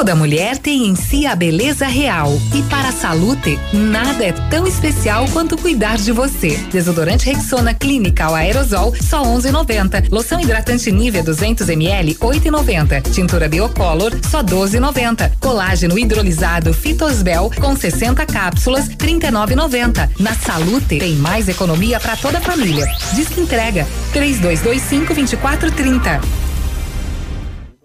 Toda mulher tem em si a beleza real. E para a Salute, nada é tão especial quanto cuidar de você. Desodorante Rexona Clinical Aerosol, só 11,90. Loção hidratante Nivea 200 ml, 8,90. Tintura Biocolor, só 12,90. Colágeno hidrolisado Fitosbel, com 60 cápsulas, 39,90. Na Salute, tem mais economia para toda a família. Diz que entrega, 3225 2430.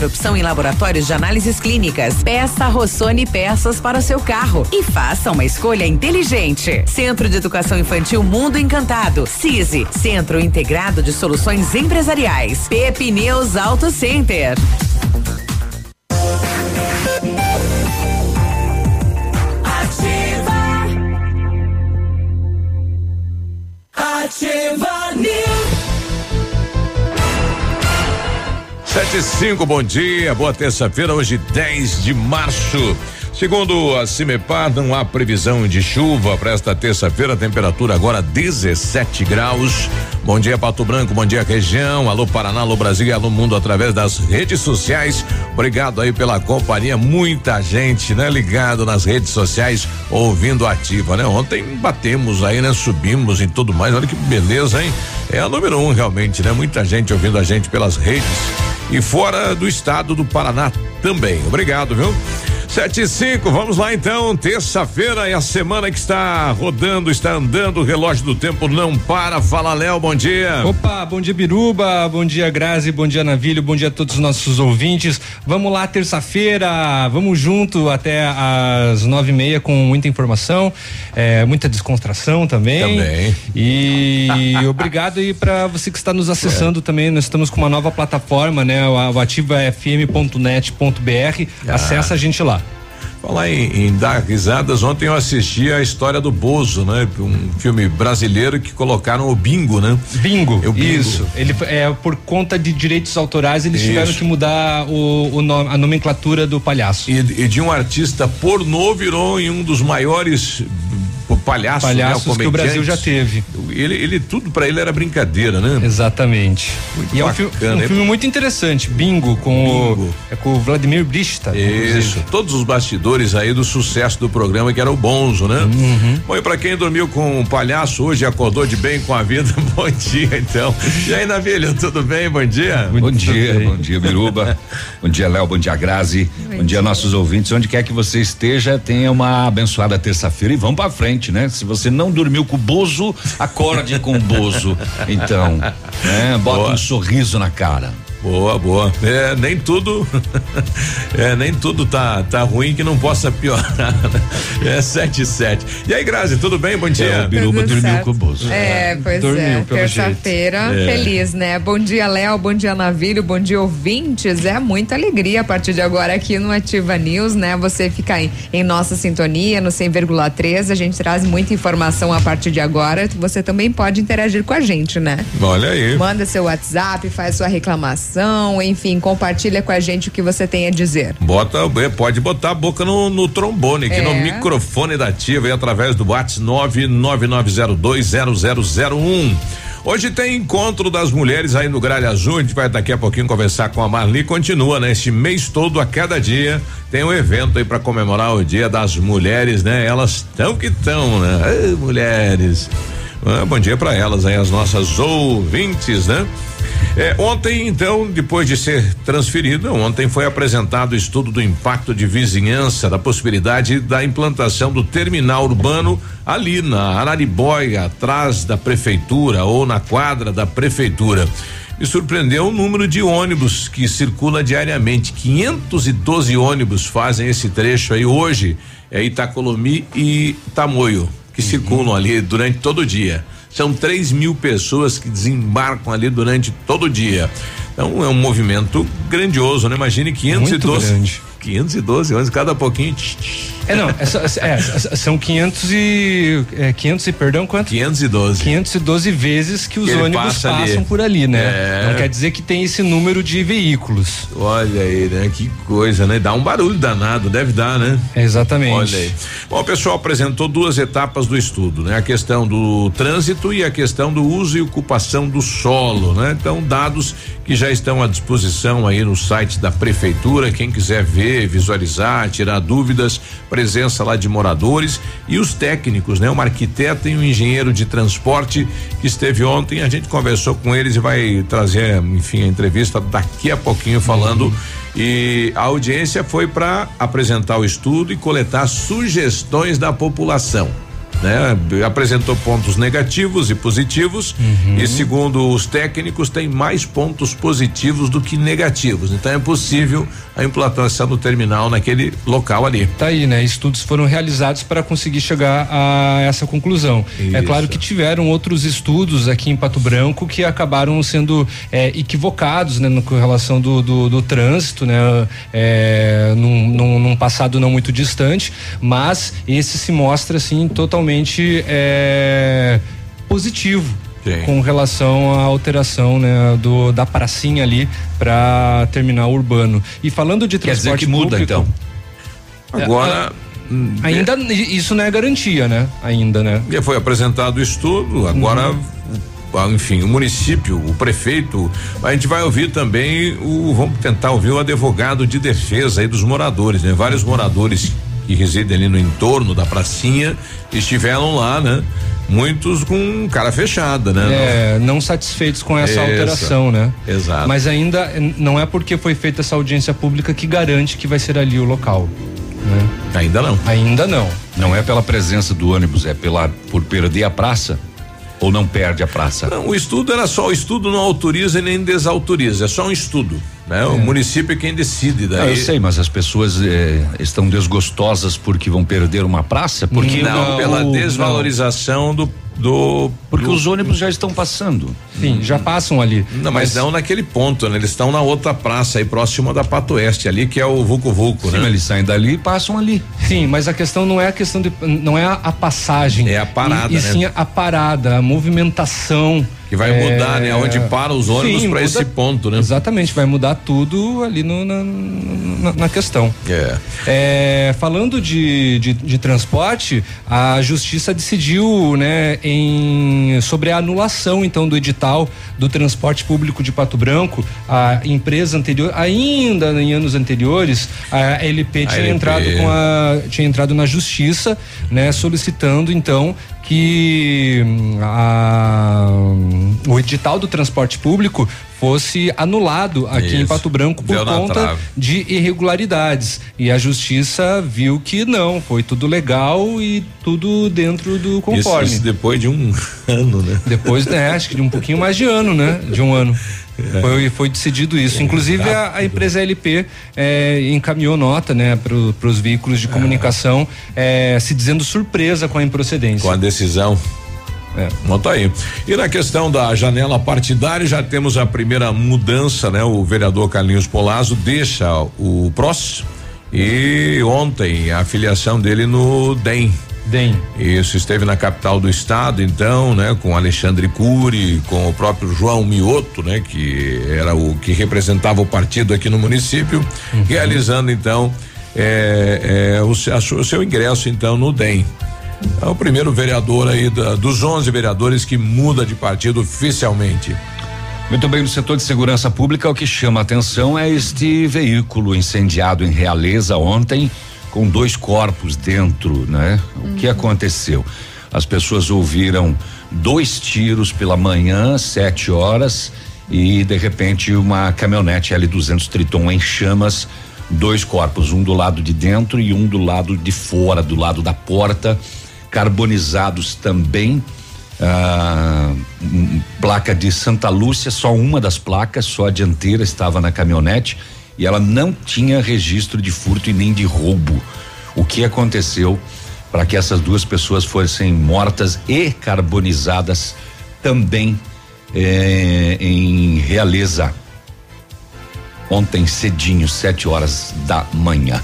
melhor opção em laboratórios de análises clínicas. Peça Rossoni peças para o seu carro e faça uma escolha inteligente. Centro de Educação Infantil Mundo Encantado, CISI, Centro Integrado de Soluções Empresariais, Pepe News Auto Center. Ativa. Ativa. 75, bom dia, boa terça-feira, hoje 10 de março. Segundo a CIMEPAR, não há previsão de chuva para esta terça-feira, temperatura agora 17 graus. Bom dia, Pato Branco, bom dia, região. Alô, Paraná, alô, Brasil alô, mundo através das redes sociais. Obrigado aí pela companhia, muita gente, né? Ligado nas redes sociais, ouvindo ativa, né? Ontem batemos aí, né? Subimos e tudo mais, olha que beleza, hein? É a número um, realmente, né? Muita gente ouvindo a gente pelas redes e fora do estado do Paraná também. Obrigado, viu? Sete e cinco, vamos lá então, terça-feira é a semana que está rodando, está andando, o relógio do tempo não para. Fala, Léo, bom dia. Opa, bom dia, Biruba, bom dia, Grazi, bom dia, Navilho, bom dia a todos os nossos ouvintes. Vamos lá, terça-feira, vamos junto até às nove e meia com muita informação, é, muita descontração também. Também. E obrigado aí para você que está nos acessando É. também, nós estamos com uma nova plataforma, né, o ativafm.net.br, Ah. acessa a gente lá. Falar em, em dar risadas, ontem eu assisti a história do Bozo, né? Um filme brasileiro que colocaram o bingo, né? Bingo, É o bingo. isso. Ele é por conta de direitos autorais eles Isso. tiveram que mudar o, o nome- a nomenclatura do palhaço. E, e de um artista pornô virou em um dos maiores palhaços, Palhaços né? que o Brasil já teve. Ele, ele tudo pra ele era brincadeira, né? Exatamente. Muito e é um, bacana, filme, um filme muito interessante, Bingo, com Bingo. o é com o Vladimir Brista. Isso, inclusive. todos os bastidores aí do sucesso do programa que era o Bonzo, né? Uhum. Bom, e pra quem dormiu com um palhaço hoje e acordou de bem com a vida, bom dia então. E aí, Navilho, tudo bem? Bom dia. Bom dia, bom dia, Biruba. bom dia, Léo. Bom dia, Grazi. Bom, dia, nossos ouvintes. Onde quer que você esteja, tenha uma abençoada terça-feira e vamos pra frente, né? Se você não dormiu com o Bozo, acorde com o Bozo. Então, né? Bota Boa. um sorriso na cara. Boa, boa. É, nem tudo, é, nem tudo tá, tá ruim que não possa piorar. né? É sete e sete. E aí, Grazi, tudo bem? Bom dia. É, o Biruba Tudo dormiu certo. com o Bozo. É, pois Dormiu, é. Terça-feira, É. feliz, né? Bom dia, Léo. Bom dia, Navírio. Bom dia, ouvintes. É muita alegria a partir de agora aqui no Ativa News, né? Você fica em, em nossa sintonia, no 100,3. A gente traz muita informação a partir de agora. Você também pode interagir com a gente, né? Olha aí. Manda seu WhatsApp, faz sua reclamação, enfim, compartilha com a gente o que você tem a dizer. Bota, é, pode botar a boca no, no trombone, aqui É. no microfone da ativa e através do WhatsApp 999020001. Hoje tem encontro das mulheres aí no Gralha Azul. A gente vai daqui a pouquinho conversar com a Marli. Continua, né? Este mês todo, a cada dia, tem um evento aí para comemorar o Dia das Mulheres, né? Elas tão que tão, né? Ai, mulheres. Ah, bom dia para elas aí, as nossas ouvintes, né? É, ontem, então, depois de ser transferido, ontem foi apresentado o estudo do impacto de vizinhança, da possibilidade da implantação do terminal urbano ali na Araribóia, atrás da prefeitura ou na quadra da prefeitura. Me surpreendeu o número de ônibus que circula diariamente. 512 ônibus fazem esse trecho aí hoje. É Itacolomi e Tamoio, que uhum. circulam ali durante todo o dia. São 3 mil pessoas que desembarcam ali durante todo o dia. Então é um movimento grandioso, né? Imagine 512. Muito grande. 512 ônibus, cada pouquinho. Tch, tch. É, não, é, é, são 500 e. É, 500 e, perdão, quanto? 512. 512 vezes que os ônibus passa passam ali. por ali, né? É. Não quer dizer que tem esse número de veículos. Olha aí, né? Que coisa, né? Dá um barulho danado, deve dar, né? exatamente. Olha aí. Bom, o pessoal apresentou duas etapas do estudo, né? A questão do trânsito e a questão do uso e ocupação do solo, né? Então, dados que já estão à disposição aí no site da prefeitura, quem quiser ver, visualizar, tirar dúvidas, presença lá de moradores e os técnicos, né? Uma arquiteta e um engenheiro de transporte que esteve ontem, a gente conversou com eles e vai trazer, enfim, a entrevista daqui a pouquinho falando uhum. e a audiência foi para apresentar o estudo e coletar sugestões da população né? Apresentou pontos negativos e positivos uhum. e segundo os técnicos tem mais pontos positivos do que negativos. Então é possível a implantação do terminal naquele local ali. Tá aí, né? Estudos foram realizados para conseguir chegar a essa conclusão. Isso. É claro que tiveram outros estudos aqui em Pato Branco que acabaram sendo é, equivocados, né? No, com relação do, do, do trânsito, né? É, num, num, num passado não muito distante, mas esse se mostra assim totalmente totalmente é, positivo. Sim. com relação à alteração né, do, da pracinha ali para terminal urbano. E falando de transporte Quer dizer que muda público, então. Agora é, ainda isso não é garantia, né? Ainda, né? Já foi apresentado o estudo, agora uhum. enfim, o município, o prefeito, a gente vai ouvir também o vamos tentar ouvir o advogado de defesa aí dos moradores, né? Vários moradores que residem ali no entorno da pracinha estiveram lá, né? Muitos com cara fechada, né? É, não, não satisfeitos com essa, essa alteração, né? Exato. Mas ainda não é porque foi feita essa audiência pública que garante que vai ser ali o local. Né? Ainda não. Ainda não. Não é pela presença do ônibus, é pela por perder a praça. Ou não perde a praça? Não, o estudo era só, o estudo não autoriza e nem desautoriza, é só um estudo. Né? É. O município é quem decide daí. Não, eu sei, mas as pessoas eh, estão desgostosas porque vão perder uma praça? Porque não, não pela desvalorização não. do do porque do, os ônibus já estão passando. Sim, já passam ali. Não, mas, mas, não naquele ponto, né? Eles estão na outra praça aí próxima da Pato Oeste ali, que é o Vucu Vucu, Sim, né? eles saem dali e passam ali. Sim, mas a questão não é a questão de não é a, a passagem. É a parada, e, e né? sim a parada, a movimentação que vai é, mudar, né? Onde para os ônibus para esse ponto, né? Exatamente, vai mudar tudo ali no, na, na, na, questão. É. é falando de, de, de, transporte, a justiça decidiu, né, em, sobre a anulação, então, do edital do transporte público de Pato Branco. A empresa anterior, ainda em anos anteriores, a LP tinha LP. entrado com a, tinha entrado na justiça, né, solicitando, então, que hum, a, o edital do transporte público fosse anulado aqui Isso. em Pato Branco por Deu conta de irregularidades. E a justiça viu que não, foi tudo legal e tudo dentro do conforme. Isso, isso depois de um ano, né? Depois, né? Acho que de um pouquinho mais de ano, né? De um ano. É. Foi, foi decidido isso. Inclusive a, a empresa LP é, encaminhou nota, né, para os veículos de é. comunicação, é, se dizendo surpresa com a improcedência. Com a decisão. É, nota aí. E na questão da janela partidária, já temos a primeira mudança, né? O vereador Carlinhos Polazzo deixa o PROS e ontem a filiação dele no DEM, DEM. Isso, esteve na capital do estado, então, né, com Alexandre Cury, com o próprio João Mioto, né, que era o que representava o partido aqui no município, uhum. realizando então é, é, o, a, o, seu ingresso então no DEM. É o primeiro vereador aí da, dos 11 vereadores que muda de partido oficialmente. Muito bem, no setor de segurança pública, o que chama atenção é este veículo incendiado em Realeza ontem com dois corpos dentro, né? O que uhum. aconteceu? As pessoas ouviram dois tiros pela manhã, sete horas, e de repente uma caminhonete L200 Triton em chamas, dois corpos, um do lado de dentro e um do lado de fora, do lado da porta, carbonizados também. ah, placa de Santa Lúcia, só uma das placas, só a dianteira estava na caminhonete e ela não tinha registro de furto e nem de roubo. O que aconteceu para que essas duas pessoas fossem mortas e carbonizadas também eh, em Realeza? Ontem cedinho, sete horas da manhã.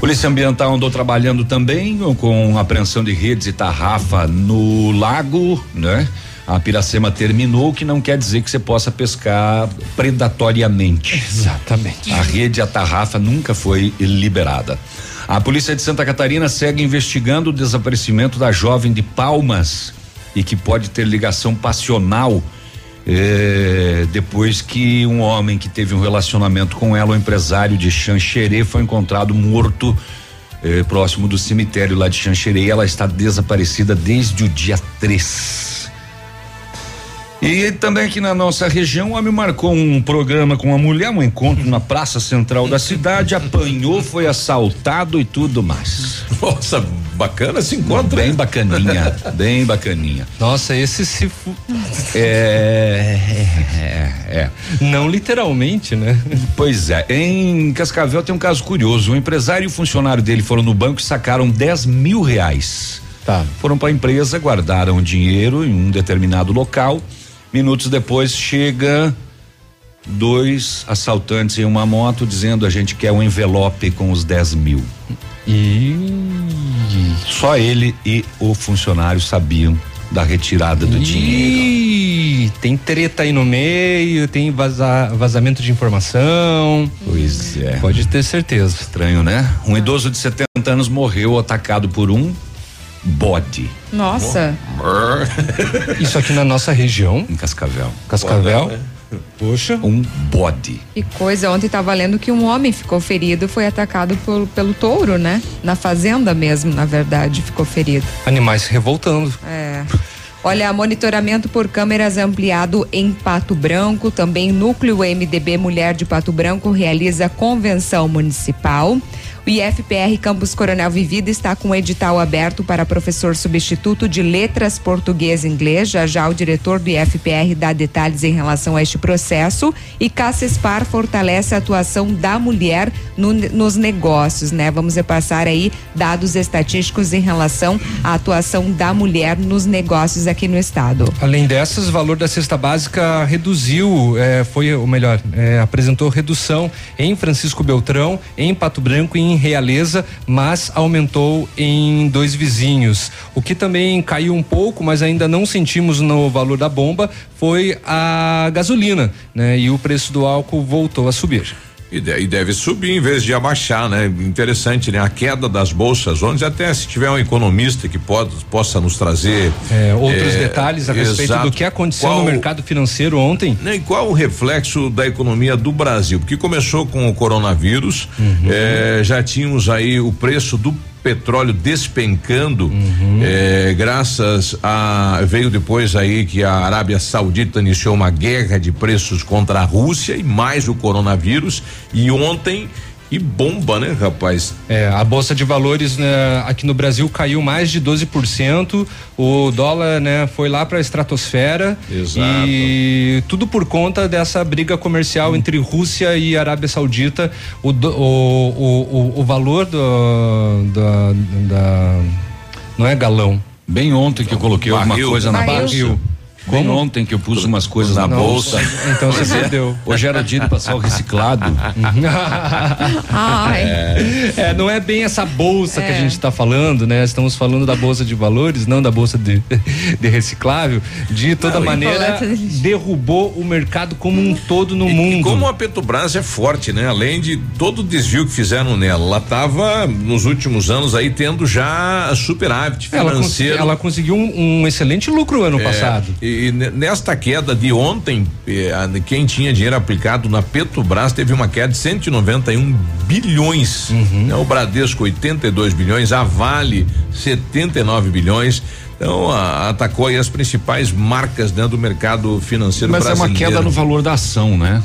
Polícia Ambiental andou trabalhando também com apreensão de redes e tarrafa no lago, né? A Piracema terminou, que não quer dizer que você possa pescar predatoriamente. Exatamente. A rede, a tarrafa nunca foi liberada. A polícia de Santa Catarina segue investigando o desaparecimento da jovem de Palmas e que pode ter ligação passional é, depois que um homem que teve um relacionamento com ela, o empresário de Xanxerê, foi encontrado morto é, próximo do cemitério lá de Xanxerê. Ela está desaparecida desde o dia 3. E também aqui na nossa região, o homem marcou um programa com uma mulher, um encontro na praça central da cidade, apanhou, foi assaltado e tudo mais. Nossa, bacana esse encontro. Bem bacaninha, bem bacaninha. Nossa, esse se. Fu... É, é, é. Não literalmente, né? Pois é. Em Cascavel tem um caso curioso. O empresário e o funcionário dele foram no banco e sacaram 10 mil reais. Tá. Foram para a empresa, guardaram o dinheiro em um determinado local. Minutos depois chega dois assaltantes em uma moto dizendo a gente quer um envelope com os 10 mil. E Só ele e o funcionário sabiam da retirada do dinheiro. Ih, tem treta aí no meio, tem vaza, vazamento de informação. Pois é. Pode ter certeza. Estranho, né? Um idoso de 70 anos morreu atacado por um bode Nossa. Isso aqui na nossa região, em Cascavel. Cascavel. Poxa. Um bode. Que coisa, ontem tava lendo que um homem ficou ferido, foi atacado por, pelo touro, né? Na fazenda mesmo, na verdade, ficou ferido. Animais se revoltando. É. Olha, monitoramento por câmeras ampliado em Pato Branco. Também Núcleo MDB Mulher de Pato Branco realiza convenção municipal. O IFPR Campus Coronel Vivida está com o edital aberto para professor substituto de letras português e inglês. Já já o diretor do IFPR dá detalhes em relação a este processo. E Cassespar fortalece a atuação da mulher no- nos negócios, né? Vamos repassar aí dados estatísticos em relação à atuação da mulher nos negócios aqui no estado. Além dessas, o valor da cesta básica reduziu, eh, foi o melhor, eh, apresentou redução em Francisco Beltrão, em Pato Branco e em Realeza, mas aumentou em dois vizinhos. O que também caiu um pouco, mas ainda não sentimos no valor da bomba, foi a gasolina, né? E o preço do álcool voltou a subir. E, de- e deve subir em vez de abaixar, né? Interessante, né? A queda das bolsas, onde até se tiver um economista que pode, possa nos trazer Eh, outros eh, detalhes a respeito exato. do que aconteceu Qual- no mercado financeiro ontem. né, E qual o reflexo da economia do Brasil? Porque começou com o coronavírus, Uhum. eh, já tínhamos aí o preço do petróleo despencando, Uhum. eh, graças a veio depois aí que a Arábia Saudita iniciou uma guerra de preços contra a Rússia e mais o coronavírus e ontem que bomba, né, rapaz? É, a bolsa de valores né, aqui no Brasil caiu mais de 12%. O dólar, né, foi lá para a estratosfera. Exato. E tudo por conta dessa briga comercial entre Rússia e Arábia Saudita. O, do- o, o, o, o valor do, da, da- não é galão. Bem ontem que eu coloquei alguma Barril. coisa na Barril. Bolsa. Bem ontem que eu pus umas coisas na Não, bolsa. Então você perdeu. Hoje era dia de passar o reciclado. Ai. É, não é bem essa bolsa que a É. gente está falando, né? Estamos falando da bolsa de valores, não da bolsa de, de reciclável. De toda Não, maneira, derrubou o mercado como um todo no E- mundo. E como a Petrobras é forte, né? Além de todo o desvio que fizeram nela, ela estava nos últimos anos aí tendo já superávit ela, consegui- financeiro. ela conseguiu um, um excelente lucro ano É, passado. E, e ne- nesta queda de ontem, eh, quem tinha dinheiro aplicado na Petrobras teve uma queda de 191 bilhões. Uhum. né? O Bradesco 82 bilhões, a Vale 79 bilhões. Então a- atacou aí as principais marcas dentro do mercado financeiro Mas é brasileiro. uma queda no valor da ação, né?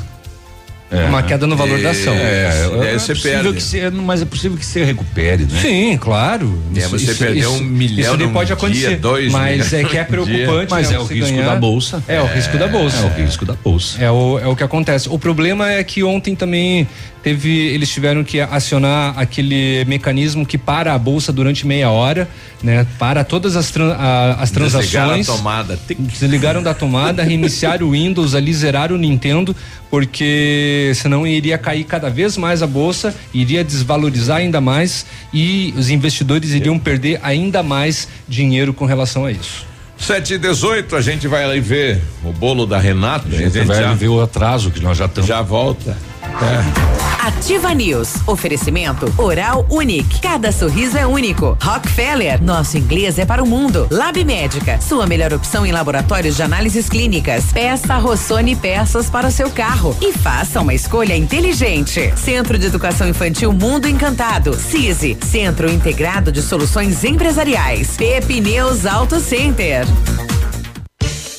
É. Uma queda no valor da ação. É, é, é, você perde. Que se, mas é possível que você recupere, né? Sim, claro. É, você isso, perdeu isso, um milhão isso pode acontecer, dia, dois Mas é que é preocupante. Mas né, é o risco ganhar. da bolsa. É, o risco da bolsa. É o risco da bolsa. É o, é o que acontece. O problema é que ontem também teve, eles tiveram que acionar aquele mecanismo que para a bolsa durante meia hora, né? Para todas as, tran, a, as transações. Desligaram a tomada. Desligaram da tomada, reiniciaram o Windows ali, zeraram o Nintendo, porque senão iria cair cada vez mais a bolsa, iria desvalorizar ainda mais e os investidores iriam perder ainda mais dinheiro com relação a isso. 7 e 18 a gente vai ali ver o bolo da Renata. A gente, a gente vai já, ver o atraso que nós já estamos. Já volta. É. Ativa News. Oferecimento Oral Unique. Cada sorriso é único. Rockefeller. Nosso inglês é para o mundo. Lab Médica. Sua melhor opção em laboratórios de análises clínicas. Peça Rossoni peças para o seu carro e faça uma escolha inteligente. Centro de Educação Infantil Mundo Encantado. CISI. Centro Integrado de Soluções Empresariais. Pepineus Auto Center.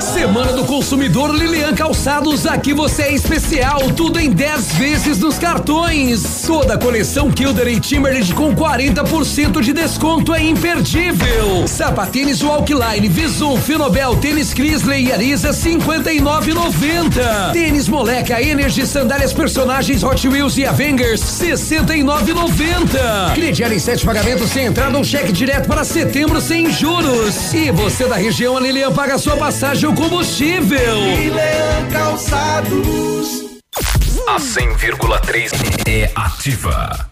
Semana do Consumidor Lilian Calçados, aqui você é especial, tudo em 10 vezes nos cartões. Toda a coleção Kilder e Timberland com 40% de desconto é imperdível. Sapatênis Walkline, Visum, Finobel, Tênis Crisley e Arisa 59,90. Tênis Moleca, Energy, Sandálias Personagens Hot Wheels e Avengers 69,90. Crediário em sete pagamentos sem entrada um cheque direto para setembro sem juros. E você da região, a Lilian paga sua passagem ou combustível. Lilian Calçados. A 100,3 é ativa.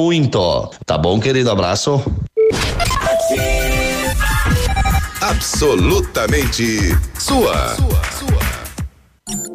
muito. Tá bom, querido? Abraço. Absolutamente sua. sua.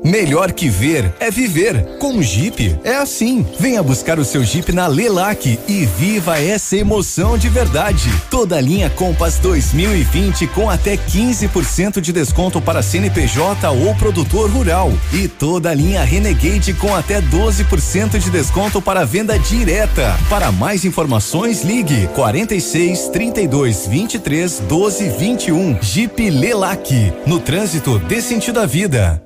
Melhor que ver é viver. Com Jeep é assim. Venha buscar o seu Jeep na Lelac e viva essa emoção de verdade. Toda a linha Compass 2020 com até 15% de desconto para CNPJ ou produtor rural. E toda a linha Renegade com até 12% de desconto para venda direta. Para mais informações, ligue 46 32 23 12 21. Jeep Lelac. No trânsito, dê sentido à vida.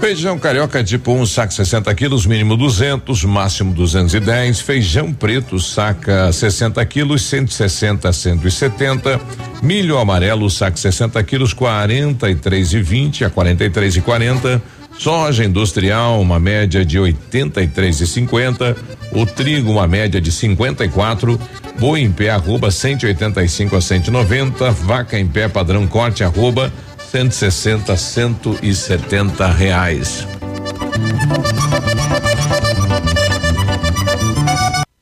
Feijão carioca tipo 1, um, saca 60 quilos, mínimo 200, máximo 210. Feijão preto, saca 60 quilos, 160 a 170. Milho amarelo, saca 60 quilos, 43 e 20 a 43 e 40. Soja industrial, uma média de 83,50. O trigo, uma média de 54. Boi em pé, arroba 185 a 190. Vaca em pé, padrão corte, arroba 160 a 170 reais.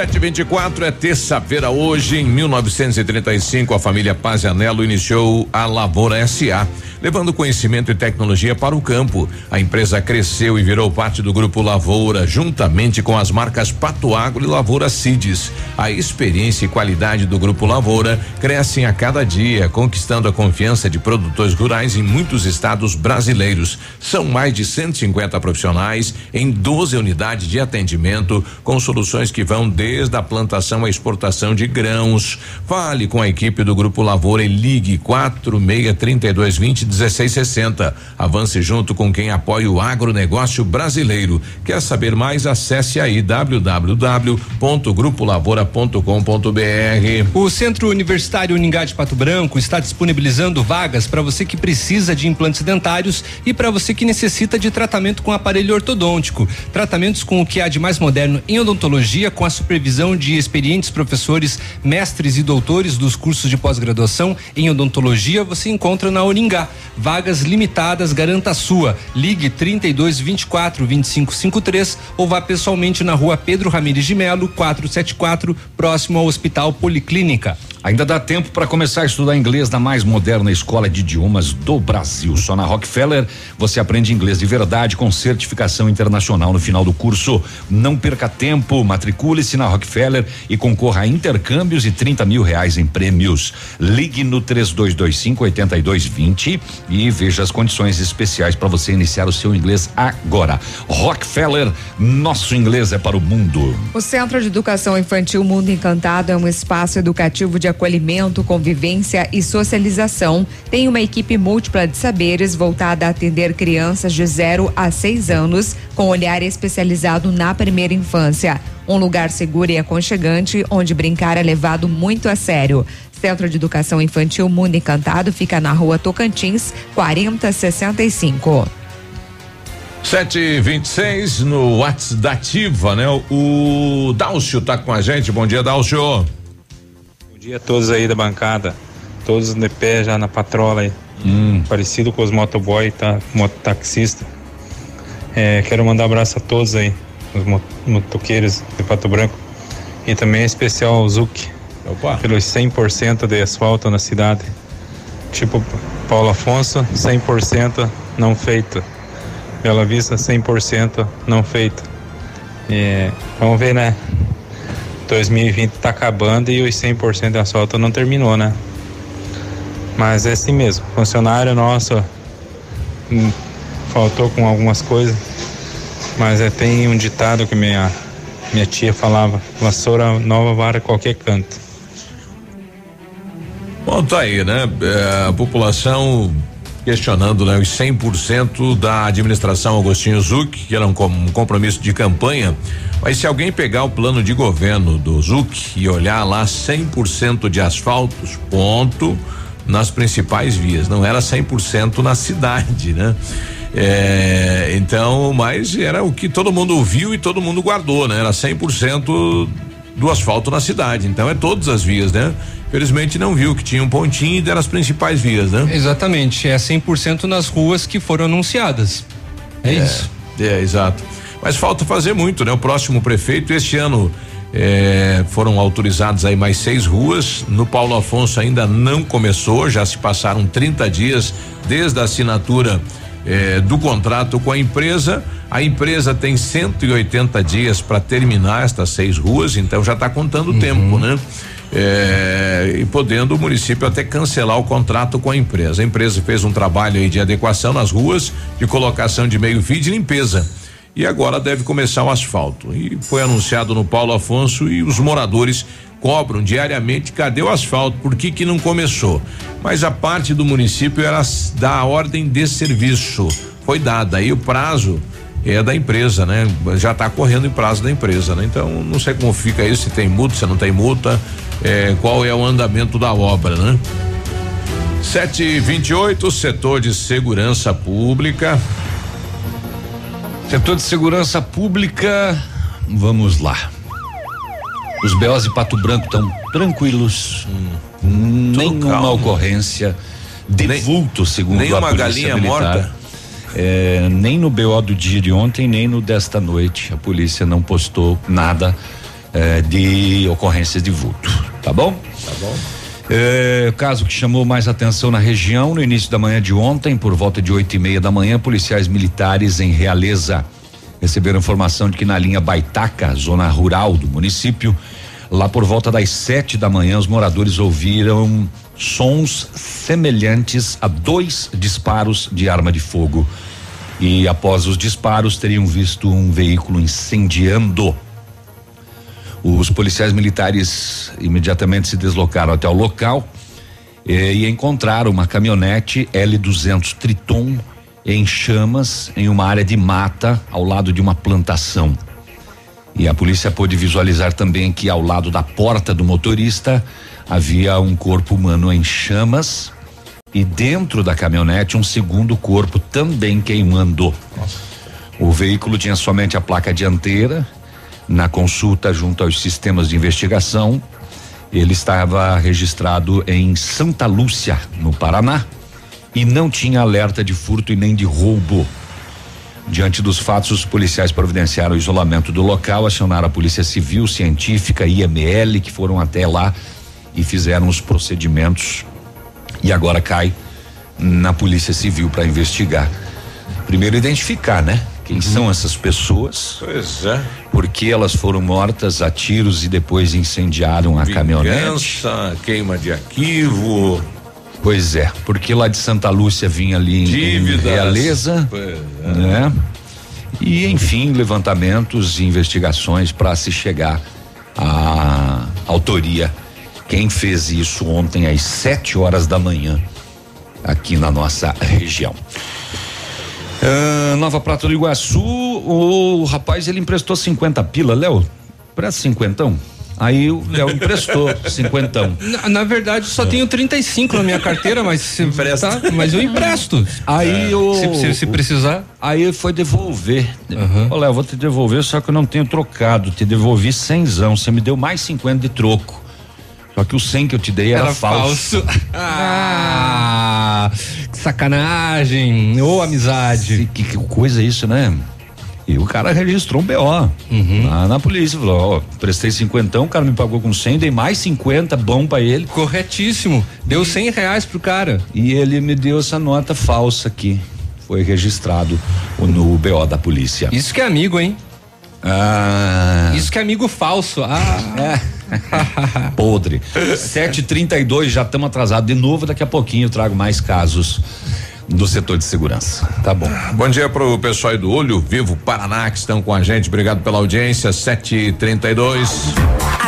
Sete vinte e quatro é terça-feira hoje, em 1935, a família Pazianello iniciou a Lavoura SA, levando conhecimento e tecnologia para o campo. A empresa cresceu e virou parte do grupo Lavoura, juntamente com as marcas Pato Agro e Lavoura Cides. A experiência e qualidade do grupo Lavoura crescem a cada dia, conquistando a confiança de produtores rurais em muitos estados brasileiros. São mais de 150 profissionais em 12 unidades de atendimento, com soluções que vão desde a plantação à exportação de grãos. Fale com a equipe do Grupo Lavoura e ligue 4632 20 1660. Avance junto com quem apoia o agronegócio brasileiro. Quer saber mais? Acesse aí www.grupolavoura.com.br. O Centro Universitário Uningá de Pato Branco está disponibilizando vagas para você que precisa de implantes dentários e para você que necessita de tratamento com aparelho ortodôntico. Tratamentos com o que há de mais moderno em odontologia com a supervisão de experientes professores, mestres e doutores dos cursos de pós-graduação em odontologia, você encontra na Uningá. Vagas limitadas, garanta a sua. Ligue 32 24 25 53 ou vá pessoalmente na rua Pedro Ramires de Melo, 474, próximo ao Hospital Policlínica. Ainda dá tempo para começar a estudar inglês na mais moderna escola de idiomas do Brasil. Só na Rockefeller você aprende inglês de verdade com certificação internacional no final do curso. Não perca tempo, matricule-se na Rockefeller e concorra a intercâmbios e 30 mil reais em prêmios. Ligue no 3225 8220 e veja as condições especiais para você iniciar o seu inglês agora. Rockefeller, nosso inglês é para o mundo. O Centro de Educação Infantil Mundo Encantado é um espaço educativo de acolhimento, convivência e socialização. Tem uma equipe múltipla de saberes voltada a atender crianças de 0 a 6 anos, com olhar especializado na primeira infância. Um lugar seguro e aconchegante, onde brincar é levado muito a sério. Centro de Educação Infantil Mundo Encantado fica na rua Tocantins, 4065. 726 no WhatsApp da Ativa, né? O Dálcio tá com a gente. Bom dia, Dálcio. Dia a todos aí da bancada. Todos de pé já na patrola aí. Hum. Parecido com os motoboy, tá? Mototaxista. É, quero mandar um abraço a todos aí, os mo- motoqueiros de Pato Branco. E também em especial ao Zuc. Opa. Pelos 100% de asfalto na cidade. Tipo Paulo Afonso, 100% não feito. Bela Vista, 100% não feito. É, vamos ver, né? 2020 tá acabando e os 100% de asfalto não terminou, né? Mas é assim mesmo. Funcionário nosso hum, faltou com algumas coisas, mas é, tem um ditado que minha, minha tia falava: vassoura nova vara qualquer canto. Bom, tá aí, né? É, a população questionando né, os 100% da administração Agostinho Zuc, que era um, com- um compromisso de campanha. Mas se alguém pegar o plano de governo do Zuc e olhar lá 100% de asfaltos, ponto, nas principais vias. Não era 100% na cidade, né? É, então, mas era o que todo mundo viu e todo mundo guardou, né? Era 100% do asfalto na cidade. Então é todas as vias, né? Felizmente não viu que tinha um pontinho e deram as principais vias, né? Exatamente, é 100% nas ruas que foram anunciadas. É, é isso. É, exato. Mas falta fazer muito, né? O próximo prefeito este ano é, foram autorizadas aí mais seis ruas. No Paulo Afonso ainda não começou, já se passaram 30 dias desde a assinatura é, do contrato com a empresa. A empresa tem 180 dias para terminar estas seis ruas, então já está contando o uhum. tempo, né? É, e podendo o município até cancelar o contrato com a empresa. A empresa fez um trabalho de adequação nas ruas, de colocação de meio-fio de limpeza. E agora deve começar o asfalto. E foi anunciado no Paulo Afonso e os moradores cobram diariamente cadê o asfalto, por que que não começou? Mas a parte do município era da ordem de serviço, foi dada aí o prazo é da empresa, né? Já está correndo em prazo da empresa, né? Então não sei como fica isso, se tem multa, se não tem multa, é, qual é o andamento da obra, né? Sete e vinte e oito, setor de segurança pública. Setor de segurança pública, vamos lá. Os BOs de Pato Branco estão tranquilos. Hum, nenhuma calmo. ocorrência de nem, vulto, segundo nem a uma galinha militar. morta. É, nem no BO do dia de ontem, nem no desta noite. A polícia não postou nada é, de ocorrências de vulto. Tá bom? Tá bom. É, caso que chamou mais atenção na região, no início da manhã de ontem, por volta de oito e meia da manhã, policiais militares em Realeza receberam informação de que na linha Baitaca, zona rural do município, lá por volta das sete da manhã, os moradores ouviram sons semelhantes a dois disparos de arma de fogo. E após os disparos, teriam visto um veículo incendiando. Os policiais militares imediatamente se deslocaram até o local eh, e encontraram uma caminhonete L200 Triton em chamas em uma área de mata ao lado de uma plantação. E a polícia pôde visualizar também que ao lado da porta do motorista havia um corpo humano em chamas e dentro da caminhonete um segundo corpo também queimando. Nossa. O veículo tinha somente a placa dianteira. Na consulta junto aos sistemas de investigação, ele estava registrado em Santa Lúcia, no Paraná e não tinha alerta de furto e nem de roubo. Diante dos fatos, os policiais providenciaram o isolamento do local, acionaram a Polícia Civil, Científica, IML, que foram até lá e fizeram os procedimentos. E agora cai na Polícia Civil para investigar. Primeiro identificar, né? Quem uhum. são essas pessoas? Pois é. Por que elas foram mortas a tiros e depois incendiaram a Vingança, caminhonete? queima de arquivo. Pois é, porque lá de Santa Lúcia vinha ali Dívidas, em Realeza, é. né? E enfim, levantamentos e investigações para se chegar à autoria. Quem fez isso ontem às 7 horas da manhã aqui na nossa região. Uh, Nova Prata do Iguaçu, o rapaz ele emprestou 50 pila, Léo. Presta cinquentão. Aí o Léo emprestou cinquentão. Na, na, verdade, só é. tenho 35 na minha carteira, mas se empresta, tá, mas eu empresto. Aí é. o se, se, se, precisar. Aí foi devolver. Uhum. Ô Léo, vou te devolver, só que eu não tenho trocado. Te devolvi cenzão. Você me deu mais 50 de troco. Só que o 100 que eu te dei era, era falso. falso. ah, que sacanagem. Ô, amizade. Que, que coisa isso, né? E o cara registrou um BO uhum. na, na, polícia. Falou: Ó, prestei cinquentão, o cara me pagou com 100, dei mais 50, bom para ele. Corretíssimo. Deu cem reais pro cara. E ele me deu essa nota falsa aqui. Foi registrado no BO da polícia. Isso que é amigo, hein? Ah. Isso que é amigo falso. Ah. É. Podre. 7h32, já estamos atrasados de novo. Daqui a pouquinho eu trago mais casos do setor de segurança. Tá bom. Bom dia para o pessoal do Olho Vivo Paraná que estão com a gente. Obrigado pela audiência. 732.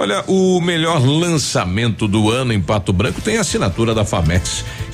Olha, o melhor lançamento do ano em Pato Branco tem a assinatura da Famex.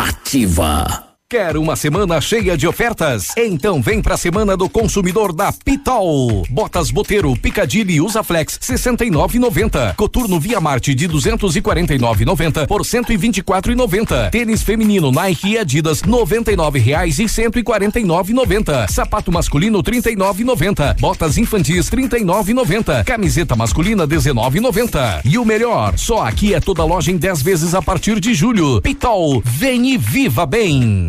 Ativa. Quer uma semana cheia de ofertas? Então vem pra semana do consumidor da Pitol. Botas Boteiro, Picadilly Usa Flex 69,90. Coturno Via Marte de 249,90 por 124,90. Tênis feminino Nike e Adidas 99 reais e 149,90. Sapato masculino 39,90. Botas infantis 39,90. Camiseta masculina 19,90. E o melhor, só aqui é toda loja em 10 vezes a partir de julho. Pitol, vem e viva bem.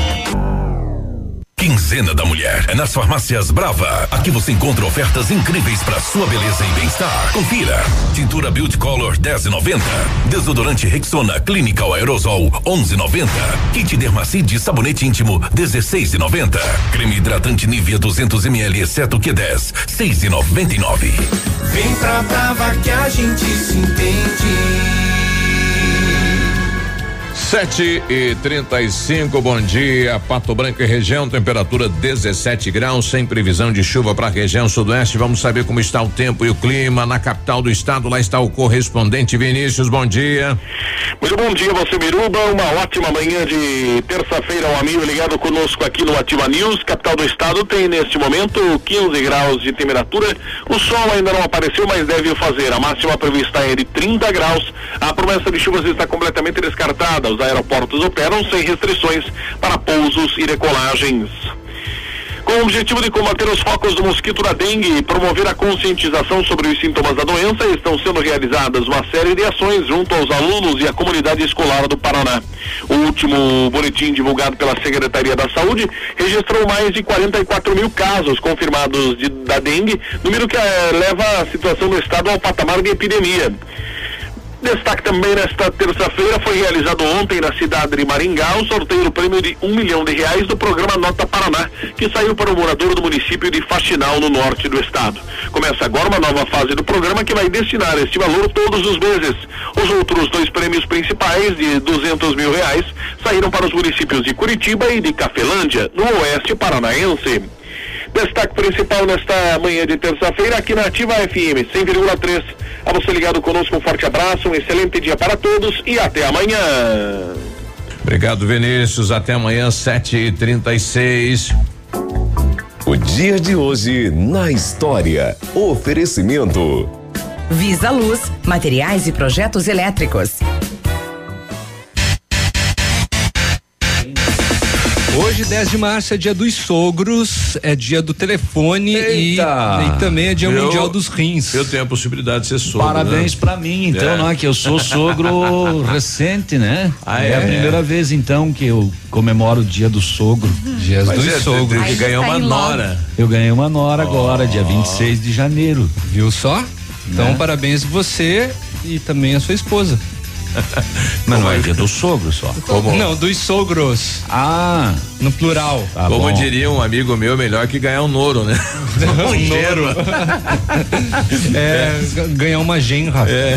Quinzena da Mulher é nas farmácias Brava. Aqui você encontra ofertas incríveis para sua beleza e bem-estar. Confira: tintura Beauty Color 10,90, desodorante Rexona Clinical Aerosol 11,90, kit Dermacide sabonete íntimo 16,90, creme hidratante Nivea 200 ml exceto Q10 6,99. Vem pra Brava que a gente se entende. Sete e trinta e cinco, bom dia, Pato Branco e região, temperatura 17 graus, sem previsão de chuva para a região sudoeste. Vamos saber como está o tempo e o clima na capital do estado. Lá está o correspondente Vinícius, bom dia. Muito bom dia, você Biruba. Uma ótima manhã de terça-feira, um amigo ligado conosco aqui no Ativa News. Capital do estado tem neste momento 15 graus de temperatura. O sol ainda não apareceu, mas deve fazer. A máxima prevista é de 30 graus. A promessa de chuvas está completamente descartada. Os aeroportos operam sem restrições para pousos e decolagens. Com o objetivo de combater os focos do mosquito da dengue e promover a conscientização sobre os sintomas da doença, estão sendo realizadas uma série de ações junto aos alunos e à comunidade escolar do Paraná. O último boletim divulgado pela Secretaria da Saúde registrou mais de 44 mil casos confirmados de, da dengue, número que eh, leva a situação do estado ao patamar de epidemia. Destaque também nesta terça-feira foi realizado ontem na cidade de Maringá o sorteio do prêmio de um milhão de reais do programa Nota Paraná, que saiu para o morador do município de Faxinal, no norte do estado. Começa agora uma nova fase do programa que vai destinar este valor todos os meses. Os outros dois prêmios principais, de 200 mil reais, saíram para os municípios de Curitiba e de Cafelândia, no oeste paranaense. Destaque principal nesta manhã de terça-feira aqui na Ativa FM 100,3. A você ligado conosco, um forte abraço, um excelente dia para todos e até amanhã. Obrigado, Vinícius. Até amanhã, 7 e 36 O dia de hoje na história. Oferecimento. Visa Luz, materiais e projetos elétricos. Hoje, 10 de março, é dia dos sogros, é dia do telefone e, e também é dia Eu- mundial dos rins. Eu tenho a possibilidade de ser sogro. Parabéns né? pra mim, então, É. não é que eu sou sogro recente, né? Ah, é? é? a primeira vez, então, que eu comemoro o dia do sogro. Dia Mas é, tem que ganhar uma nora. Eu ganhei uma nora agora, dia 26 de janeiro. Viu só? Então, Né? parabéns você e também a sua esposa. Mas não é dia do sogro só. Como? Não, dos sogros. Ah. No plural. Tá Como bom. diria um amigo meu, melhor que ganhar um noro, né? um gero. É, g- ganhar uma genra. É.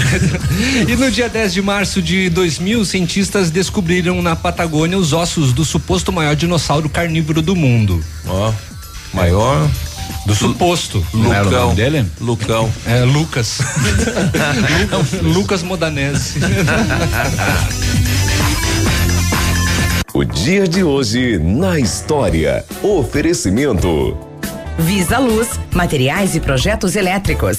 e no dia 10 de março de 2000, cientistas descobriram na Patagônia os ossos do suposto maior dinossauro carnívoro do mundo. Ó, maior. Do suposto. Não era o Lucão. nome dele? Lucão. É, Lucas. Lu- Lucas Modanese. O dia de hoje na história. Oferecimento. Visa Luz, materiais e projetos elétricos.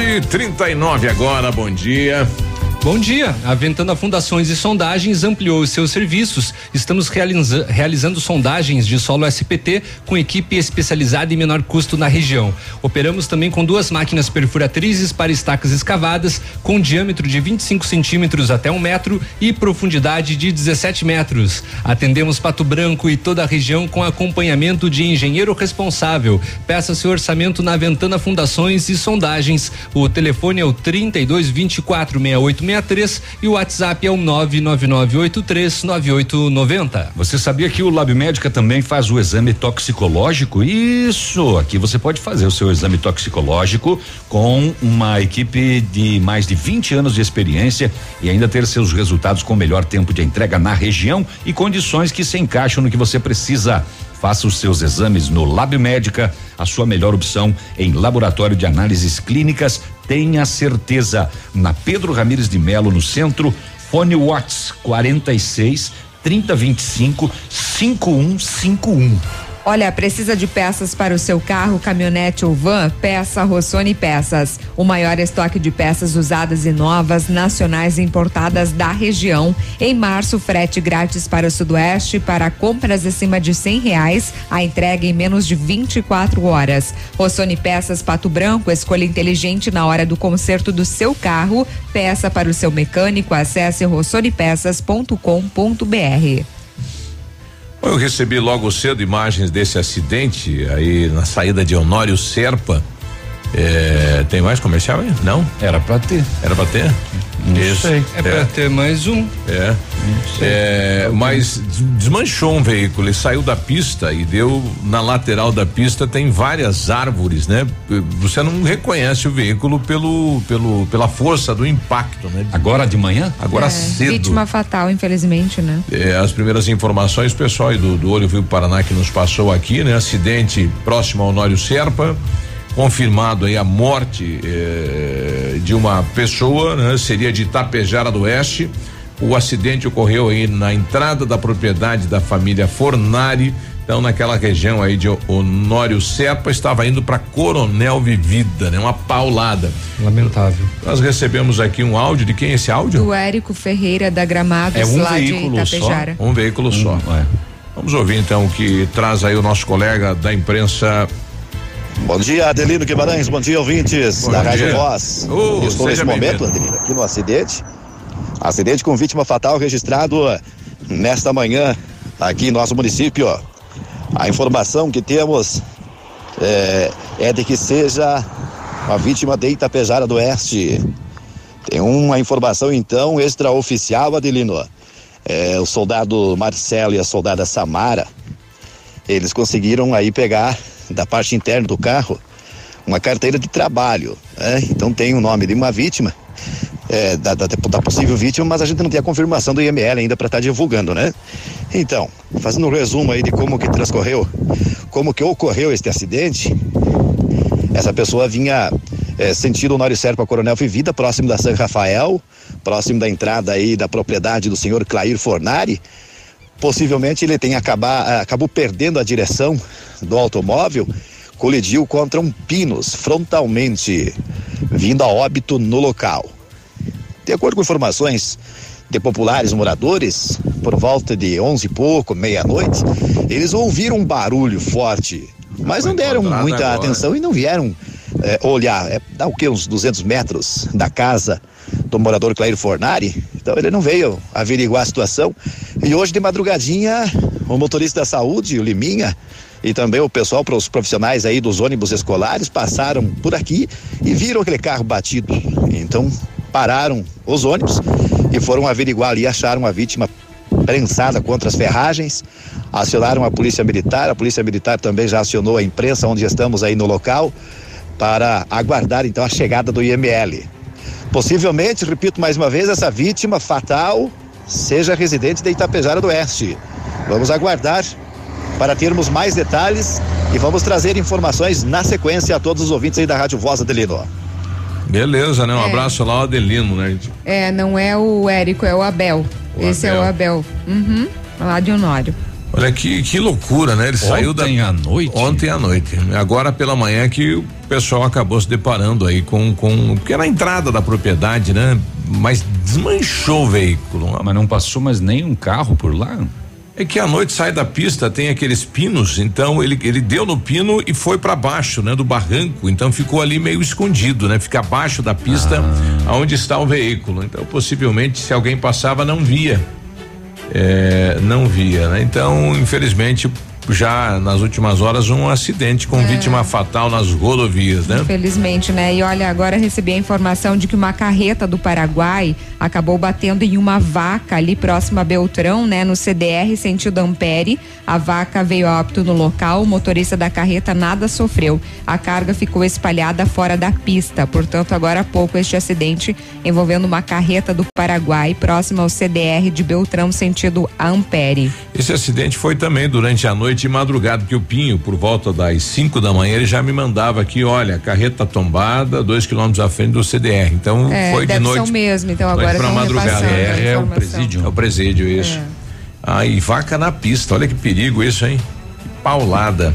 7h39 agora, bom dia. Bom dia. A Ventana Fundações e Sondagens ampliou os seus serviços. Estamos realiza- realizando sondagens de solo SPT com equipe especializada em menor custo na região. Operamos também com duas máquinas perfuratrizes para estacas escavadas com diâmetro de 25 centímetros até um metro e profundidade de 17 metros. Atendemos Pato Branco e toda a região com acompanhamento de engenheiro responsável. Peça seu orçamento na Ventana Fundações e Sondagens. O telefone é o 32 24 6863 e o WhatsApp é o 99983 9890. Você sabia que o Lab Médica também faz o exame toxicológico? Isso! Aqui você pode fazer o seu exame toxicológico com uma equipe de mais de 20 anos de experiência e ainda ter seus resultados com melhor tempo de entrega na região e condições que se encaixam no que você precisa. Faça os seus exames no Lab Médica, a sua melhor opção em laboratório de análises clínicas. Tenha certeza. Na Pedro Ramires de Melo, no centro, Fone Watts 46 3025 5151. Olha, precisa de peças para o seu carro, caminhonete ou van? Peça Rossoni Peças. O maior estoque de peças usadas e novas, nacionais e importadas da região. Em março, frete grátis para o Sudoeste para compras acima de cem reais. A entrega em menos de 24 horas. Rossoni Peças Pato Branco, escolha inteligente na hora do conserto do seu carro. Peça para o seu mecânico. Acesse rossonipeças.com.br. Eu recebi logo cedo imagens desse acidente aí na saída de Honório Serpa. É, tem mais comercial aí? Não? Era pra ter. Era pra ter? Isso. É pra ter mais um. É. É, mas des- desmanchou um veículo, ele saiu da pista e deu na lateral da pista tem várias árvores, né? Você não reconhece o veículo pelo, pelo pela força do impacto, né? Agora de manhã? Agora É, cedo. Vítima fatal, infelizmente, né? É, as primeiras informações, pessoal aí do, do Olho Vivo Paraná que nos passou aqui, né? Acidente próximo ao Honório Serpa, confirmado aí a morte eh, de uma pessoa, né? Seria de Itapejara do Oeste. O acidente ocorreu aí na entrada da propriedade da família Fornari, então naquela região aí de Honório Serpa, estava indo para Coronel Vivida, né? Uma paulada. Lamentável. Nós recebemos aqui um áudio de quem é esse áudio? Do Érico Ferreira da Gramados, É um lá de veículo Itapejara. só? Um veículo só. Vamos ouvir então o que traz aí o nosso colega da imprensa. Bom dia, Adelino Guimarães, bom dia, ouvintes Bom da dia. Rádio Voz. Oh, Estou nesse momento. Adelino, aqui no acidente. Acidente com vítima fatal registrado nesta manhã aqui em nosso município. A informação que temos é, é de que seja uma vítima de Itapejara do Oeste. Tem uma informação então extraoficial, Adelino. É, o soldado Marcelo e a soldada Samara eles conseguiram aí pegar da parte interna do carro uma carteira de trabalho. Né? Então tem o nome de uma vítima, é, da, da, da, possível vítima, mas a gente não tem a confirmação do IML ainda para estar tá divulgando, né? Então, fazendo um resumo aí de como que transcorreu, como que ocorreu este acidente, essa pessoa vinha é, sentido Honório Serpa Coronel Vivida, próximo da São Rafael, próximo da entrada aí da propriedade do senhor Clair Fornari. Possivelmente ele tem acabar, acabou perdendo a direção do automóvel colidiu contra um pinos frontalmente, vindo a óbito no local. De acordo com informações de populares moradores, por volta de onze e pouco, meia-noite, eles ouviram um barulho forte, mas não deram muita agora. atenção e não vieram é, olhar. É, dá o que? Uns 200 metros da casa do morador Clair Fornari. Então ele não veio averiguar a situação. E hoje de madrugadinha, o motorista da saúde, o Liminha, e também o pessoal para os profissionais aí dos ônibus escolares passaram por aqui e viram aquele carro batido. Então pararam os ônibus e foram averiguar ali, acharam a vítima prensada contra as ferragens, acionaram a polícia militar, a polícia militar também já acionou a imprensa onde estamos aí no local para aguardar então a chegada do IML. Possivelmente, repito mais uma vez, essa vítima fatal seja residente de Itapejara do Oeste. Vamos aguardar para termos mais detalhes e vamos trazer informações na sequência a todos os ouvintes aí da Rádio Voz Adelino. Beleza, né? Um é. abraço lá ao Adelino, né? É, não é o Érico, é o Abel. O Esse Abel. é o Abel. Uhum. Lá de Honório. Olha que, que loucura, né? Ele ontem saiu da. Ontem à noite? Ontem à noite. Agora pela manhã que o pessoal acabou se deparando aí com. com porque era a entrada da propriedade, né? Mas desmanchou o veículo. Mas não passou mais nenhum carro por lá? É que à noite sai da pista, tem aqueles pinos, então ele, ele deu no pino e foi para baixo, né, do barranco, então ficou ali meio escondido, né? Fica abaixo da pista ah. onde está o veículo. Então, possivelmente, se alguém passava, não via. É, não via, né? Então, infelizmente, já nas últimas horas um acidente com é. vítima fatal nas rodovias, né? Infelizmente, né? E olha, agora recebi a informação de que uma carreta do Paraguai acabou batendo em uma vaca ali próximo a Beltrão, né? No CDR sentido Ampere. A vaca veio a óbito no local, o motorista da carreta nada sofreu. A carga ficou espalhada fora da pista. Portanto, agora há pouco este acidente envolvendo uma carreta do Paraguai próximo ao CDR de Beltrão sentido Ampere. Esse acidente foi também durante a noite de madrugada, que o Pinho, por volta das 5 da manhã, ele já me mandava aqui, olha, carreta tombada, dois quilômetros à frente do CDR. Então é, foi de noite. Mesmo, então agora para madrugada. É, é o presídio. É o presídio, isso. É. Aí, vaca na pista, olha que perigo isso, hein? Paulada.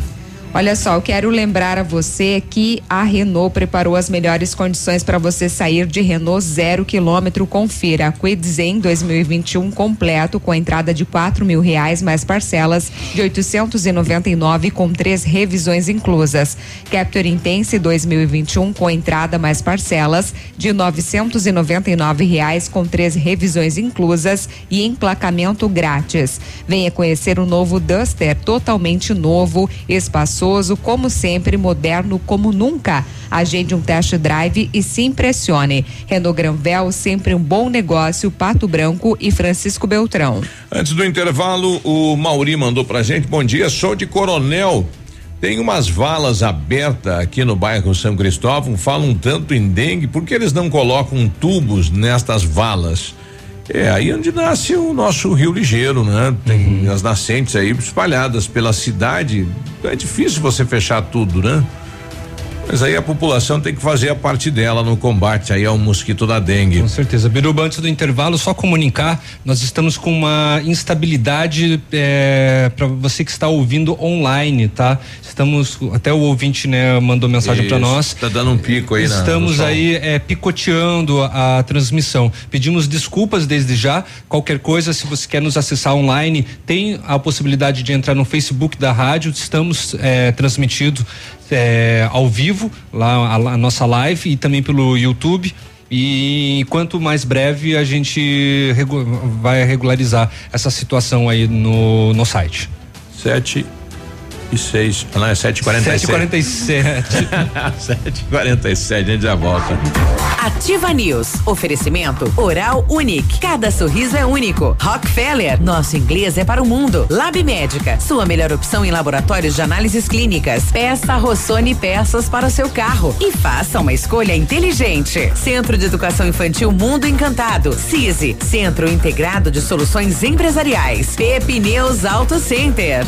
Olha só, eu quero lembrar a você que a Renault preparou as melhores condições para você sair de Renault zero quilômetro. Confira a Quidzen 2021 completo com entrada de quatro mil reais mais parcelas de 899 com três revisões inclusas. Capture Intense 2021 com entrada mais parcelas de 999 reais com três revisões inclusas e emplacamento grátis. Venha conhecer o novo Duster totalmente novo, espaçoso gostoso, como sempre, moderno como nunca. Agende um test drive e se impressione. Renault Granvel, sempre um bom negócio, Pato Branco e Francisco Beltrão. Antes do intervalo, o Mauri mandou pra gente, bom dia, sou de Coronel. Tem umas valas abertas aqui no bairro São Cristóvão, falam tanto em dengue, por que eles não colocam tubos nestas valas? É aí onde nasce o nosso rio ligeiro, né? Tem uhum. as nascentes aí espalhadas pela cidade. É difícil você fechar tudo, né? Mas aí a população tem que fazer a parte dela no combate aí ao mosquito da dengue. Com certeza. Biruba, antes do intervalo, só comunicar, nós estamos com uma instabilidade é, para você que está ouvindo online, tá? Estamos, até o ouvinte, né, mandou mensagem para nós. Tá dando um pico aí, Estamos na, aí é, picoteando a, a transmissão. Pedimos desculpas desde já. Qualquer coisa, se você quer nos acessar online, tem a possibilidade de entrar no Facebook da rádio. Estamos é, transmitindo é, ao vivo, lá a, a, nossa live e também pelo YouTube. E quanto mais breve a gente regu vai regularizar essa situação aí no, no site. Sete e seis. Não, é sete e quarenta e sete. quarenta e sete. Sete e quarenta e sete, a gente já volta. Ativa News. Oferecimento Oral Unique. Cada sorriso é único. Rockefeller. Nosso inglês é para o mundo. Lab Médica. Sua melhor opção em laboratórios de análises clínicas. Peça Rossoni peças para o seu carro. E faça uma escolha inteligente. Centro de Educação Infantil Mundo Encantado. CISI. Centro Integrado de Soluções Empresariais. Pepineus Auto Center.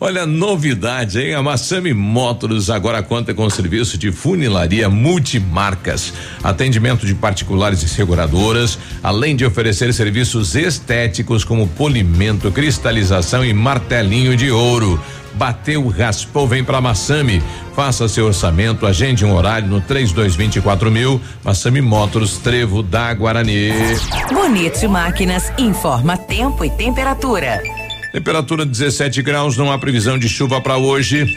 Olha, novidade, hein? A Massami Motors agora conta com serviço de funilaria multimarcas, atendimento de particulares e seguradoras, além de oferecer serviços estéticos como polimento, cristalização e martelinho de ouro. Bateu, raspou, vem pra Massami. Faça seu orçamento, agende um horário no 3224 mil. Massami Motors, Trevo da Guarani. Bonito Máquinas informa tempo e temperatura. Temperatura 17 graus, não há previsão de chuva para hoje.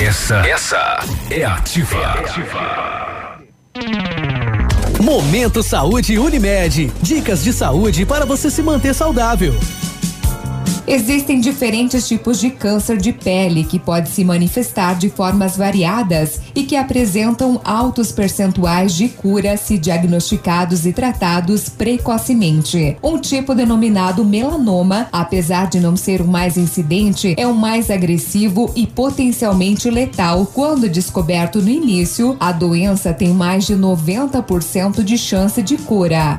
Essa, essa é ativa. É ativa. Momento Saúde Unimed. Dicas de saúde para você se manter saudável. Existem diferentes tipos de câncer de pele que pode se manifestar de formas variadas e que apresentam altos percentuais de cura se diagnosticados e tratados precocemente. Um tipo denominado melanoma, apesar de não ser o mais incidente, é o mais agressivo e potencialmente letal. Quando descoberto no início, a doença tem mais de 90% de chance de cura.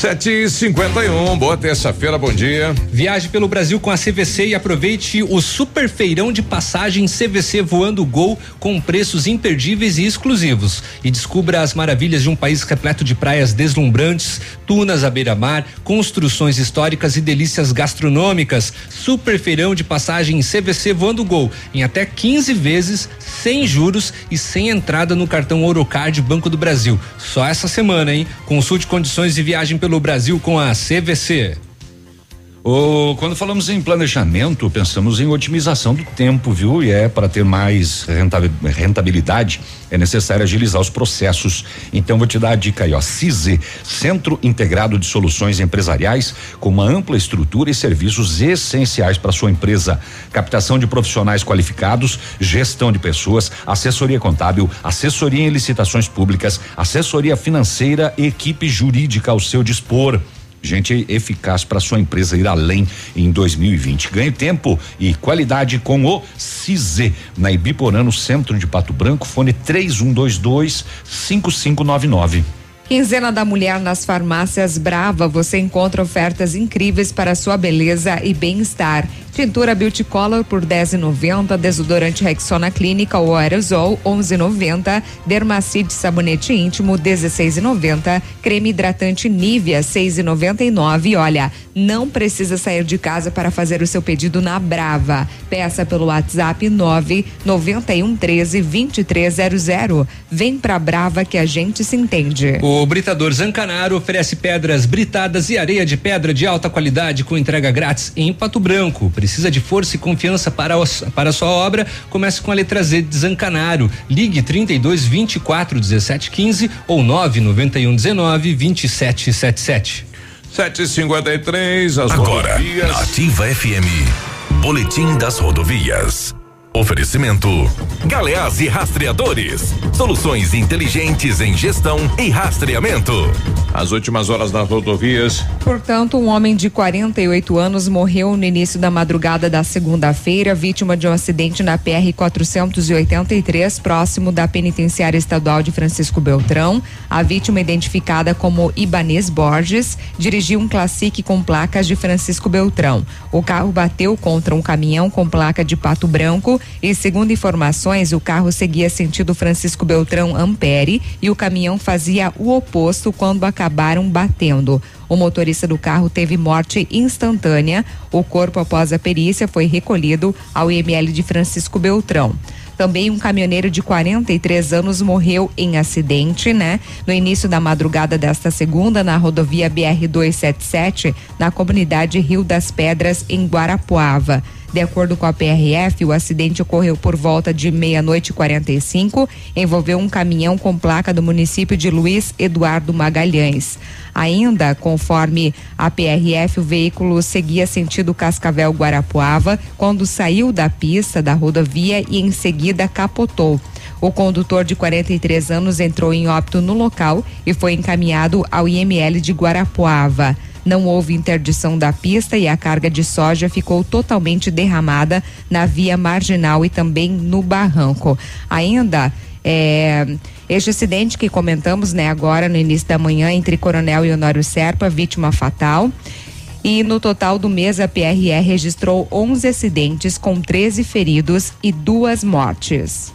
Sete e cinquenta e um, boa terça-feira, bom dia. Viaje pelo Brasil com a CVC e aproveite o super feirão de passagem CVC voando Gol com preços imperdíveis e exclusivos. E descubra as maravilhas de um país repleto de praias deslumbrantes, tunas à beira-mar, construções históricas e delícias gastronômicas. Super feirão de passagem CVC voando Gol em até 15 vezes, sem juros e sem entrada no cartão Orocard Banco do Brasil. Só essa semana, hein? Consulte condições de viagem pelo Brasil com a CVC. Oh, quando falamos em planejamento, pensamos em otimização do tempo, viu? E é para ter mais rentabilidade, é necessário agilizar os processos. Então vou te dar a dica aí, ó. CISE, Centro Integrado de Soluções Empresariais, com uma ampla estrutura e serviços essenciais para sua empresa. Captação de profissionais qualificados, gestão de pessoas, assessoria contábil, assessoria em licitações públicas, assessoria financeira equipe jurídica ao seu dispor. Gente eficaz para sua empresa ir além em 2020. Ganhe tempo e qualidade com o CISE na Ibiporã, no centro de Pato Branco, fone 3122 5599. Quinzena da Mulher nas farmácias Brava, você encontra ofertas incríveis para sua beleza e bem-estar. Tintura Beauty Color por 10,90, desodorante Rexona Clínica ou aerosol 11,90, Dermacide sabonete íntimo 16,90, creme hidratante Nivea 6,99. Olha, não precisa sair de casa para fazer o seu pedido na Brava. Peça pelo WhatsApp 9 91 13 2300. Vem pra Brava que a gente se entende. O Britador Zancanaro oferece pedras britadas e areia de pedra de alta qualidade com entrega grátis em Pato Branco. Precisa de força e confiança para, os, para a sua obra? Comece com a letra Z de Zancanaro. Ligue 32 24 17 15 ou 991 19 27 77. 753 as Agora, rodovias. Ativa FM, Boletim das Rodovias. Oferecimento: Galeás e Rastreadores. Soluções inteligentes em gestão e rastreamento. As últimas horas nas rodovias. Portanto, um homem de 48 anos morreu no início da madrugada da segunda-feira, vítima de um acidente na PR 483, próximo da penitenciária estadual de Francisco Beltrão. A vítima, identificada como Ibanês Borges, dirigiu um Classic com placas de Francisco Beltrão. O carro bateu contra um caminhão com placa de Pato Branco e, segundo informações, o carro seguia sentido Francisco Beltrão Ampere e o caminhão fazia o oposto quando acabaram batendo. O motorista do carro teve morte instantânea. O corpo, após a perícia, foi recolhido ao IML de Francisco Beltrão. Também um caminhoneiro de 43 anos morreu em acidente, né? No início da madrugada desta segunda, na rodovia BR 277, na comunidade Rio das Pedras, em Guarapuava. De acordo com a PRF, o acidente ocorreu por volta de meia-noite e 45, envolveu um caminhão com placa do município de Luiz Eduardo Magalhães. Ainda, conforme a PRF, o veículo seguia sentido Cascavel Guarapuava quando saiu da pista da rodovia e em seguida capotou. O condutor de 43 anos entrou em óbito no local e foi encaminhado ao IML de Guarapuava. Não houve interdição da pista e a carga de soja ficou totalmente derramada na via marginal e também no barranco. Ainda é, este acidente que comentamos né, agora no início da manhã entre Coronel e Honório Serpa, vítima fatal. E no total do mês, a PRE registrou 11 acidentes com 13 feridos e duas mortes.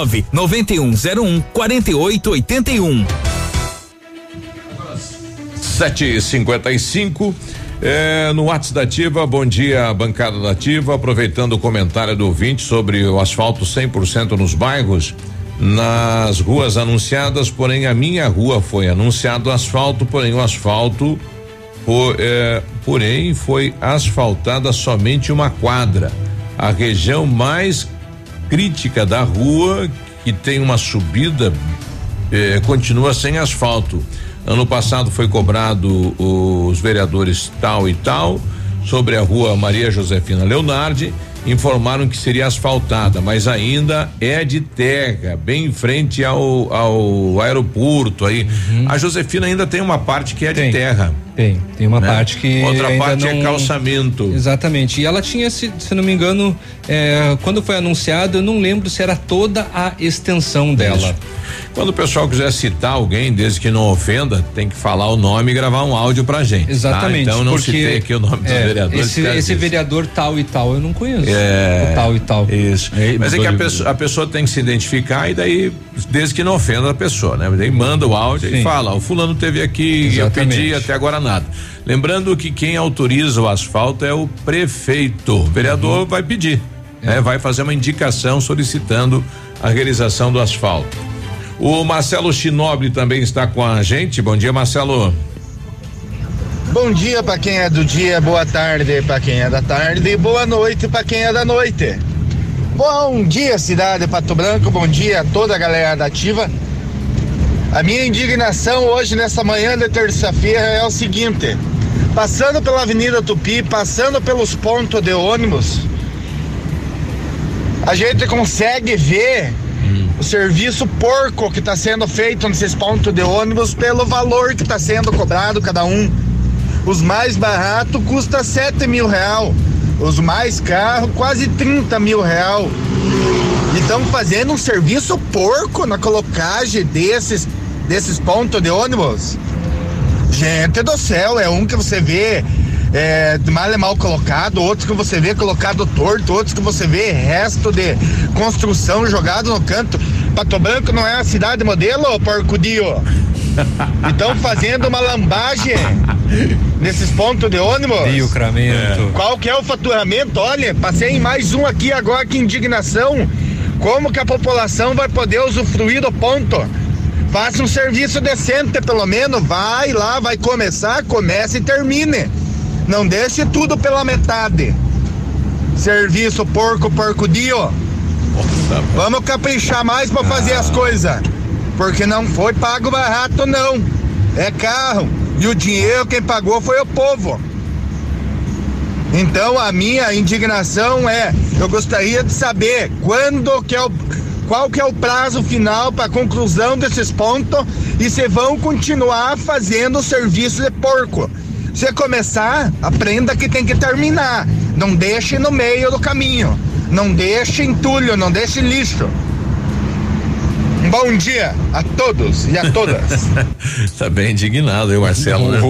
99101 4881. 7h55. É, no WhatsApp da Ativa, bom dia, bancada da Ativa. Aproveitando o comentário do ouvinte sobre o asfalto 100% nos bairros, nas ruas anunciadas, porém a minha rua foi anunciado asfalto, porém o asfalto, foi, é, porém foi asfaltada somente uma quadra. A região mais crítica da rua, que tem uma subida, eh, continua sem asfalto. Ano passado foi cobrado os vereadores tal e tal sobre a rua Maria Josefina Leonardi, informaram que seria asfaltada, mas ainda é de terra, bem em frente ao, ao aeroporto aí. A Josefina ainda tem uma parte que é de terra. Tem, tem uma né? parte que. Outra ainda parte é não- calçamento. Exatamente. E ela tinha, se, se não me engano, é, quando foi anunciado, eu não lembro se era toda a extensão dela. Isso. Quando o pessoal quiser citar alguém, desde que não ofenda, tem que falar o nome e gravar um áudio pra gente. tá? Exatamente. Então não porque, citei aqui o nome dos é, vereadores. Esse, esse vereador tal e tal, eu não conheço. É. O tal e tal. Isso. Mas é que a pessoa, a pessoa tem que se identificar e daí, desde que não ofenda a pessoa, né? Daí manda o áudio e Sim. fala, o fulano teve aqui, eu Exatamente. pedi até agora nada. Lembrando que quem autoriza o asfalto é o prefeito. O vereador vai pedir. né, vai fazer uma indicação solicitando a realização do asfalto. O Marcelo Chinobre também está com a gente. Bom dia, Marcelo. Bom dia para quem é do dia, boa tarde para quem é da tarde e boa noite para quem é da noite. Bom dia, cidade de Pato Branco, bom dia a toda a galera da Ativa. A minha indignação hoje, nessa manhã de terça-feira, é o seguinte: passando pela Avenida Tupi, passando pelos pontos de ônibus, a gente consegue ver o serviço porco que está sendo feito nesses pontos de ônibus pelo valor que está sendo cobrado cada um. Os mais baratos custa 7 mil real. Os mais caros, quase 30 mil real. E estão fazendo um serviço porco na colocagem desses, desses pontos de ônibus. Gente do céu, é um que você vê é, mal é mal colocado, outros que você vê colocado torto, outros que você vê resto de construção jogado no canto. Pato Branco não é a cidade modelo, porcudio? Estão fazendo uma lambagem nesses pontos de ônibus. E o cramento. Qual que é o faturamento? Olha, passei em mais um aqui agora, que indignação. Como que a população vai poder usufruir do ponto? Faça um serviço decente, pelo menos. Vai lá, vai começar, comece e termine. Não deixe tudo pela metade. Serviço porco, porco dio. Vamos caprichar mais para fazer as coisas. Porque não foi pago barato, não. É carro. E o dinheiro quem pagou foi o povo. Então a minha indignação é, eu gostaria de saber quando que é o, qual que é o prazo final para conclusão desses pontos e se vão continuar fazendo o serviço de porco. Se começar, aprenda que tem que terminar. Não deixe no meio do caminho. Não deixe entulho, não deixe lixo. Um bom dia a todos e a todas. tá bem indignado, eu, Marcelo, né?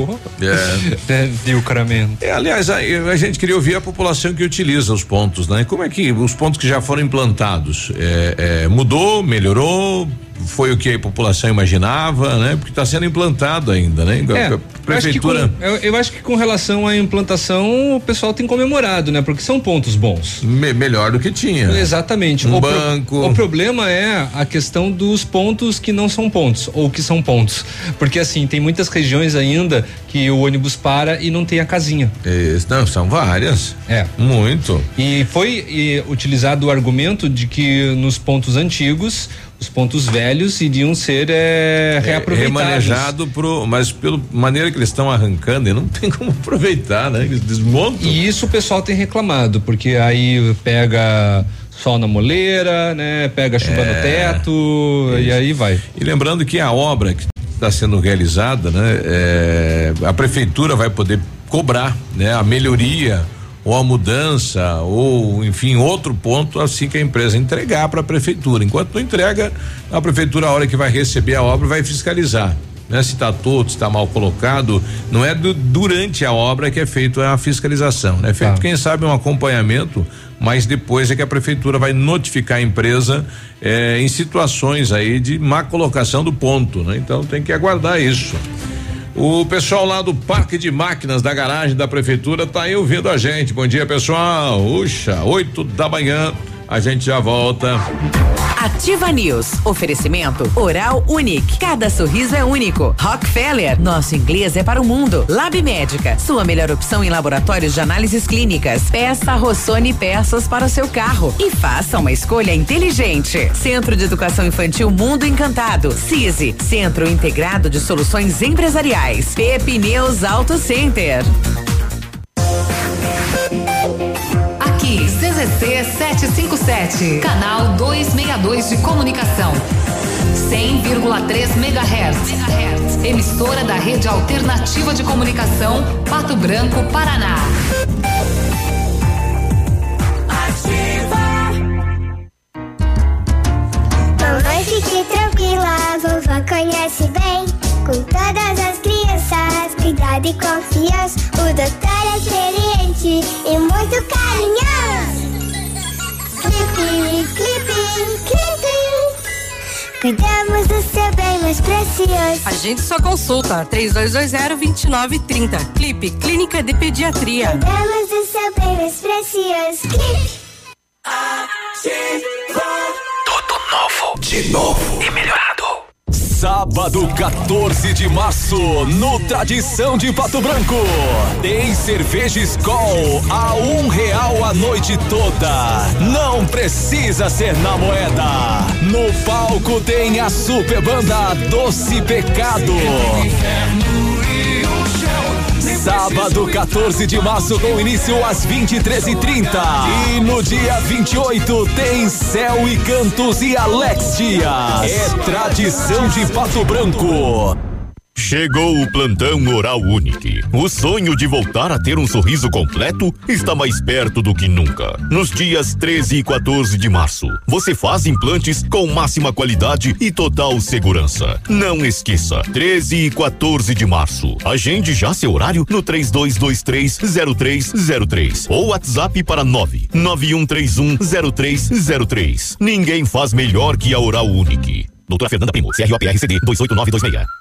É. De ucramento. É, aliás, a, a, gente queria ouvir a população que utiliza os pontos, né? Como é que os pontos que já foram implantados é, é, mudou, melhorou? Foi o que a população imaginava, né? Porque está sendo implantado ainda, né? É, prefeitura. Com, eu, eu, acho que com relação à implantação, o pessoal tem comemorado, né? Porque são pontos bons. Me, melhor do que tinha. Exatamente. Um o banco. Pro, o problema é a questão dos pontos que não são pontos, ou que são pontos. Porque assim, tem muitas regiões ainda que o ônibus para e não tem a casinha. Isso, não, são várias. É. Muito. E foi e, utilizado o argumento de que nos pontos antigos os pontos velhos iriam ser é, reaproveitados. É, remanejado pro, mas pela maneira que eles estão arrancando, não tem como aproveitar, né? Eles desmontam. E isso o pessoal tem reclamado, porque aí pega sol na moleira, né? Pega chuva é, no teto isso. e aí vai. E lembrando que a obra que está sendo realizada, né? É, a prefeitura vai poder cobrar, né? A melhoria ou a mudança ou enfim outro ponto assim que a empresa entregar para a prefeitura. Enquanto não entrega, a prefeitura a hora que vai receber a obra vai fiscalizar. Né? Se está todo, se está mal colocado, não é do, durante a obra que é feito a fiscalização, né? É feito tá. quem sabe um acompanhamento, mas depois é que a prefeitura vai notificar a empresa eh, em situações aí de má colocação do ponto, né? Então tem que aguardar isso. O pessoal lá do Parque de Máquinas da garagem da prefeitura tá aí ouvindo a gente. Bom dia, pessoal. Uxa, oito da manhã. A gente já volta. Ativa News. Oferecimento Oral Unique. Cada sorriso é único. Rockefeller. Nosso inglês é para o mundo. Lab Médica. Sua melhor opção em laboratórios de análises clínicas. Peça Rossoni peças para o seu carro. E faça uma escolha inteligente. Centro de Educação Infantil Mundo Encantado. CISI. Centro Integrado de Soluções Empresariais. Pepineus Auto Center. CZC 757, canal 262 de comunicação. 100,3 MHz. Emissora da Rede Alternativa de Comunicação, Pato Branco, Paraná. Mamãe, fique tranquila, vovó conhece bem. Com todas as crianças, cuidado e confiança. O doutor é Cuidamos do seu bem mais precioso. A gente só consulta 3220-2930. Clipe Clínica de Pediatria. Cuidamos do seu bem mais precioso. Clipe. Ativa. Tudo novo. De novo. E melhorado. Sábado 14 de março, no Tradição de Pato Branco. Tem cerveja Skol a um real a noite toda. Não precisa ser na moeda. No palco tem a super banda Doce Pecado. Sábado 14 de março com início às 23h30. E, no dia 28 tem Céu e Cantos e Alex Dias. É tradição de Pato Branco. Chegou o plantão Oral Unique. O sonho de voltar a ter um sorriso completo está mais perto do que nunca. Nos dias 13 e 14 de março, você faz implantes com máxima qualidade e total segurança. Não esqueça, 13 e 14 de março. Agende já seu horário no 32230303 ou WhatsApp para 991310303. Ninguém faz melhor que a Oral Unique. Doutora Fernanda Primo, CROPRCD 28926.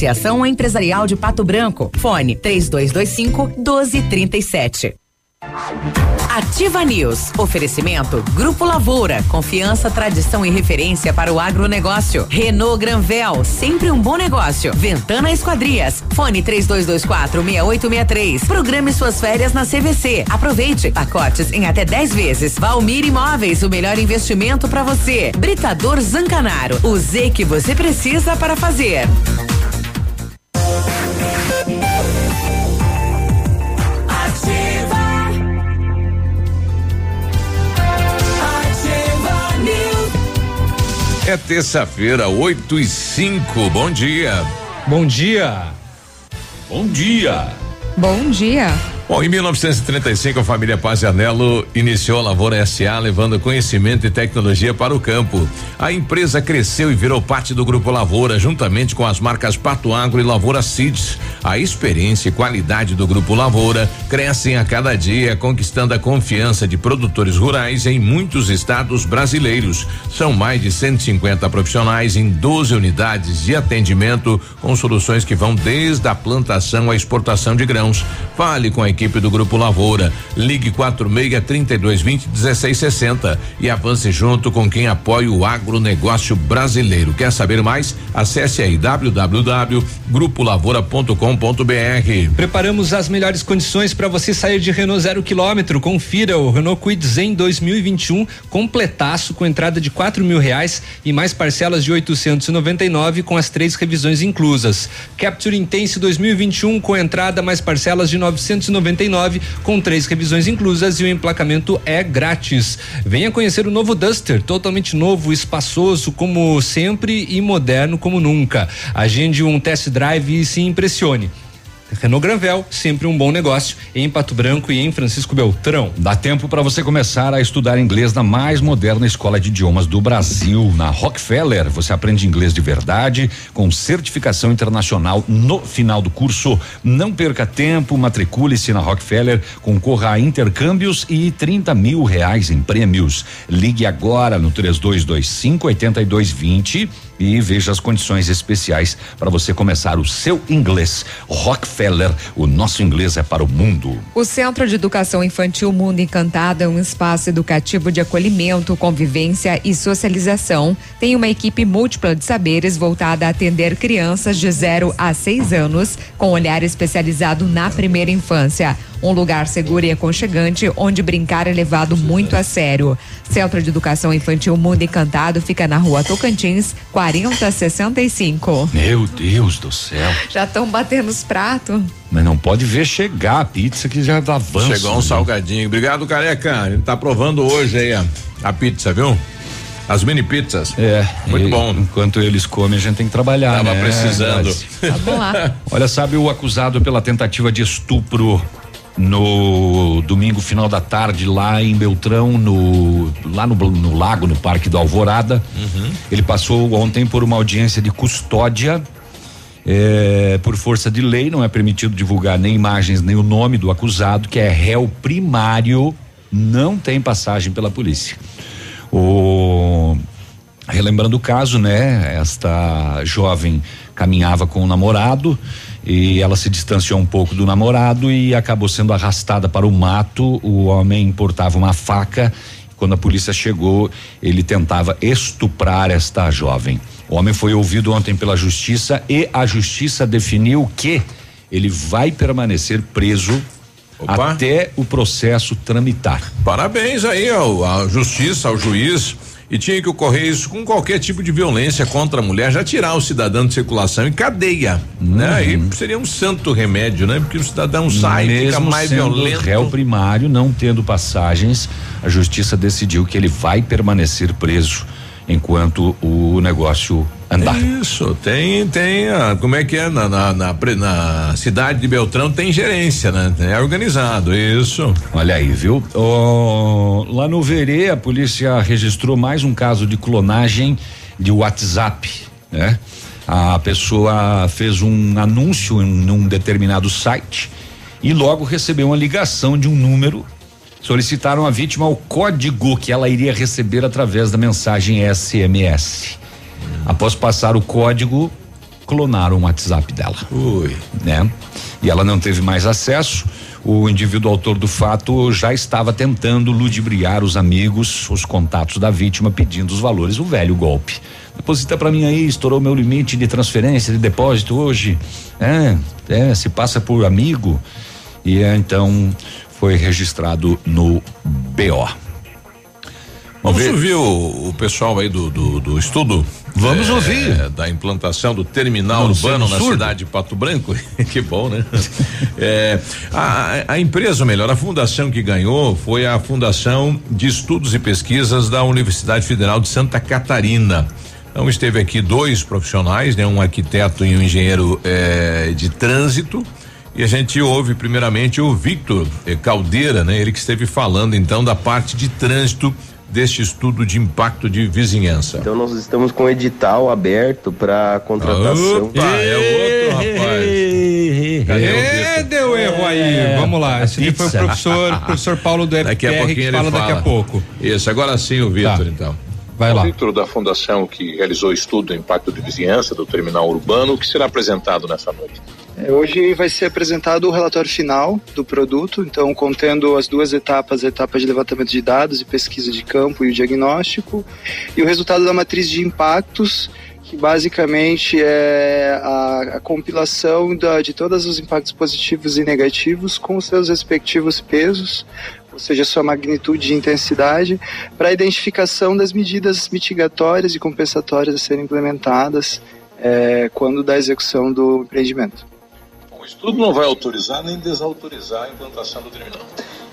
Associação Empresarial de Pato Branco. Fone 3225 1237. Ativa News. Oferecimento Grupo Lavoura. Confiança, tradição e referência para o agronegócio. Renault Granvel. Sempre um bom negócio. Ventana Esquadrias. Fone 3224 6863. Programe suas férias na CVC. Aproveite. Pacotes em até 10 vezes. Valmir Imóveis. O melhor investimento para você. Britador Zancanaro. O Z que você precisa para fazer. É terça-feira, 8 e 5. Bom dia. Bom dia. Bom dia. Bom dia. Bom, em 1935, a família Pazianello iniciou a Lavoura SA, levando conhecimento e tecnologia para o campo. A empresa cresceu e virou parte do Grupo Lavoura, juntamente com as marcas Pato Agro e Lavoura Seeds. A experiência e qualidade do Grupo Lavoura crescem a cada dia, conquistando a confiança de produtores rurais em muitos estados brasileiros. São mais de 150 profissionais em 12 unidades de atendimento, com soluções que vão desde a plantação à exportação de grãos. Fale com a equipe do Grupo Lavoura. Ligue 46 3220 1660 e avance junto com quem apoia o agronegócio brasileiro. Quer saber mais? Acesse aí www.grupolavoura.com.br. Preparamos as melhores condições para você sair de Renault zero quilômetro. Confira o Renault Kwid Zen 2021 completaço com entrada de quatro mil reais e mais parcelas de 899 com as três revisões inclusas. Capture Intense 2021 com entrada mais parcelas de 999 com três revisões inclusas e o emplacamento é grátis. Venha conhecer o novo Duster, totalmente novo, espaçoso como sempre e moderno como nunca. Agende um test drive e se impressione. Renault Granvel, sempre um bom negócio em Pato Branco e em Francisco Beltrão. Dá tempo para você começar a estudar inglês na mais moderna escola de idiomas do Brasil, na Rockefeller. Você aprende inglês de verdade, com certificação internacional no final do curso. Não perca tempo, matricule-se na Rockefeller, concorra a intercâmbios e 30 mil reais em prêmios. Ligue agora no 3225 8220 e veja as condições especiais para você começar o seu inglês. Rockefeller, o nosso inglês é para o mundo. O Centro de Educação Infantil Mundo Encantado é um espaço educativo de acolhimento, convivência e socialização. Tem uma equipe múltipla de saberes voltada a atender crianças de 0 a 6 anos, com olhar especializado na primeira infância. Um lugar seguro e aconchegante onde brincar é levado muito a sério. Centro de Educação Infantil Mundo Encantado fica na rua Tocantins, 4065. Meu Deus do céu. Já estão batendo os pratos. Mas não pode ver chegar a pizza que já dá avanço. Chegou um né? salgadinho. Obrigado, careca. A gente tá provando hoje aí a, a pizza, viu? As mini pizzas. É. Muito e bom. Enquanto eles comem, a gente tem que trabalhar. Tava né? precisando. Mas- Tá bom lá. Olha, sabe o acusado pela tentativa de estupro no domingo final da tarde lá em Beltrão, no lá no, no lago, no Parque do Alvorada. Ele passou ontem por uma audiência de custódia. É, por força de lei, não é permitido divulgar nem imagens nem o nome do acusado, que é réu primário, não tem passagem pela polícia. O relembrando o caso, né? Esta jovem caminhava com o namorado e ela se distanciou um pouco do namorado e acabou sendo arrastada para o mato. O homem portava uma faca. Quando a polícia chegou, ele tentava estuprar esta jovem. O homem foi ouvido ontem pela justiça e a justiça definiu que ele vai permanecer preso até o processo tramitar. Parabéns aí ao, à justiça, ao juiz. E tinha que ocorrer isso com qualquer tipo de violência contra a mulher, já tirar o cidadão de circulação em cadeia, né? Aí seria um santo remédio, né? Porque o cidadão sai, fica Mesmo mais sendo violento. réu primário, não tendo passagens, a justiça decidiu que ele vai permanecer preso enquanto o negócio andar. Isso, tem, tem, a- como é que é, na, na, na na cidade de Beltrão tem gerência, né? É organizado, isso. Olha aí, viu? Ó, lá no Verê, a polícia registrou mais um caso de clonagem de WhatsApp, né? A pessoa fez um anúncio em um determinado site e logo recebeu uma ligação de um número. Solicitaram à vítima o código que ela iria receber através da mensagem SMS. Após passar o código, clonaram o WhatsApp dela. Ui. Né? E ela não teve mais acesso. O indivíduo autor do fato já estava tentando ludibriar os amigos, os contatos da vítima, pedindo os valores. O velho golpe. Deposita para mim aí, estourou meu limite de transferência, de depósito hoje. É, é, se passa por amigo. E é, então foi registrado no BO. Vamos ouvir o, o pessoal aí do, do, do estudo? Vamos é, ouvir. Da implantação do terminal Não urbano sendo na surdo. cidade de Pato Branco. que bom, né? É, a, a empresa, ou melhor, a fundação que ganhou foi a Fundação de Estudos e Pesquisas da Universidade Federal de Santa Catarina. Então esteve aqui dois profissionais, né? Um arquiteto e um engenheiro eh, de trânsito. E a gente ouve primeiramente o Victor eh, Caldeira, né? Ele que esteve falando então da parte de trânsito deste estudo de impacto de vizinhança. Então nós estamos com o edital aberto para contratação. Opa, é outro rapaz. Cadê o É, deu erro aí. Vamos lá. Esse aqui foi o professor, professor Paulo do Daqui a FPR pouquinho que ele fala, daqui a fala. pouco. Isso, agora sim o Vitor, então. Vai lá. O Victor da fundação que realizou o estudo do impacto de vizinhança do terminal urbano, o que será apresentado nessa noite? É, Hoje vai ser apresentado o relatório final do produto, então contendo as duas etapas, a etapa de levantamento de dados e pesquisa de campo e o diagnóstico, e o resultado da matriz de impactos, que basicamente é a, a compilação da- de todos os impactos positivos e negativos com os seus respectivos pesos, seja, sua magnitude e intensidade, para a identificação das medidas mitigatórias e compensatórias a serem implementadas é, quando da execução do empreendimento. O estudo não vai autorizar nem desautorizar a implantação do terminal.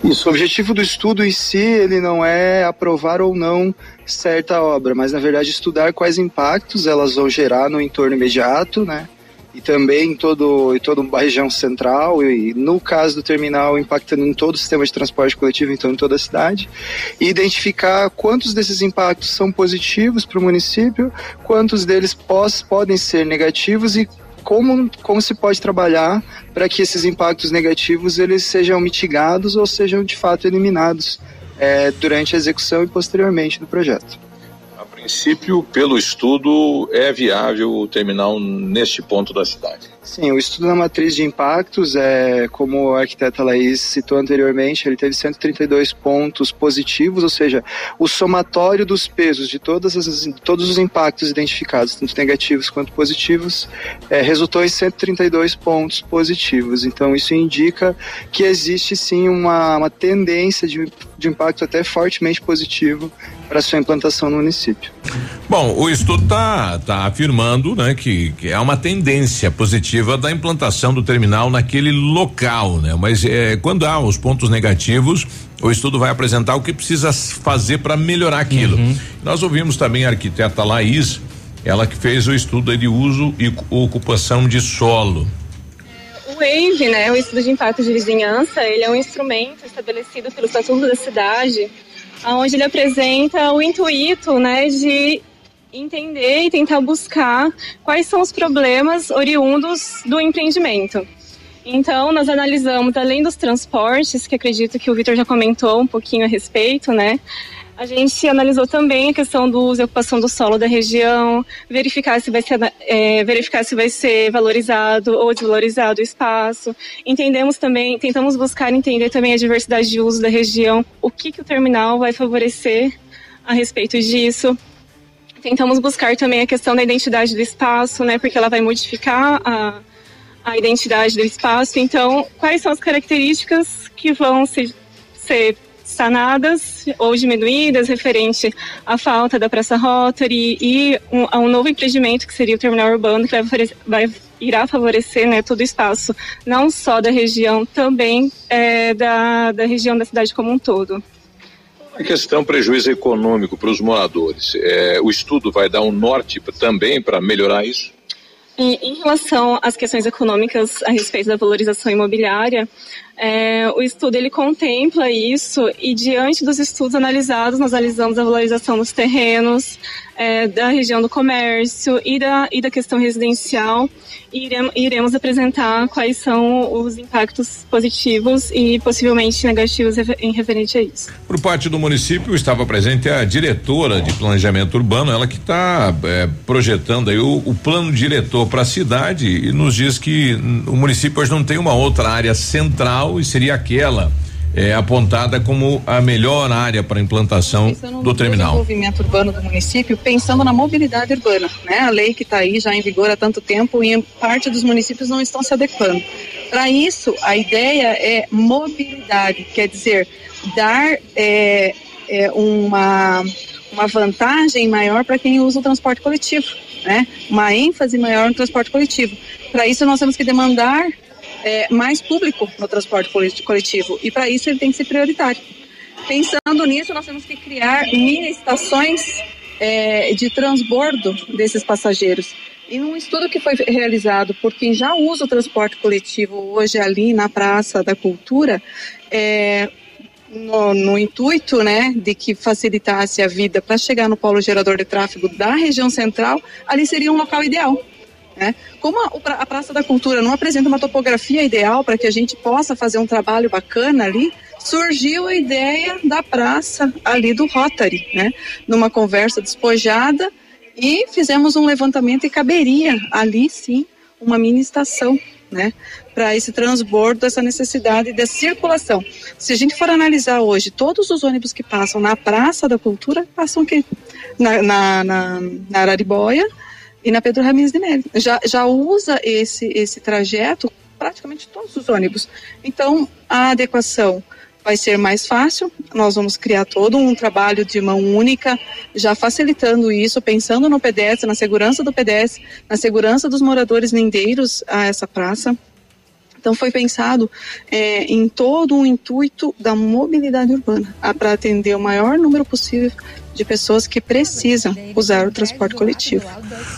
Isso, o objetivo do estudo em si, ele não é aprovar ou não certa obra, mas na verdade estudar quais impactos elas vão gerar no entorno imediato, né? E também em todo em toda a região central e no caso do terminal impactando em todo o sistema de transporte coletivo, então em toda a cidade, e identificar quantos desses impactos são positivos para o município, quantos deles pos, podem ser negativos e como, como se pode trabalhar para que esses impactos negativos eles sejam mitigados ou sejam de fato eliminados eh, durante a execução e posteriormente do projeto. Município, pelo estudo, é viável o terminal neste ponto da cidade? Sim, o estudo da matriz de impactos, é, como a arquiteta Laís citou anteriormente, ele teve 132 pontos positivos, ou seja, o somatório dos pesos de todas as, todos os impactos identificados, tanto negativos quanto positivos, é, resultou em 132 pontos positivos. Então, isso indica que existe sim uma, uma tendência de, de impacto até fortemente positivo para sua implantação no município. Bom, o estudo está tá afirmando né, que, que é uma tendência positiva da implantação do terminal naquele local, né? Mas é, quando há os pontos negativos, o estudo vai apresentar o que precisa fazer para melhorar aquilo. Uhum. Nós ouvimos também a arquiteta Laís, ela que fez o estudo de uso e ocupação de solo. O WAVE, né, o estudo de impacto de vizinhança, ele é um instrumento estabelecido pelo Estatuto da Cidade onde ele apresenta o intuito né, de entender e tentar buscar quais são os problemas oriundos do empreendimento. Então, nós analisamos, além dos transportes, que acredito que o Vitor já comentou um pouquinho a respeito, né? A gente analisou também a questão do uso e ocupação do solo da região, verificar se vai ser, é, verificar se vai ser valorizado ou desvalorizado o espaço. Entendemos também, tentamos buscar entender também a diversidade de uso da região, o que, que o terminal vai favorecer a respeito disso. Tentamos buscar também a questão da identidade do espaço, né, porque ela vai modificar a, a identidade do espaço. Então, quais são as características que vão se, ser sanadas ou diminuídas referente à falta da Praça Rotary e um, a um novo empreendimento que seria o terminal urbano que vai, vai irá favorecer né, todo o espaço, não só da região, também é, da, da região da cidade como um todo. A questão prejuízo econômico para os moradores, é, o estudo vai dar um norte também para melhorar isso? E, em relação às questões econômicas a respeito da valorização imobiliária, é, o estudo ele contempla isso e diante dos estudos analisados, nós analisamos a valorização dos terrenos, é, da região do comércio e da, e da questão residencial e iremos, iremos apresentar quais são os impactos positivos e possivelmente negativos em referente a isso. Por parte do município estava presente a diretora de planejamento urbano, ela que está é, projetando aí o, o plano diretor para a cidade e nos diz que o município hoje não tem uma outra área central e seria aquela é, apontada como a melhor área para implantação do terminal. Desenvolvimento urbano do município, pensando na mobilidade urbana, né? A lei que está aí já em vigor há tanto tempo e parte dos municípios não estão se adequando. Para isso, a ideia é mobilidade, quer dizer, dar é, é, uma uma vantagem maior para quem usa o transporte coletivo, né? Uma ênfase maior no transporte coletivo. Para isso, nós temos que demandar é, mais público no transporte coletivo e para isso ele tem que ser prioritário. Pensando nisso, nós temos que criar mini estações é, de transbordo desses passageiros. E num estudo que foi realizado por quem já usa o transporte coletivo hoje ali na Praça da Cultura, é, no, no, intuito né, de que facilitasse a vida para chegar no polo gerador de tráfego da região central, ali seria um local ideal. Né? Como a, a Praça da Cultura não apresenta uma topografia ideal para que a gente possa fazer um trabalho bacana ali, surgiu a ideia da praça ali do Rotary, né? Numa conversa despojada e fizemos um levantamento e caberia ali sim uma mini estação, né? Para esse transbordo, essa necessidade de circulação. Se a gente for analisar hoje, todos os ônibus que passam na Praça da Cultura passam aqui na, na, na, na Araribóia, e na Pedro Ramirez de Neve. Já, já usa esse, esse trajeto praticamente todos os ônibus. Então, a adequação vai ser mais fácil. Nós vamos criar todo um trabalho de mão única, já facilitando isso, pensando no pedestre, na segurança do pedestre, na segurança dos moradores lindeiros a essa praça. Então foi pensado é, em todo o intuito da mobilidade urbana, para atender o maior número possível de pessoas que precisam usar o transporte coletivo.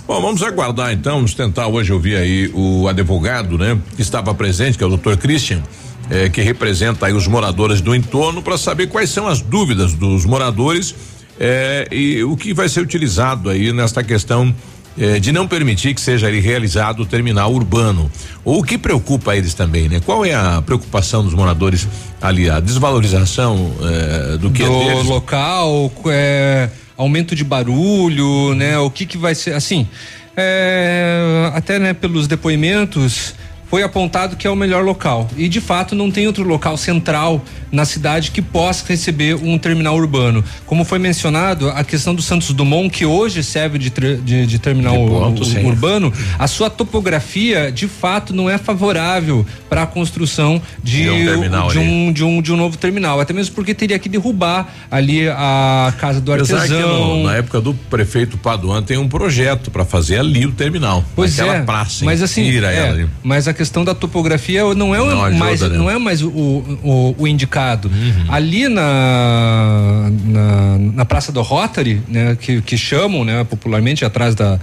Bom, vamos aguardar então, vamos tentar hoje ouvir aí o advogado, né, que estava presente, que é o doutor Christian. Eh, que representa aí os moradores do entorno para saber quais são as dúvidas dos moradores eh, e o que vai ser utilizado aí nesta questão eh, de não permitir que seja ali realizado o terminal urbano. O que preocupa eles também, né? Qual é a preocupação dos moradores ali? A desvalorização eh, do que do é deles? local, é, aumento de barulho, né? O que que vai ser, assim, é, até né, pelos depoimentos foi apontado que é o melhor local. E de fato não tem outro local central na cidade que possa receber um terminal urbano. Como foi mencionado, a questão do Santos Dumont, que hoje serve de, de, de terminal de ponto, ur, urbano, a sua topografia de fato não é favorável para a construção de, de, um, de, um, de, um, de um novo terminal. Até mesmo porque teria que derrubar ali a casa do Apesar artesão. No, na época do prefeito Paduan tem um projeto para fazer ali o terminal. Pois é. Praça, mas assim, é, mas a questão da topografia não é não mais ajuda, né? não é mais o, o, o indicado. Uhum. Ali na, na, na Praça do Rotary, né, que, que chamam, né, popularmente atrás da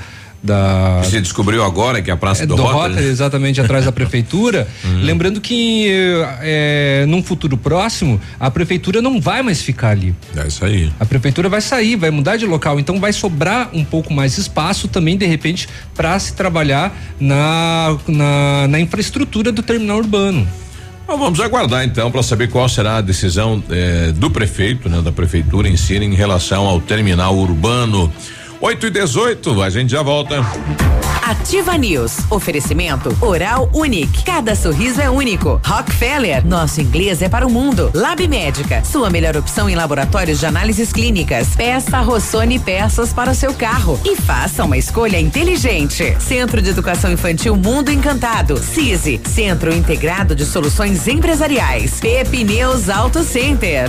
da. Você descobriu agora que é a Praça é, do, do Rotary, Rotary exatamente atrás da prefeitura. Uhum. Lembrando que é, num futuro próximo a prefeitura não vai mais ficar ali. É isso aí. A prefeitura vai sair, vai mudar de local, então vai sobrar um pouco mais espaço também de repente para se trabalhar na, na, na infraestrutura do terminal urbano. Bom, vamos aguardar então para saber qual será a decisão eh, do prefeito, né, da prefeitura em si, em relação ao terminal urbano. 8 e 18, a gente já volta. Ativa News. Oferecimento Oral Unique. Cada sorriso é único. Rockefeller. Nosso inglês é para o mundo. Lab Médica. Sua melhor opção em laboratórios de análises clínicas. Peça Rossoni peças para o seu carro. E faça uma escolha inteligente. Centro de Educação Infantil Mundo Encantado. CISI. Centro Integrado de Soluções Empresariais. Pepineus Auto Center.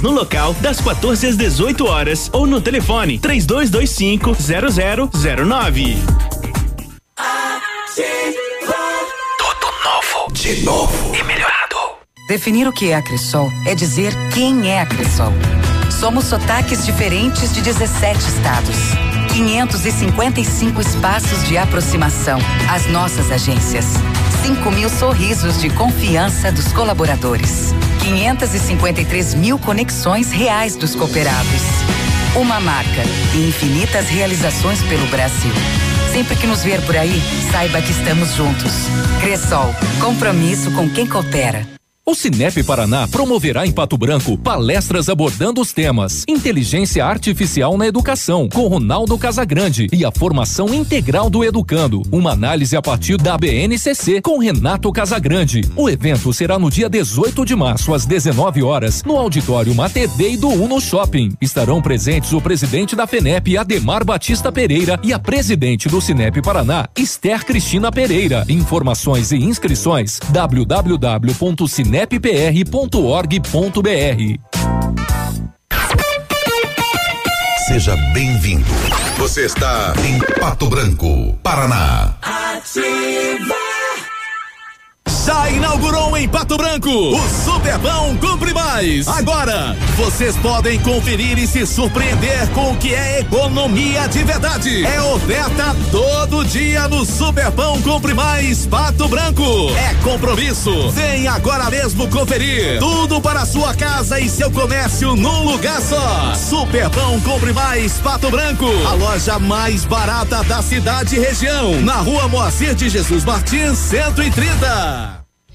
vendas no local das 14 às 18 horas ou no telefone 3225 0009. Tudo novo, de novo e melhorado. Definir o que é a Cressol é dizer quem é a Cressol. Somos sotaques diferentes de 17 estados. 555 espaços de aproximação. As nossas agências. 5 mil sorrisos de confiança dos colaboradores. 553 mil conexões reais dos cooperados. Uma marca e infinitas realizações pelo Brasil. Sempre que nos ver por aí, saiba que estamos juntos. Cressol, compromisso com quem coopera. O Cinep Paraná promoverá em Pato Branco palestras abordando os temas Inteligência Artificial na Educação, com Ronaldo Casagrande e a formação integral do educando. Uma análise a partir da BNCC com Renato Casagrande. O evento será no dia 18 de março, às 19 horas, no auditório Matedei do Uno Shopping. Estarão presentes o presidente da FENEP, Ademar Batista Pereira, e a presidente do Cinep Paraná, Esther Cristina Pereira. Informações e inscrições www.cinep nepr.org.br. Seja bem-vindo. Você está em Pato Branco, Paraná. Ativa. Já inaugurou em Pato Branco o Superbão Compre Mais. Agora, vocês podem conferir e se surpreender com o que é economia de verdade. É oferta todo dia no Superbão Compre Mais Pato Branco. É compromisso. Vem agora mesmo conferir. Tudo para sua casa e seu comércio num lugar só. Superbão Compre Mais Pato Branco. A loja mais barata da cidade e região. Na rua Moacir de Jesus Martins, 130.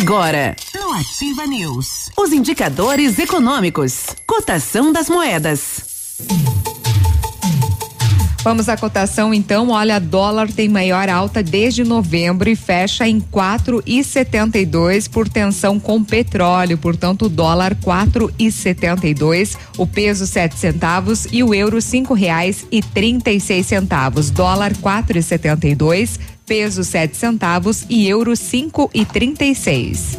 Agora, no Ativa News, os indicadores econômicos, cotação das moedas. Vamos à cotação então. Olha, dólar tem maior alta desde novembro e fecha em 4,72 por tensão com petróleo. Portanto, dólar 4,72, o peso sete centavos e o euro cinco reais e trinta e seis centavos. Dólar 4,72, peso sete centavos e euro cinco e trinta e seis.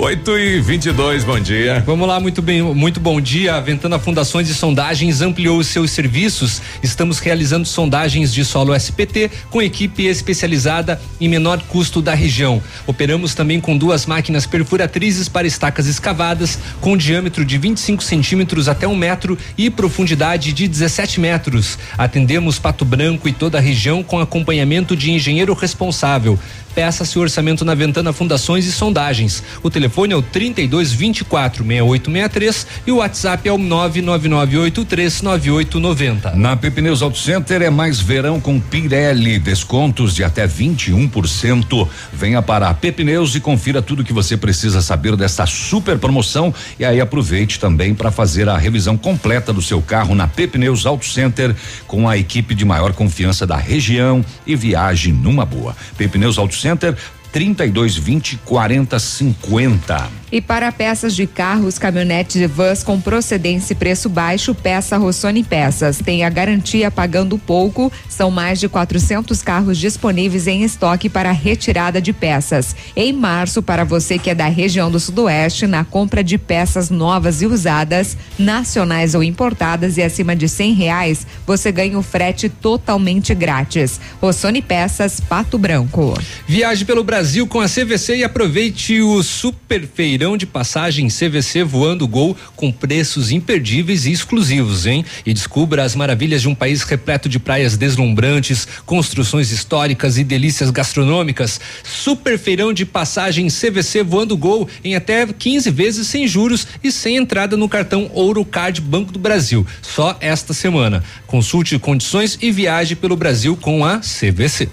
8 e 22 bom dia. Vamos lá, muito bem, muito bom dia. A Ventana Fundações e Sondagens ampliou os seus serviços. Estamos realizando sondagens de solo SPT com equipe especializada em menor custo da região. Operamos também com duas máquinas perfuratrizes para estacas escavadas com diâmetro de 25 centímetros até um metro e profundidade de 17 metros. Atendemos Pato Branco e toda a região com acompanhamento de engenheiro responsável. Peça seu orçamento na Ventana Fundações e Sondagens. O telefone é o 32 24 6863 e o WhatsApp é o 999839890. Na Pepineus Auto Center é mais verão com Pirelli, descontos de até 21%. Venha para a Pepineus e confira tudo que você precisa saber desta super promoção e aí aproveite também para fazer a revisão completa do seu carro na Pepineus Auto Center com a equipe de maior confiança da região e viaje numa boa. Pepineus Auto Center 32 20 40 50. E para peças de carros, caminhonetes e vans com procedência e preço baixo, peça Rossoni Peças. Tem a garantia pagando pouco. São mais de 400 carros disponíveis em estoque para retirada de peças. Em março, para você que é da região do Sudoeste, na compra de peças novas e usadas, nacionais ou importadas e acima de cem reais, você ganha o frete totalmente grátis. Rossoni Peças, Pato Branco. Viaje pelo Brasil com a CVC e aproveite o super feirão de passagem CVC voando Gol com preços imperdíveis e exclusivos, hein? E descubra as maravilhas de um país repleto de praias deslumbrantes, construções históricas e delícias gastronômicas. Super feirão de passagem CVC voando Gol em até 15 vezes sem juros e sem entrada no cartão Ouro Card Banco do Brasil. Só esta semana. Consulte condições e viaje pelo Brasil com a CVC.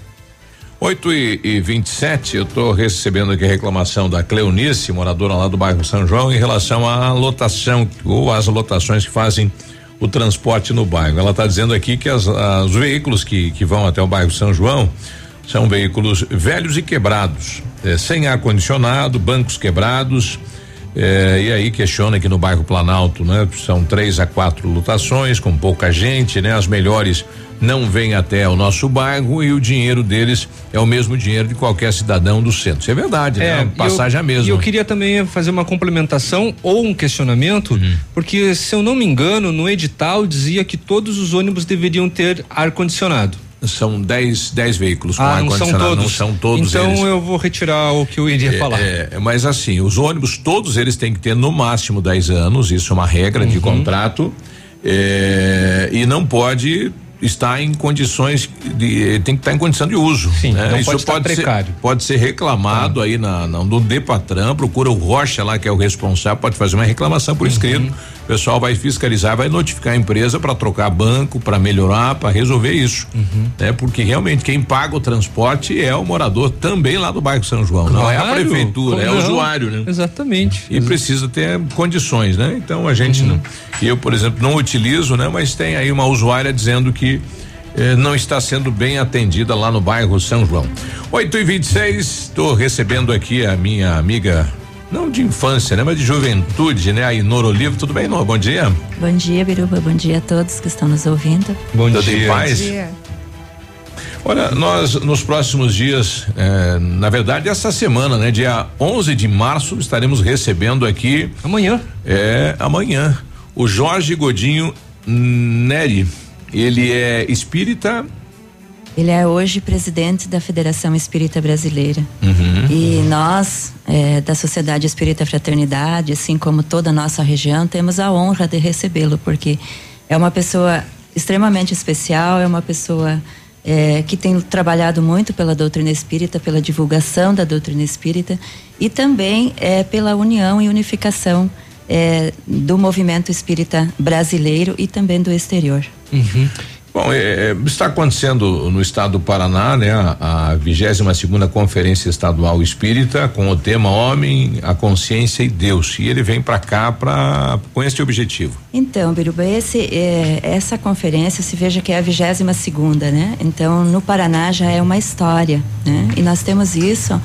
8 e, e 27, eu estou recebendo aqui a reclamação da Cleonice, moradora lá do bairro São João, em relação à lotação ou às lotações que fazem o transporte no bairro. Ela está dizendo aqui que as, as, os veículos que, que vão até o bairro São João são veículos velhos e quebrados, eh, sem ar condicionado, bancos quebrados. eh, e aí questiona que no bairro Planalto, né? São três a quatro lotações com pouca gente, né? As melhores não vêm até o nosso bairro e o dinheiro deles é o mesmo dinheiro de qualquer cidadão do centro. Isso é verdade, né? A Passagem eu, é a mesma. E eu queria também fazer uma complementação ou um questionamento, Uhum. porque se eu não me engano, no edital dizia que todos os ônibus deveriam ter ar condicionado. São 10 dez veículos com ah, ar não são condicionado, todos. não são todos então eles. eu vou retirar o que eu iria É, falar. é, mas assim, os ônibus, todos eles têm que ter no máximo 10 anos, isso é uma regra Uhum. de contrato. é, e não pode estar em condições de. tem que estar em condição de uso. Sim, não pode estar precário. Ser, pode ser reclamado aí na, na, no Depatran, procura o Rocha lá, que é o responsável, pode fazer uma reclamação por escrito. O pessoal vai fiscalizar, vai notificar a empresa para trocar banco, para melhorar, para resolver isso. Né? Porque realmente quem paga o transporte é o morador também lá do bairro São João. Não é a Claro, prefeitura, é o usuário, né? Exatamente. E precisa ter condições, né? Então a gente não. Eu, por exemplo, não utilizo, né? Mas tem aí uma usuária dizendo que eh, não está sendo bem atendida lá no bairro São João. 8 e 26 estou recebendo aqui a minha amiga, não de infância, né? Mas de juventude, né? A Inor Olivo. Tudo bem, Inor? Bom dia. Bom dia, Biruba. Bom dia a todos que estão nos ouvindo. Bom Tudo em paz? Olha, nós nos próximos dias, eh, na verdade essa semana, né? Dia 11 de março estaremos recebendo aqui. Amanhã? É, amanhã. O Jorge Godinho Neri. Ele é espírita Ele é hoje presidente da Federação Espírita Brasileira. Uhum. E nós, eh, da Sociedade Espírita Fraternidade, assim como toda a nossa região, temos a honra de recebê-lo, porque é uma pessoa extremamente especial, é uma pessoa eh, que tem trabalhado muito pela doutrina espírita, pela divulgação da doutrina espírita e também eh, pela união e unificação eh, do movimento espírita brasileiro e também do exterior. Uhum. Bom, é, é, está acontecendo no estado do Paraná, né, a vigésima segunda conferência estadual espírita com o tema Homem, a Consciência e Deus. E ele vem para cá para com este objetivo. Então, Biruba, esse, é, essa conferência se veja que é a vigésima segunda, né? Então, no Paraná já é uma história, né? E nós temos isso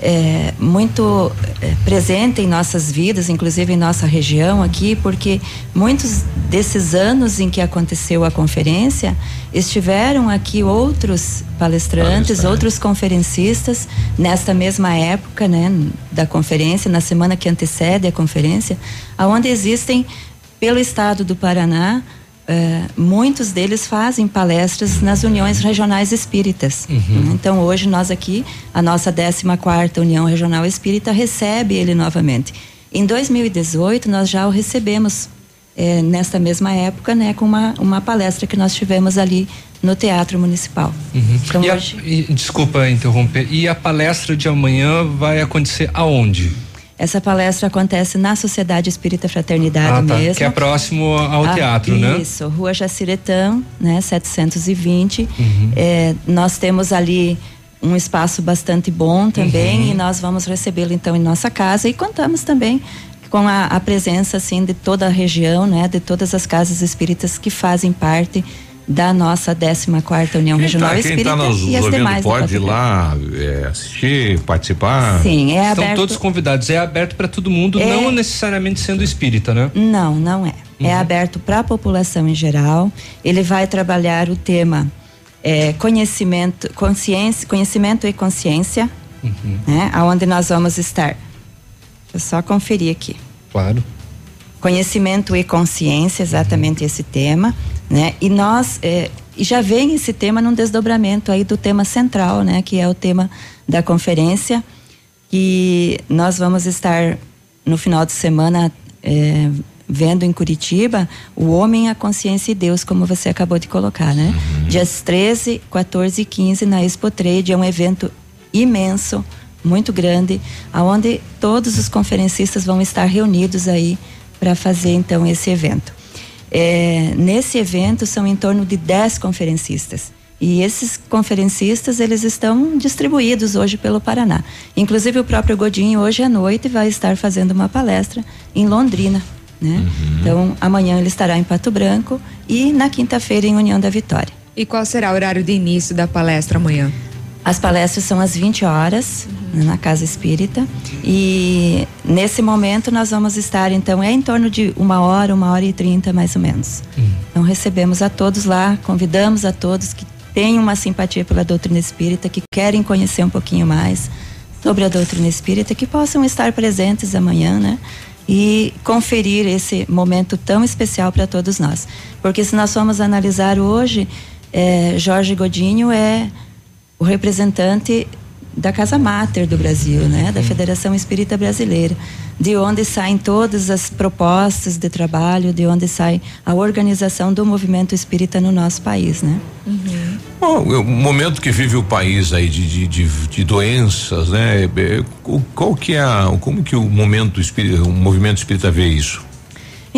é, muito é, presente em nossas vidas, inclusive em nossa região aqui, porque muitos desses anos em que aconteceu a conferência estiveram aqui outros palestrantes, outros conferencistas nesta mesma época, né, da conferência, na semana que antecede a conferência, aonde existem pelo estado do Paraná Uh, muitos deles fazem palestras nas uniões regionais espíritas. Uhum. Então hoje nós aqui, a nossa 14 quarta União Regional Espírita recebe ele novamente. Em 2018 nós já o recebemos eh, nesta mesma época, né, com uma, uma palestra que nós tivemos ali no Teatro Municipal. Uhum. Então, e a- hoje- e- desculpa interromper. E a palestra de amanhã vai acontecer aonde? Essa palestra acontece na Sociedade Espírita Fraternidade Ah, tá. mesmo. Que é próximo ao Ah, teatro, né? Isso, Rua Jaciretã, né, 720. Uhum. É, nós temos ali um espaço bastante bom também Uhum. e nós vamos recebê-lo então em nossa casa e contamos também com a, a presença assim de toda a região, né, de todas as casas espíritas que fazem parte da nossa 14 quarta União Regional Tá, quem Espírita está nos e as ouvindo demais pode ir lá é, assistir, participar? Sim, é Estão aberto- todos convidados. É aberto para todo mundo, É. não necessariamente sendo espírita, né? Não, não é. É Uhum. aberto para a população em geral. Ele vai trabalhar o tema é, conhecimento, consciência, conhecimento e consciência, Uhum. né? Aonde nós vamos estar. Deixa eu só conferir aqui. Claro. Conhecimento e consciência, exatamente esse tema, né? E nós é, e já vem esse tema num desdobramento aí do tema central, né? Que é o tema da conferência que nós vamos estar no final de semana é, vendo em Curitiba o homem, a consciência e Deus, como você acabou de colocar, né? Dias 13, 14 e 15 na Expo Trade é um evento imenso, muito grande, aonde todos os conferencistas vão estar reunidos aí para fazer então esse evento. É, nesse evento são em torno de 10 conferencistas. E esses conferencistas, eles estão distribuídos hoje pelo Paraná. Inclusive o próprio Godinho hoje à noite vai estar fazendo uma palestra em Londrina, né? Então, amanhã ele estará em Pato Branco e na quinta-feira em União da Vitória. E qual será o horário de início da palestra amanhã? As palestras são às 20 horas né, na Casa Espírita e nesse momento nós vamos estar então é em torno de uma hora, uma hora e trinta mais ou menos. Então recebemos a todos lá, convidamos a todos que têm uma simpatia pela doutrina espírita, que querem conhecer um pouquinho mais sobre a doutrina espírita, que possam estar presentes amanhã, né? E conferir esse momento tão especial para todos nós. Porque se nós formos analisar hoje, eh, Jorge Godinho é o representante da Casa Máter do Brasil, né, da Federação Espírita Brasileira, de onde saem todas as propostas de trabalho, de onde sai a organização do movimento espírita no nosso país, né? Bom, o momento que vive o país aí de, de, de, de doenças, né? é, o- Qual que é a, como que o momento espírita, o movimento espírita vê isso?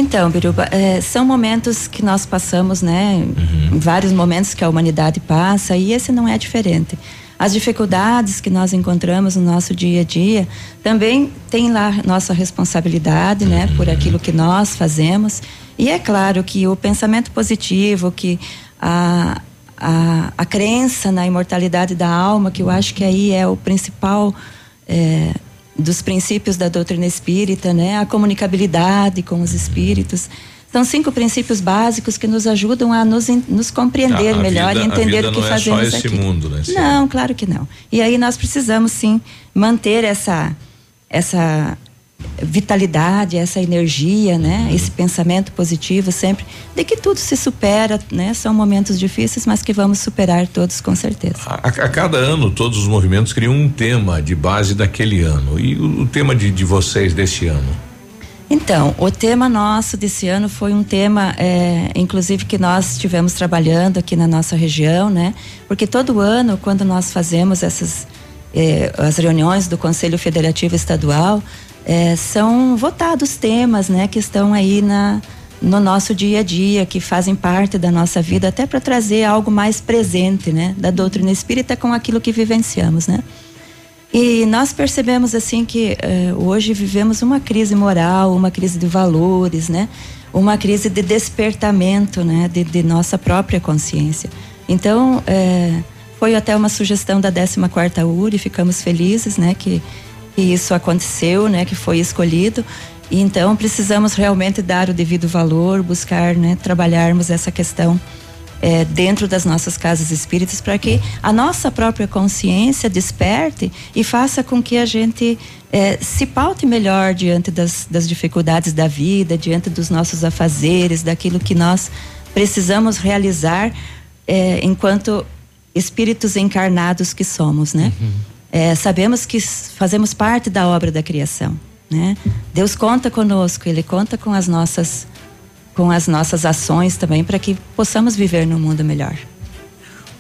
Então, Biruba, eh, são momentos que nós passamos, né? Vários momentos que a humanidade passa e esse não é diferente. As dificuldades que nós encontramos no nosso dia a dia também tem lá nossa responsabilidade, né? Por aquilo que nós fazemos. E é claro que o pensamento positivo, que a, a, a crença na imortalidade da alma, que eu acho que aí é o principal eh, dos princípios da doutrina espírita, né? A comunicabilidade com os espíritos. São cinco princípios básicos que nos ajudam a nos, nos compreender A- a melhor vida- e entender o que não fazemos é só esse aqui. mundo, né? Não, claro que não. E aí nós precisamos sim manter essa essa vitalidade, essa energia, né? Esse pensamento positivo sempre de que tudo se supera, né? São momentos difíceis, mas que vamos superar todos com certeza. A, a cada ano, todos os movimentos criam um tema de base daquele ano. E o, o tema de, de vocês deste ano? Então, o tema nosso desse ano foi um tema, é, inclusive, que nós estivemos trabalhando aqui na nossa região, né? Porque todo ano, quando nós fazemos essas é, as reuniões do Conselho Federativo Estadual, é, são votados temas, né, que estão aí na no nosso dia a dia, que fazem parte da nossa vida, até para trazer algo mais presente, né, da doutrina espírita com aquilo que vivenciamos, né? E nós percebemos assim que eh, hoje vivemos uma crise moral, uma crise de valores, né? Uma crise de despertamento, né? De, de nossa própria consciência. Então, eh, foi até uma sugestão da 14 quarta URI, ficamos felizes, né? Que que isso aconteceu, né, que foi escolhido. E então precisamos realmente dar o devido valor, buscar, né, trabalharmos essa questão é, dentro das nossas casas espíritas para que a nossa própria consciência desperte e faça com que a gente é, se paute melhor diante das, das dificuldades da vida, diante dos nossos afazeres, daquilo que nós precisamos realizar é, enquanto espíritos encarnados que somos, né? Uhum. É, sabemos que fazemos parte da obra da criação, né? Deus conta conosco, Ele conta com as nossas, com as nossas ações também para que possamos viver num mundo melhor.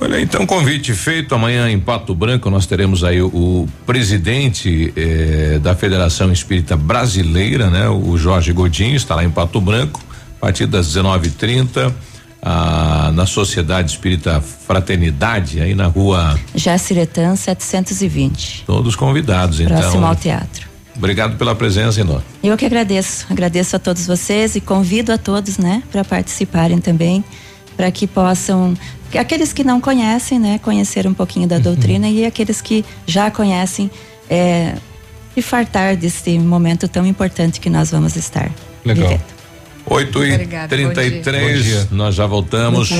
Olha, então convite feito amanhã em Pato Branco nós teremos aí o, o presidente eh, da Federação Espírita Brasileira, né? O Jorge Godinho está lá em Pato Branco a partir das 19:30 ah, na Sociedade Espírita Fraternidade, aí na rua. Jaciretã 720. Todos convidados, Próximo então. Próximo ao teatro. Obrigado pela presença, Inô. Eu que agradeço. Agradeço a todos vocês e convido a todos, né, para participarem também, para que possam. Aqueles que não conhecem, né, conhecer um pouquinho da doutrina e aqueles que já conhecem, é, e fartar desse momento tão importante que nós vamos estar Legal. vivendo. 8 e Obrigada, 33 nós já voltamos.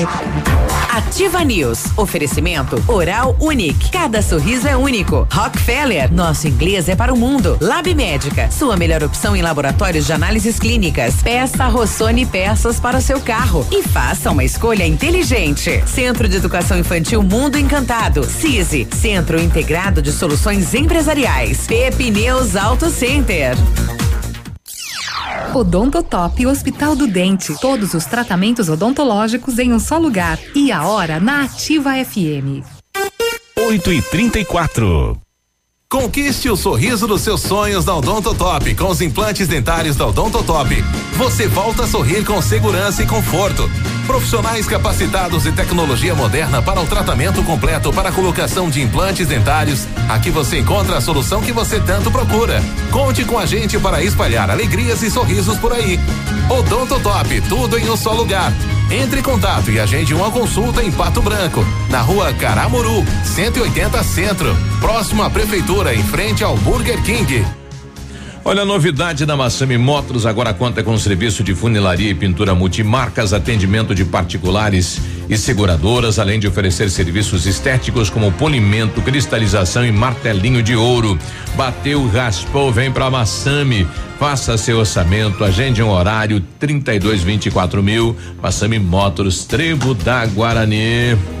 Ativa News. Oferecimento Oral Unique. Cada sorriso é único. Rockefeller. Nosso inglês é para o mundo. Lab Médica. Sua melhor opção em laboratórios de análises clínicas. Peça Rossoni peças para o seu carro e faça uma escolha inteligente. Centro de Educação Infantil Mundo Encantado. CISI. Centro Integrado de Soluções Empresariais. Pepineus Auto Center. Odontotop Hospital do Dente. Todos os tratamentos odontológicos em um só lugar. E a hora na Ativa FM. 8 e 34 Conquiste o sorriso dos seus sonhos da Odontotop com os implantes dentários da Odontotop. Você volta a sorrir com segurança e conforto. Profissionais capacitados e tecnologia moderna para o tratamento completo para a colocação de implantes dentários. Aqui você encontra a solução que você tanto procura. Conte com a gente para espalhar alegrias e sorrisos por aí. Odontotop, tudo em um só lugar. Entre em contato e agende uma consulta em Pato Branco, na rua Caramuru, 180 Centro, próximo à Prefeitura, em frente ao Burger King. Olha a novidade da Massami Motors agora conta com serviço de funilaria e pintura multimarcas, atendimento de particulares e seguradoras, além de oferecer serviços estéticos como polimento, cristalização e martelinho de ouro. Bateu, raspou, vem pra Massami. Faça seu orçamento, agende um horário 3224 mil. Massami Motors, Trevo da Guarani.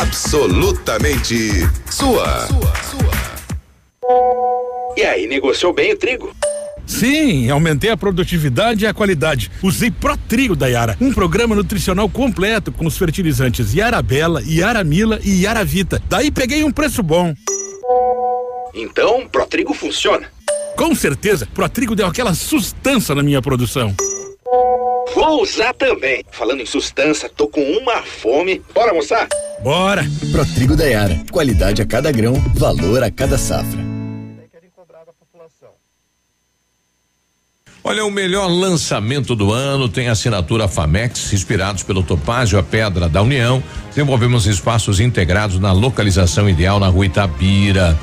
Absolutamente sua. E aí, negociou bem o trigo? Sim, aumentei a produtividade e a qualidade. Usei Pro Trigo da Yara, um programa nutricional completo com os fertilizantes Yara Bela, Yara Mila e Yara Vita. Daí peguei um preço bom. Então, Pro Trigo funciona. Com certeza, Pro Trigo deu aquela sustância na minha produção. Vou usar também. Falando em sustância, tô com uma fome. Bora almoçar? Bora! para trigo da Yara, Qualidade a cada grão, valor a cada safra. Olha, o melhor lançamento do ano tem assinatura Famex, inspirados pelo Topázio, a Pedra da União. Desenvolvemos espaços integrados na localização ideal na rua Itabira.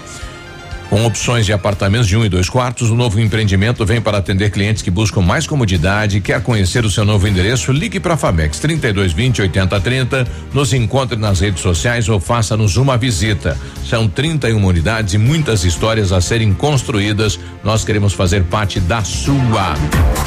Com opções de apartamentos de um e dois quartos, o novo empreendimento vem para atender clientes que buscam mais comodidade. Quer conhecer o seu novo endereço? Ligue para a Famex 3220 8030. Nos encontre nas redes sociais ou faça-nos uma visita. São 31 unidades e muitas histórias a serem construídas. Nós queremos fazer parte da sua.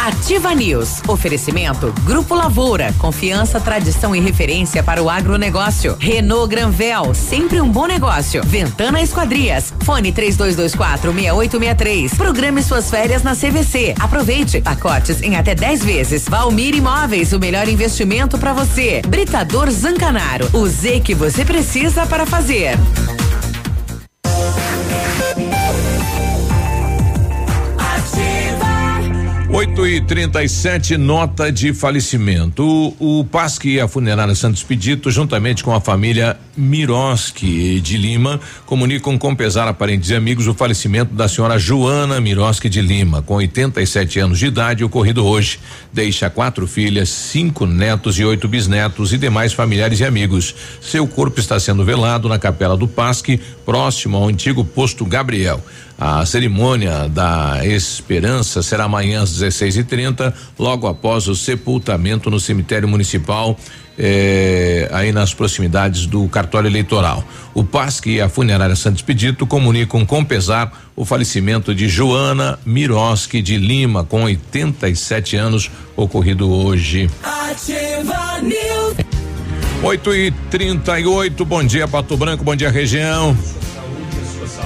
Ativa News. Oferecimento Grupo Lavoura. Confiança, tradição e referência para o agronegócio. Renault Granvel. Sempre um bom negócio. Ventana Esquadrias. Fone 32 3224 6863. Programe suas férias na CVC. Aproveite pacotes em até 10 vezes. Valmir Imóveis, o melhor investimento para você. Britador Zancanaro, o Z que você precisa para fazer. 8 e 37 nota de falecimento. O, o PASC e a funerária Santos Pedito, juntamente com a família Miroski de Lima, comunicam com pesar a parentes e amigos o falecimento da senhora Joana Miroski de Lima, com 87 anos de idade, ocorrido hoje. Deixa quatro filhas, cinco netos e oito bisnetos e demais familiares e amigos. Seu corpo está sendo velado na capela do PASC, próximo ao antigo posto Gabriel. A cerimônia da Esperança será amanhã às 16h30, logo após o sepultamento no cemitério municipal. Eh, aí nas proximidades do cartório eleitoral. O PASC e a funerária Santos Pedito comunicam com pesar o falecimento de Joana Miroski de Lima, com 87 anos, ocorrido hoje. Ativa News. 8 e 38 bom dia, Pato Branco, bom dia, região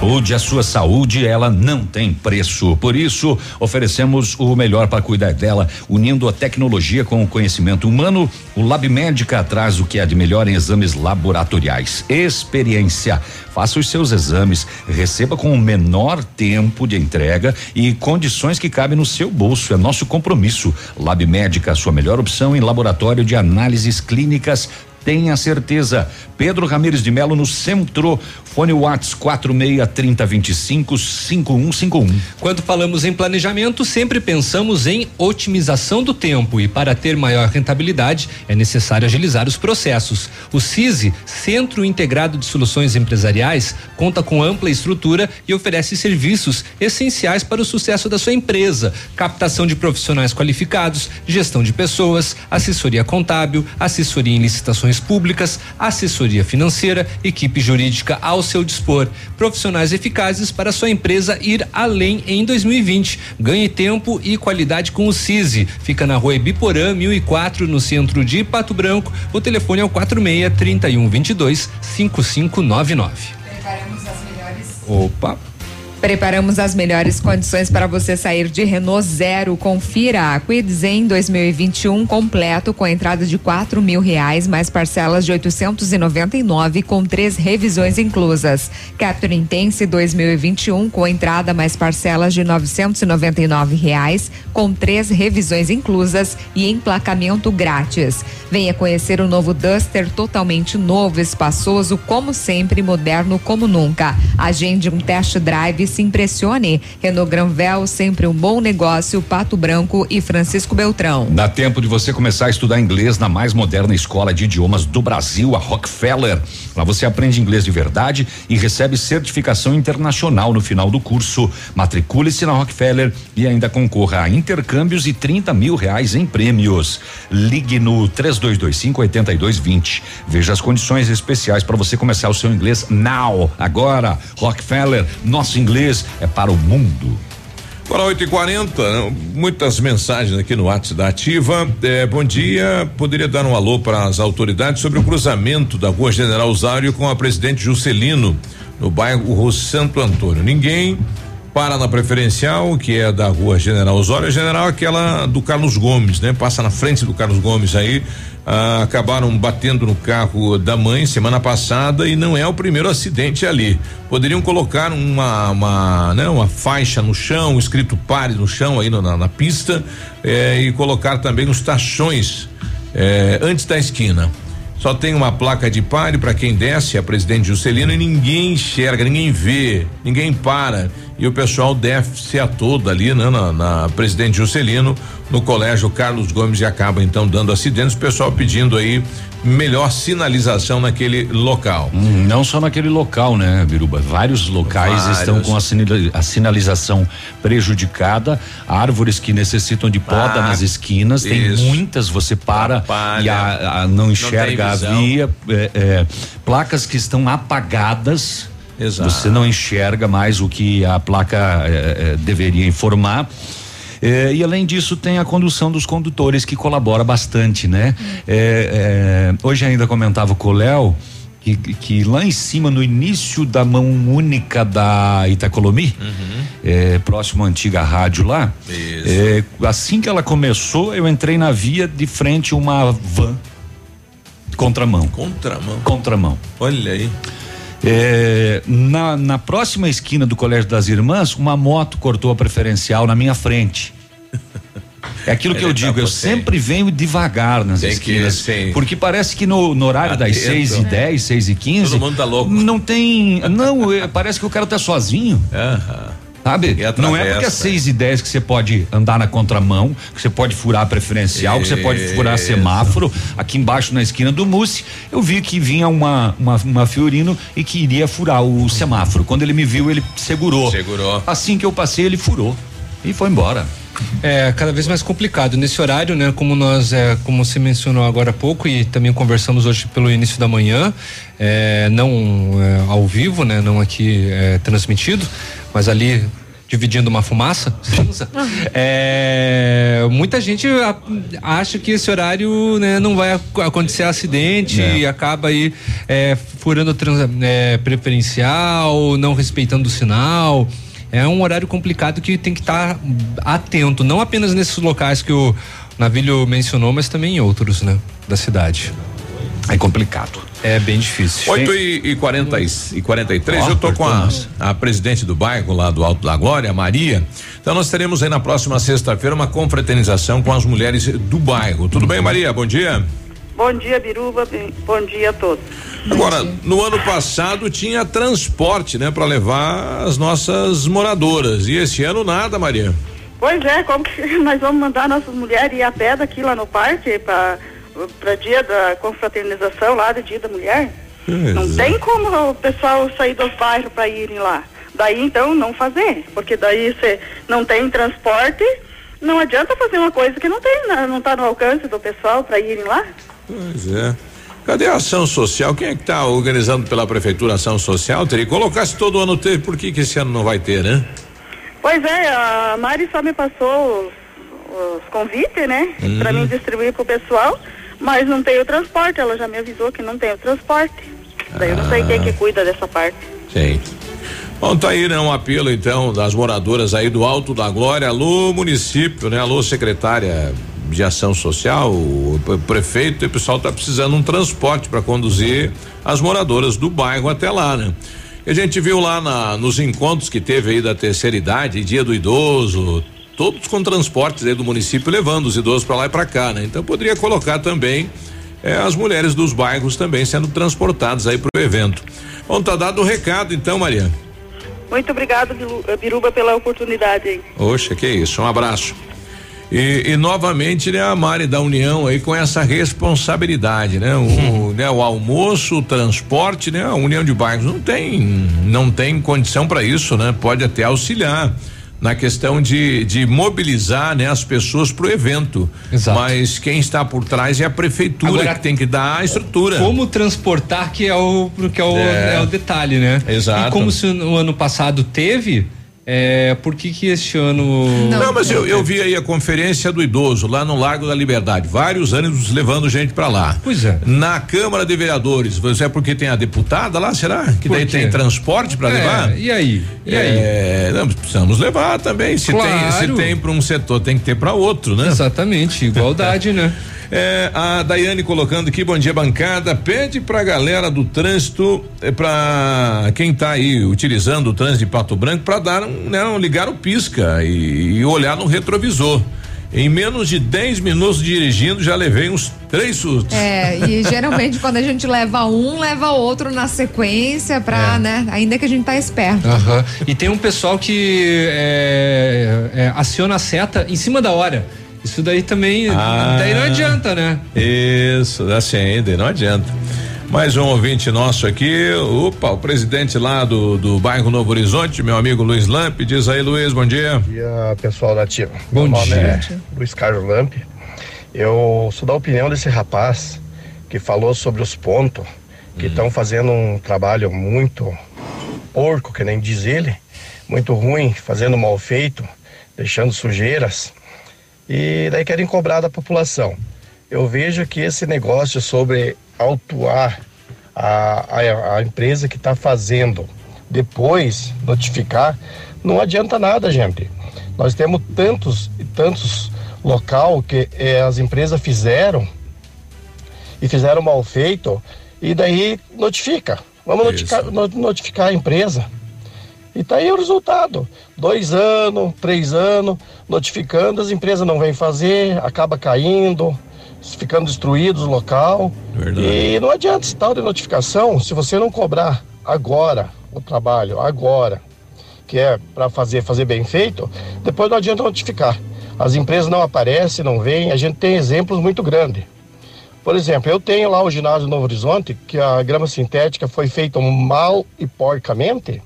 saúde, a sua saúde, ela não tem preço. Por isso, oferecemos o melhor para cuidar dela, unindo a tecnologia com o conhecimento humano. O Lab Médica traz o que há de melhor em exames laboratoriais. Experiência. Faça os seus exames, receba com o menor tempo de entrega e condições que cabem no seu bolso. É nosso compromisso. Lab Médica, a sua melhor opção em laboratório de análises clínicas tenha certeza. Pedro Ramires de Melo no centro. Fone Whats 463025 5151. Quando falamos em planejamento, sempre pensamos em otimização do tempo e para ter maior rentabilidade é necessário agilizar os processos. O CISI, Centro Integrado de Soluções Empresariais, conta com ampla estrutura e oferece serviços essenciais para o sucesso da sua empresa: captação de profissionais qualificados, gestão de pessoas, assessoria contábil, assessoria em licitações públicas, assessoria financeira, equipe jurídica ao seu dispor. Profissionais eficazes para sua empresa ir além em 2020. Ganhe tempo e qualidade com o CISI. Fica na rua Ibiporã, 1004, no centro de Pato Branco. O telefone é o 46 31 22 5599. Opa! Preparamos as melhores condições para você sair de Renault Zero. Confira a Quidzen 2021 completo com entrada de quatro mil reais mais parcelas de 899 com três revisões inclusas. Capture Intense 2021 com entrada mais parcelas de 999 reais com três revisões inclusas e emplacamento grátis. Venha conhecer o novo Duster totalmente novo, espaçoso como sempre, moderno como nunca. Agende um test drive se impressione. Renault Granvel, sempre um bom negócio, Pato Branco e Francisco Beltrão. Dá tempo de você começar a estudar inglês na mais moderna escola de idiomas do Brasil, a Rockefeller. Lá você aprende inglês de verdade e recebe certificação internacional no final do curso. Matricule-se na Rockefeller e ainda concorra a intercâmbios e 30 mil reais em prêmios. Ligue no 3225 8220. Veja as condições especiais para você começar o seu inglês now. Agora, Rockefeller, nosso inglês inglês é para o mundo. Agora 8 e 40 muitas mensagens aqui no WhatsApp da Ativa. É, bom dia. Poderia dar um alô para as autoridades sobre o cruzamento da rua General Usário com a presidente Juscelino, no bairro Santo Antônio. Ninguém para na preferencial, que é da rua General Osório, General aquela do Carlos Gomes, né? Passa na frente do Carlos Gomes aí, ah, acabaram batendo no carro da mãe semana passada e não é o primeiro acidente ali. Poderiam colocar uma uma, né, uma faixa no chão, escrito pare no chão aí na, na pista eh, e colocar também os tachões eh, antes da esquina. Só tem uma placa de pare para quem desce, a presidente Juscelino, e ninguém enxerga, ninguém vê, ninguém para. E o pessoal desce a toda ali, né, na, na presidente Juscelino, no colégio Carlos Gomes, e acaba então dando acidentes. O pessoal pedindo aí melhor sinalização naquele local. Hum, não só naquele local, né, Biruba? Vários locais Vários. estão com a, sinali- a sinalização prejudicada, árvores que necessitam de poda Ah, nas esquinas, tem isso. muitas, você para Atrapalha. e a- a não enxerga a visão. via, é, é, placas que estão apagadas. Exato. Você não enxerga mais o que a placa é, é, deveria informar. É, e além disso, tem a condução dos condutores que colabora bastante, né? É, é, hoje ainda comentava com o Léo que, que lá em cima, no início da mão única da Itacolomi, é, próximo à antiga rádio lá, é, assim que ela começou, eu entrei na via de frente uma van contramão. Contramão. Contramão. Olha aí. É, na, na próxima esquina do Colégio das Irmãs, uma moto cortou a preferencial na minha frente. É aquilo que Ele eu tá digo, eu sempre venho devagar nas Tem que, esquinas. sim. porque parece que no, no horário das Atento. 6 e 10, 6 e 15 Todo mundo tá louco. Não tem. Não, é, parece que o cara tá sozinho. Sabe? Não é porque é. 6 e 10 que você pode andar na contramão, que você pode furar preferencial, que você pode furar semáforo. Aqui embaixo na esquina do Mousse, eu vi que vinha uma, uma, uma Fiorino e que iria furar o semáforo. Quando ele me viu, ele segurou. Segurou. Assim que eu passei, ele furou e foi embora. É cada vez mais complicado nesse horário, né? Como nós, é, como você mencionou agora há pouco e também conversamos hoje pelo início da manhã, é, não é, ao vivo, né? Não aqui é, transmitido, mas ali dividindo uma fumaça cinza. É, muita gente acha que esse horário né, não vai ac- acontecer acidente É. e acaba aí é, furando trans- é, preferencial, não respeitando o sinal. É um horário complicado que tem que estar atento, não apenas nesses locais que o Navilho mencionou, mas também em outros, né, da cidade. É complicado. É bem difícil. 8 e, e, 40 e, e 43, Ó, eu tô com a, a presidente do bairro lá do Alto da Glória, a Maria. Então nós teremos aí na próxima sexta-feira uma confraternização com as mulheres do bairro. Tudo bem, Maria? Bom dia. Bom dia, Biruba. Bom dia a todos. Agora, no ano passado tinha transporte, né, para levar as nossas moradoras. E esse ano nada, Maria. Pois é, como que nós vamos mandar nossas mulheres ir a pé daqui lá no parque para para dia da confraternização lá do dia da mulher? não é. tem como o pessoal sair dos bairros para irem lá. Daí então não fazer, porque daí você não tem transporte, não adianta fazer uma coisa que não tem, né, não está no alcance do pessoal para irem lá. Pois é. Cadê a ação social? Quem é que tá organizando pela prefeitura a ação social? Teria que colocar se todo ano teve, por que que esse ano não vai ter, né? Pois é, a Mari só me passou os, os convites, né? Hum. Pra mim distribuir pro pessoal, mas não tem o transporte. Ela já me avisou que não tem o transporte. Daí eu não sei quem que cuida dessa parte. Sim. Bom, tá aí, né? Um apelo, então, das moradoras aí do Alto da Glória. Alô, município, né? Alô, secretária de Ação Social, o pre- prefeito, e o pessoal tá precisando um transporte para conduzir as moradoras do bairro até lá, né? E a gente viu lá na, nos encontros que teve aí da terceira idade, dia do idoso, todos com transportes aí do município levando os idosos para lá e para cá, né? Então poderia colocar também eh, as mulheres dos bairros também sendo transportadas aí pro evento. Bom, tá dado o recado então, Maria. Muito obrigado, Bilu- Biruba, pela oportunidade aí. Oxa, que isso, um abraço. E, e novamente, né, a Mari da União aí com essa responsabilidade, né? O, né, o almoço, o transporte, né? A União de Bairros não tem, não tem condição para isso, né? Pode até auxiliar na questão de, de mobilizar, né, as pessoas para o evento. Mas quem está por trás é a prefeitura Agora, que tem que dar a estrutura. Como transportar que é o que é o, É. é o detalhe, né? Exato. E como se no ano passado teve, é, por que que este ano Não, mas eu, eu vi aí a conferência do idoso lá no Largo da Liberdade, vários ânimos levando gente pra lá. Pois é. Na Câmara de Vereadores, você é porque tem a deputada lá, será? Que Por daí quê? tem transporte pra É, levar? E aí? E É, não, precisamos levar também. Se tem, se Claro. tem para um setor, tem que ter para outro, né? Exatamente, igualdade, né? É, a Daiane colocando aqui, bom dia bancada, pede pra galera do trânsito, é, pra quem tá aí utilizando o trânsito de Pato Branco, pra dar um, né, um- ligar o pisca e, e olhar no retrovisor. Em menos de 10 minutos dirigindo, já levei uns três sustos. É, e geralmente quando a gente leva um, leva outro na sequência pra, É. né? Ainda que a gente tá esperto. Aham. E tem um pessoal que é, é, aciona a seta em cima da hora. Isso daí também, Ah. daí não adianta, né? Isso, assim ainda, não adianta. Mais um ouvinte nosso aqui, opa, o presidente lá do, do bairro Novo Horizonte, meu amigo Luiz Lampe, diz aí Luiz, bom dia. Bom dia, pessoal da Ativa. Bom Meu nome dia. é Luiz Carlos Lampe. Eu sou da opinião desse rapaz que falou sobre os pontos, que estão fazendo um trabalho muito porco, que nem diz ele, muito ruim, fazendo mal feito, deixando sujeiras, e daí querem cobrar da população. Eu vejo que esse negócio sobre autuar a, a, a empresa que está fazendo, depois notificar, não adianta nada, gente. Nós temos tantos e tantos local que eh, as empresas fizeram e fizeram mal feito e daí notifica. Vamos notificar, no- notificar a empresa. E tá aí o resultado. Dois anos, três anos, notificando, as empresas não vêm fazer, acaba caindo, ficando destruídos o local. E não adianta esse tal de notificação, se você não cobrar agora o trabalho, agora, que é para fazer, fazer bem feito, depois não adianta notificar. As empresas não aparecem, não vêm, a gente tem exemplos muito grandes. Por exemplo, eu tenho lá o ginásio Novo Horizonte, que a grama sintética foi feita mal e porcamente,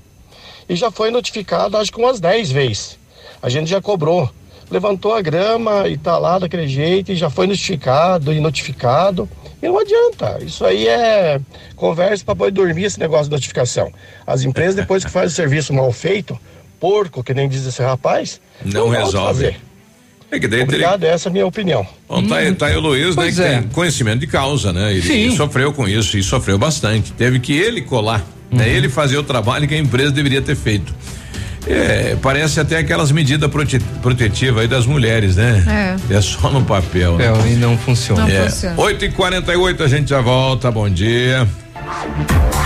e já foi notificado acho que umas 10 vezes. A gente já cobrou. Levantou a grama e tá lá daquele jeito, e já foi notificado e notificado. E não adianta. Isso aí é conversa para poder dormir esse negócio de notificação. As empresas, depois que faz o serviço mal feito, porco, que nem diz esse rapaz, Não a resolve. fazer. É que daí teria- Obrigado, essa é a minha opinião. Bom, tá, aí- tá aí o Luiz, né, que é. tem conhecimento de causa, né? Ele, ele sofreu com isso e sofreu bastante. Teve que ele colar, né? Ele fazer o trabalho que a empresa deveria ter feito. É, parece até aquelas medidas prote- protetivas aí das mulheres, né? É. só no papel. né? É, e não funciona. Não É. funciona. 8 e 48 a gente já volta. Bom dia.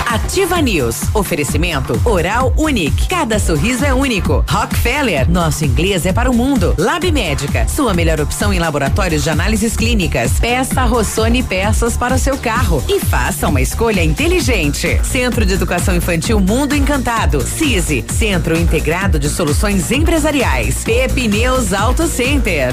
Ativa News. Oferecimento Oral Unique. Cada sorriso é único. Rockefeller. Nosso inglês é para o mundo. Lab Médica. Sua melhor opção em laboratórios de análises clínicas. Peça Rossoni peças para o seu carro. E faça uma escolha inteligente. Centro de Educação Infantil Mundo Encantado. CISI. Centro Integrado de Soluções Empresariais. Pepineus Auto Center.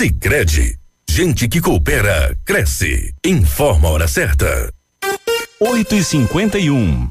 Sicredi, gente que coopera cresce. Informa a hora certa. 8 e 51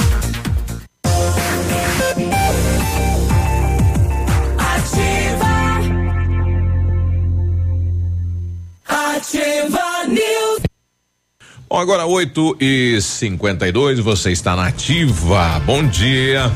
Bom, agora 8 e 52 você está na ativa. Bom dia.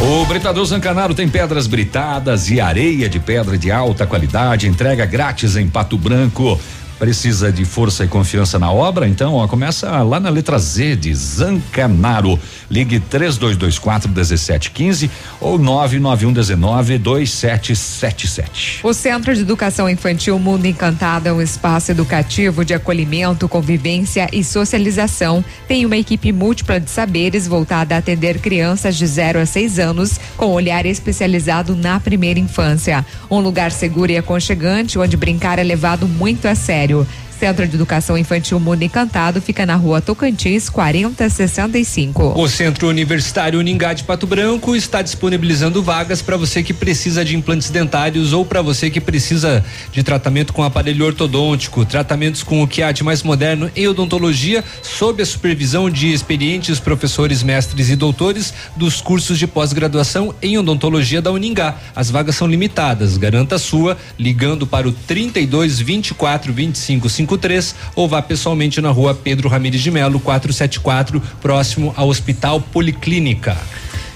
O Britador Zancanaro tem pedras britadas e areia de pedra de alta qualidade, entrega grátis em Pato Branco. Precisa de força e confiança na obra? Então, ó, começa lá na letra Z de Zancanaro. Ligue 3224 1715 ou 99119 2777. O Centro de Educação Infantil Mundo Encantado é um espaço educativo de acolhimento, convivência e socialização. Tem uma equipe múltipla de saberes voltada a atender crianças de 0 a 6 anos com olhar especializado na primeira infância. Um lugar seguro e aconchegante onde brincar é levado muito a sério. Centro de Educação Infantil Mundo Encantado fica na rua Tocantins, 4065. O Centro Universitário Uningá de Pato Branco está disponibilizando vagas para você que precisa de implantes dentários ou para você que precisa de tratamento com aparelho ortodôntico, tratamentos com o que há de mais moderno em odontologia, sob a supervisão de experientes professores, mestres e doutores dos cursos de pós-graduação em odontologia da Uningá. As vagas são limitadas. Garanta a sua ligando para o 32 24 25 53 ou vá pessoalmente na rua Pedro Ramires de Melo, 474, próximo ao Hospital Policlínica.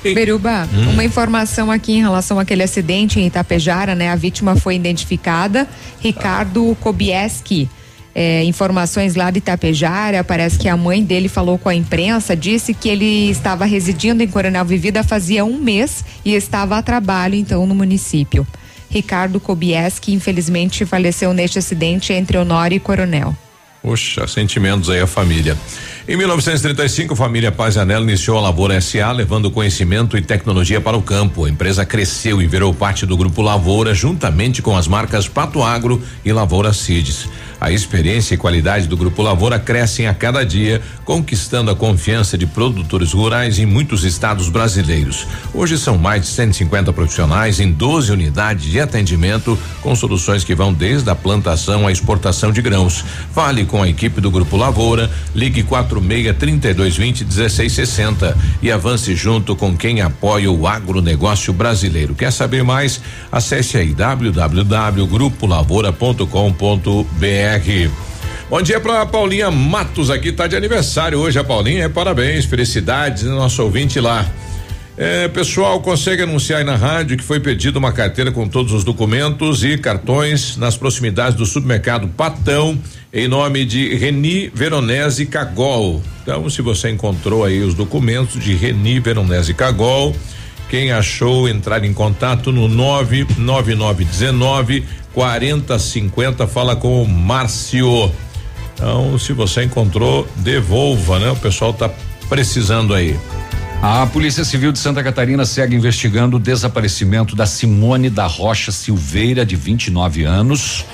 Beruba, Hum. uma informação aqui em relação àquele acidente em Itapejara, né? A vítima foi identificada, Ricardo Kobieski. É, informações lá de Itapejara, parece que a mãe dele falou com a imprensa, disse que ele estava residindo em Coronel Vivida fazia um mês e estava a trabalho, então, no município. Ricardo Kobieski, infelizmente, faleceu neste acidente entre Honório e Coronel. Poxa, sentimentos aí à família. Em 1935, a família Paz Anel iniciou a Lavoura SA, levando conhecimento e tecnologia para o campo. A empresa cresceu e virou parte do grupo Lavoura, juntamente com as marcas Pato Agro e Lavoura Cides. A experiência e qualidade do Grupo Lavoura crescem a cada dia, conquistando a confiança de produtores rurais em muitos estados brasileiros. Hoje são mais de 150 profissionais em 12 unidades de atendimento, com soluções que vão desde a plantação à exportação de grãos. Fale com a equipe do Grupo Lavoura, ligue 46 3220 1660 e avance junto com quem apoia o agronegócio brasileiro. Quer saber mais? Acesse aí www.grupolavoura.com.br. Bom dia para Paulinha Matos aqui, tá de aniversário hoje a Paulinha, parabéns, felicidades, nosso ouvinte lá. É, pessoal, consegue anunciar aí na rádio que foi pedida uma carteira com todos os documentos e cartões nas proximidades do supermercado Patão, em nome de Reni Veronese Cagol. Então, se você encontrou aí os documentos de Reni Veronese Cagol, quem achou entrar em contato no 99919 4050, fala com o Márcio. Então, se você encontrou, devolva, né? O pessoal tá precisando aí. A Polícia Civil de Santa Catarina segue investigando o desaparecimento da Simone da Rocha Silveira, de 29 anos,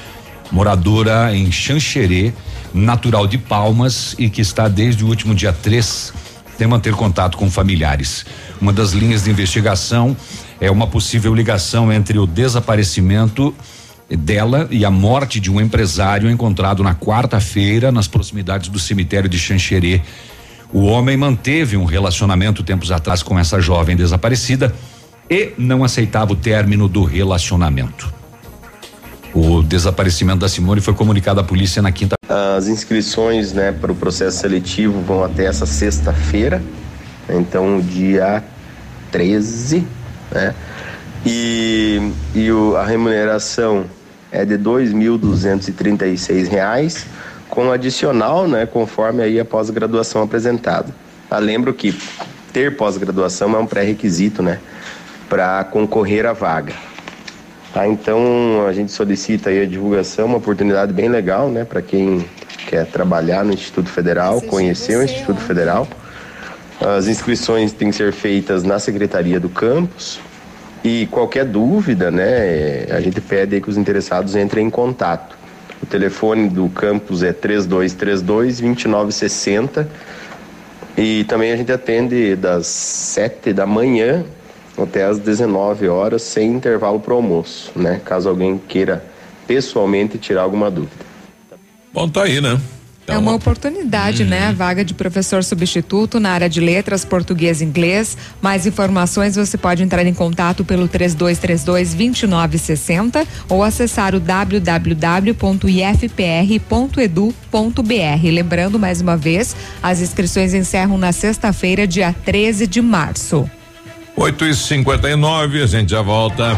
moradora em Xanxerê, natural de Palmas e que está desde o último dia 3 sem manter contato com familiares. Uma das linhas de investigação é uma possível ligação entre o desaparecimento dela e a morte de um empresário encontrado na quarta-feira nas proximidades do cemitério de Xanxerê. O homem manteve um relacionamento tempos atrás com essa jovem desaparecida e não aceitava o término do relacionamento. O desaparecimento da Simone foi comunicado à polícia na quinta. As inscrições né, para o processo seletivo vão até essa sexta-feira, então dia 13, né? E, e o, a remuneração é de R$ 2.236, com adicional, né, conforme aí a pós-graduação apresentada. Ah, lembro que ter pós-graduação é um pré-requisito, né, para concorrer à vaga. Tá, então a gente solicita aí a divulgação, uma oportunidade bem legal, né, para quem quer trabalhar no Instituto Federal, conhecer o Instituto Federal. As inscrições têm que ser feitas na secretaria do campus e qualquer dúvida, né, a gente pede que os interessados entrem em contato. O telefone do campus é 3232 2960 e também a gente atende das 7 da manhã até às 19 horas sem intervalo para almoço, né? Caso alguém queira pessoalmente tirar alguma dúvida. Bom, tá aí, né? É uma oportunidade, né? Uhum. Vaga de professor substituto na área de letras, português e inglês. Mais informações você pode entrar em contato pelo 3232 2960 ou acessar o www.ifpr.edu.br. Lembrando mais uma vez, as inscrições encerram na sexta-feira, dia 13 de março. 8 e 59 a gente já volta.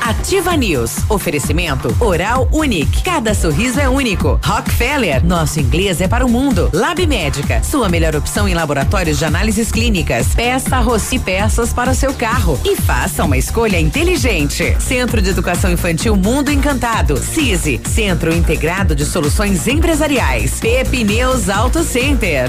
Ativa News. Oferecimento Oral Unique. Cada sorriso é único. Rockefeller. Nosso inglês é para o mundo. Lab Médica. Sua melhor opção em laboratórios de análises clínicas. Peça Rossi Peças para o seu carro. E faça uma escolha inteligente. Centro de Educação Infantil Mundo Encantado. CISI. Centro Integrado de Soluções Empresariais. Pepineus Auto Center.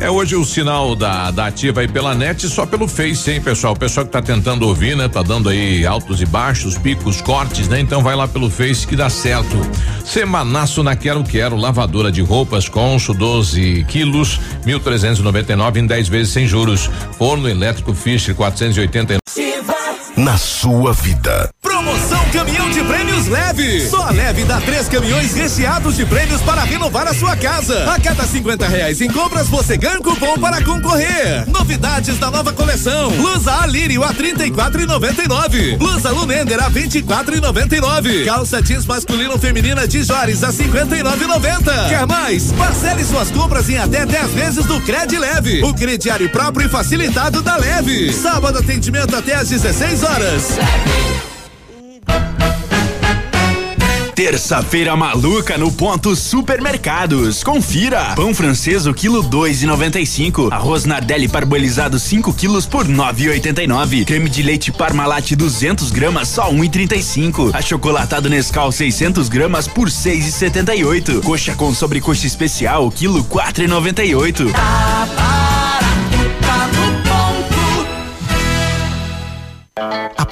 É hoje o sinal da, da ativa aí pela net, só pelo Face, hein, pessoal? O pessoal que tá tentando ouvir, né? Tá dando aí altos e baixos, picos, cortes, né? Então vai lá pelo Face que dá certo. Semanaço na Quero Quero, lavadora de roupas, Concho, 12 quilos, 1.399 em 10 vezes sem juros. Forno elétrico Fischer, 489. Na sua vida. Promoção Caminhão de Prêmios Leve. Só Leve dá três caminhões recheados de prêmios para renovar a sua casa. A cada 50 reais em compras você ganha um cupom para concorrer. Novidades da nova coleção. Blusa Alírio a 34,99. Blusa Lumender a 24,99. Calça jeans masculino feminina de Jores a 59,90. Quer mais? Parcele suas compras em até 10 vezes do Cred Leve. O crediário próprio e facilitado da Leve. Sábado atendimento até às 16 horas. Terça-feira maluca no ponto supermercados. Confira. Pão francês o quilo dois e noventa e cinco. Arroz Nardelli parbolizado 5 quilos por nove e oitenta e nove. Creme de leite Parmalat 200 gramas só um e trinta e cinco. Achocolatado Nescau 600 gramas por seis e setenta e oito. Coxa com sobrecoxa especial quilo quatro e noventa e oito. A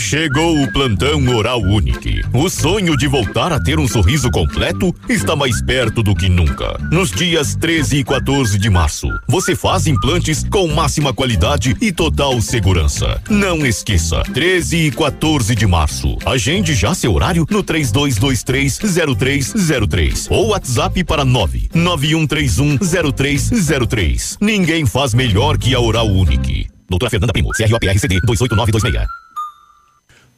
Chegou o plantão Oral Unique. O sonho de voltar a ter um sorriso completo está mais perto do que nunca. Nos dias 13 e 14 de março, você faz implantes com máxima qualidade e total segurança. Não esqueça, 13 e 14 de março. Agende já seu horário no 32230303 ou WhatsApp para 991310303. Ninguém faz melhor que a Oral Unique. Doutora Fernanda Primo, CROPRCD 28926.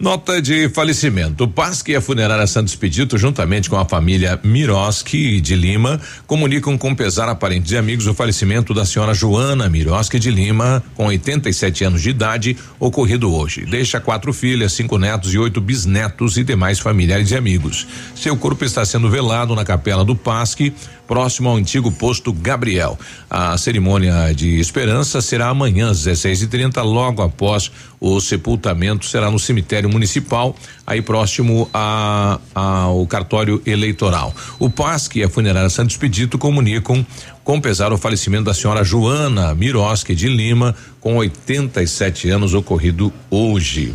Nota de falecimento. PASC e a Funerária Santos Expedito, juntamente com a família Miroski de Lima, comunicam com pesar a parentes e amigos o falecimento da senhora Joana Miroski de Lima, com 87 anos de idade, ocorrido hoje. Deixa quatro filhas, cinco netos e oito bisnetos e demais familiares e amigos. Seu corpo está sendo velado na capela do PASC. Próximo ao antigo posto Gabriel. A cerimônia de esperança será amanhã às 16h30, logo após o sepultamento será no cemitério municipal, aí próximo a, ao cartório eleitoral. O PASC e a funerária Santos Pedito comunicam com pesar o falecimento da senhora Joana Miroski de Lima, com 87 anos, ocorrido hoje.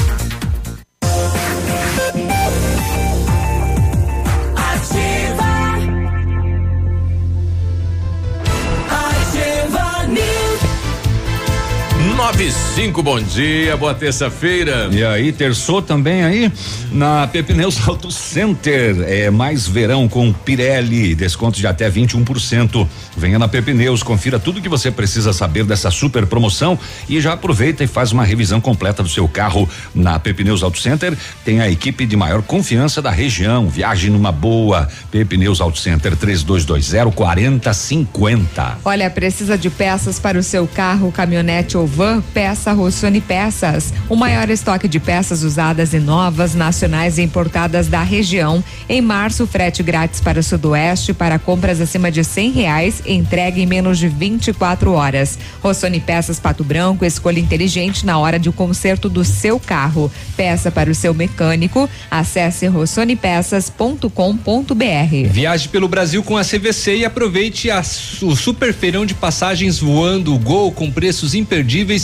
95, bom dia, boa terça-feira. E aí, terçou também aí na Pepineus Auto Center. É mais verão com Pirelli, descontos de até 21%. Venha na Pepineus, confira tudo que você precisa saber dessa super promoção e já aproveita e faz uma revisão completa do seu carro na Pepineus Auto Center. Tem a equipe de maior confiança da região. Viaje numa boa. Pepineus Auto Center 3220 4050. Olha, precisa de peças para o seu carro, caminhonete ou van? Peça Rossoni Peças. O maior estoque de peças usadas e novas, nacionais e importadas da região. Em março, frete grátis para o Sudoeste para compras acima de cem reais, entrega em menos de 24 horas. Rossoni Peças Pato Branco, escolha inteligente na hora do conserto do seu carro. Peça para o seu mecânico. Acesse rossonipeças.com.br. Viaje pelo Brasil com a CVC e aproveite a, o super feirão de passagens voando Gol com preços imperdíveis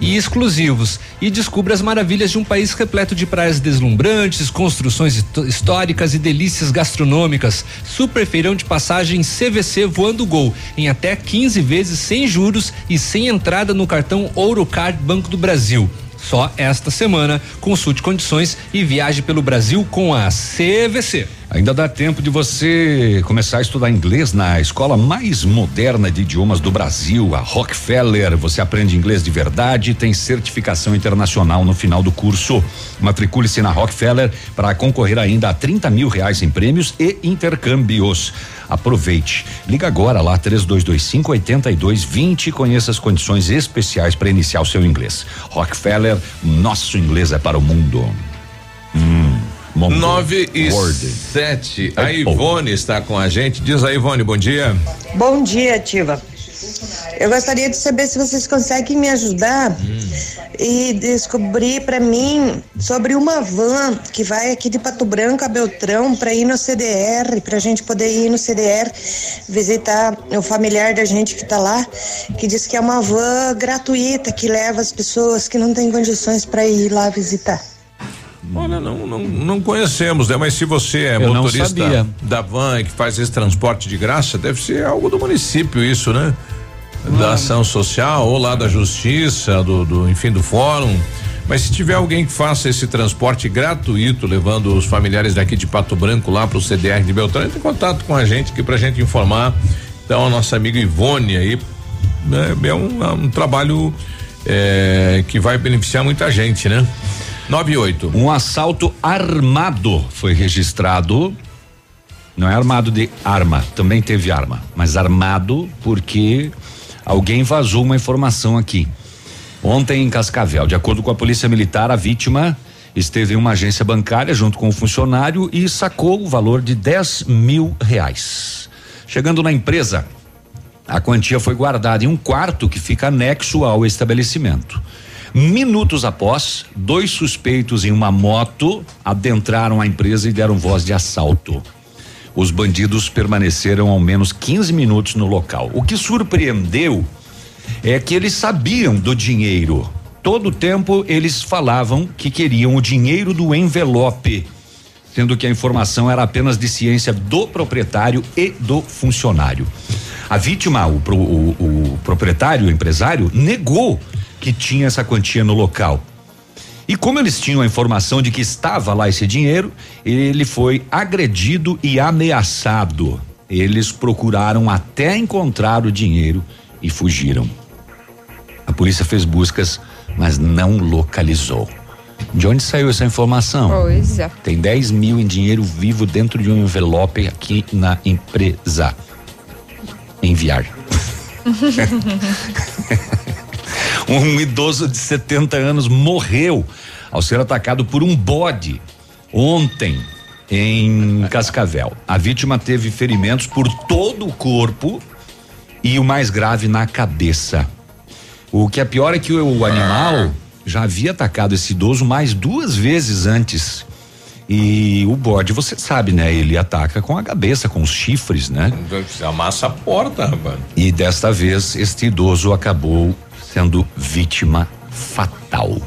e exclusivos. E descubra as maravilhas de um país repleto de praias deslumbrantes, construções histó- históricas e delícias gastronômicas. Super feirão de passagens CVC voando Gol em até 15 vezes sem juros e sem entrada no cartão Ourocard Banco do Brasil. Só esta semana. Consulte condições e viaje pelo Brasil com a CVC. Ainda dá tempo de você começar a estudar inglês na escola mais moderna de idiomas do Brasil, a Rockefeller. Você aprende inglês de verdade e tem certificação internacional no final do curso. Matricule-se na Rockefeller para concorrer ainda a 30 mil reais em prêmios e intercâmbios. Aproveite. Liga agora lá 3225 8220 e conheça as condições especiais para iniciar o seu inglês. Rockefeller, nosso inglês é para o mundo. Hum. Mundo 9 e Word. 7. A Ivone está com a gente. Diz aí, Ivone, bom dia. Bom dia, Ativa. Eu gostaria de saber se vocês conseguem me ajudar e descobrir para mim sobre uma van que vai aqui de Pato Branco a Beltrão para ir no CDR, para a gente poder ir no CDR visitar o familiar da gente que tá lá, que diz que é uma van gratuita que leva as pessoas que não têm condições para ir lá visitar. Olha, não, não, não conhecemos, né? Mas se você é Eu motorista da van e que faz esse transporte de graça, deve ser algo do município isso, né? Da ação social ou lá da justiça, do, do enfim, do fórum. Mas se tiver alguém que faça esse transporte gratuito, levando os familiares daqui de Pato Branco lá para o CDR de Beltrão, entre em contato com a gente aqui pra gente informar. Então, a nossa amiga Ivone aí, né, é um, é um trabalho é, que vai beneficiar muita gente, né? 98. Um assalto armado foi registrado. Não é armado de arma, também teve arma, mas armado porque alguém vazou uma informação aqui. Ontem em Cascavel, de acordo com a Polícia Militar, a vítima esteve em uma agência bancária junto com o funcionário e sacou o valor de 10 mil reais. Chegando na empresa, a quantia foi guardada em um quarto que fica anexo ao estabelecimento. Minutos após, dois suspeitos em uma moto adentraram a empresa e deram voz de assalto. Os bandidos permaneceram ao menos 15 minutos no local. O que surpreendeu é que eles sabiam do dinheiro. Todo o tempo eles falavam que queriam o dinheiro do envelope, sendo que a informação era apenas de ciência do proprietário e do funcionário. A vítima, o, o- o proprietário, o empresário, negou que tinha essa quantia no local. E como eles tinham a informação de que estava lá esse dinheiro, ele foi agredido e ameaçado. Eles procuraram até encontrar o dinheiro e fugiram. A polícia fez buscas, mas não localizou. De onde saiu essa informação? Pois é. Tem 10 mil em dinheiro vivo dentro de um envelope aqui na empresa. Enviar. Um idoso de 70 anos morreu ao ser atacado por um bode ontem em Cascavel. A vítima teve ferimentos por todo o corpo e o mais grave na cabeça. O que é pior é que o, animal já havia atacado esse idoso mais duas vezes antes. E o bode, você sabe, né? Ele ataca com a cabeça, com os chifres, né? Amassa a porta, rapaz. E desta vez, este idoso acabou sendo vítima fatal.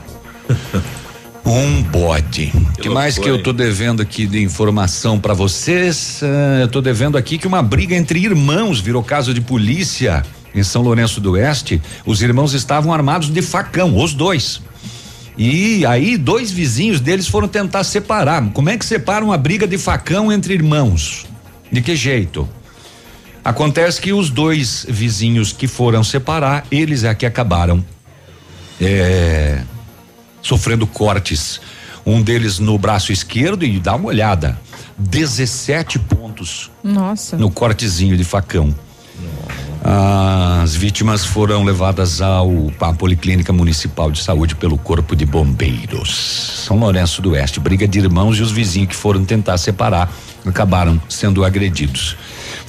Um bode. O que mais que eu tô devendo aqui de informação para vocês? Ah, eu tô devendo aqui que uma briga entre irmãos virou caso de polícia em São Lourenço do Oeste. Os irmãos estavam armados de facão, os dois. E aí, dois vizinhos deles foram tentar separar. Como é que separa uma briga de facão entre irmãos? De que jeito? Acontece que os dois vizinhos que foram separar, eles é que acabaram é, sofrendo cortes. Um deles no braço esquerdo e dá uma olhada, 17 pontos Nossa. no cortezinho de facão. As vítimas foram levadas ao à Policlínica Municipal de Saúde pelo Corpo de Bombeiros. São Lourenço do Oeste, briga de irmãos e os vizinhos que foram tentar separar acabaram sendo agredidos.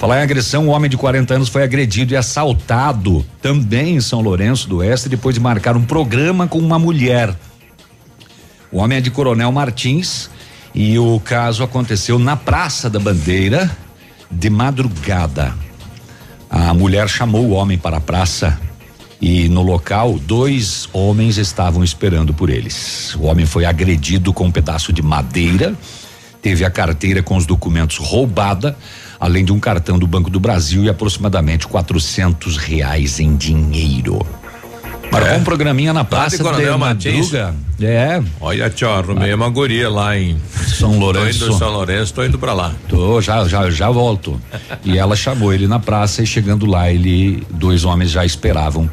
Falar em agressão, um homem de 40 anos foi agredido e assaltado também em São Lourenço do Oeste depois de marcar um programa com uma mulher. O homem é de Coronel Martins e o caso aconteceu na Praça da Bandeira de madrugada. A mulher chamou o homem para a praça e no local dois homens estavam esperando por eles. O homem foi agredido com um pedaço de madeira, teve a carteira com os documentos roubada, além de um cartão do Banco do Brasil e aproximadamente 400 reais em dinheiro. Marcou um programinha na praça de, Coronel madruga. É. Olha, tio, arrumei uma guria lá em São Lourenço. Tô indo em São Lourenço, tô indo pra lá. Tô, já, já, já volto. e ela chamou ele na praça e chegando lá, ele, dois homens já esperavam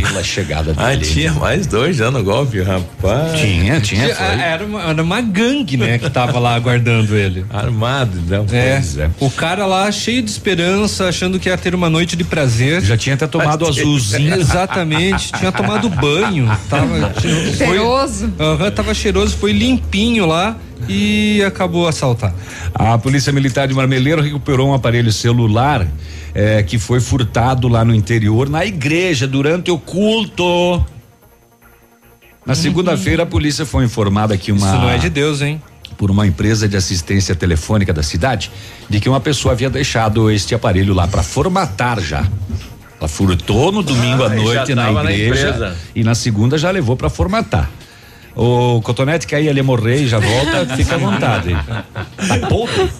pela chegada Ah, dele. tinha mais dois já no golpe, rapaz. Tinha, tinha, Tinha- Era uma, era uma gangue, né, que tava lá aguardando ele. Armado, então. É. É. O cara lá cheio de esperança, achando que ia ter uma noite de prazer. Já tinha até tomado azulzinho. Exatamente. Tinha tomado banho. Tava tinha- foi- Cheiroso. Aham, tava cheiroso, foi limpinho lá e acabou assaltado. A Polícia Militar de Marmeleiro recuperou um aparelho celular eh, que foi furtado lá no interior, na igreja, durante o culto. Na segunda-feira, a polícia foi informada que uma. Isso não é de Deus, hein? Por uma empresa de assistência telefônica da cidade, de que uma pessoa havia deixado este aparelho lá para formatar já. Ela furtou no domingo Ah, à noite na na igreja empresa. e na segunda já levou para formatar. O Cotonete quer ir ali morrer e já volta, fica à vontade. Tá podre.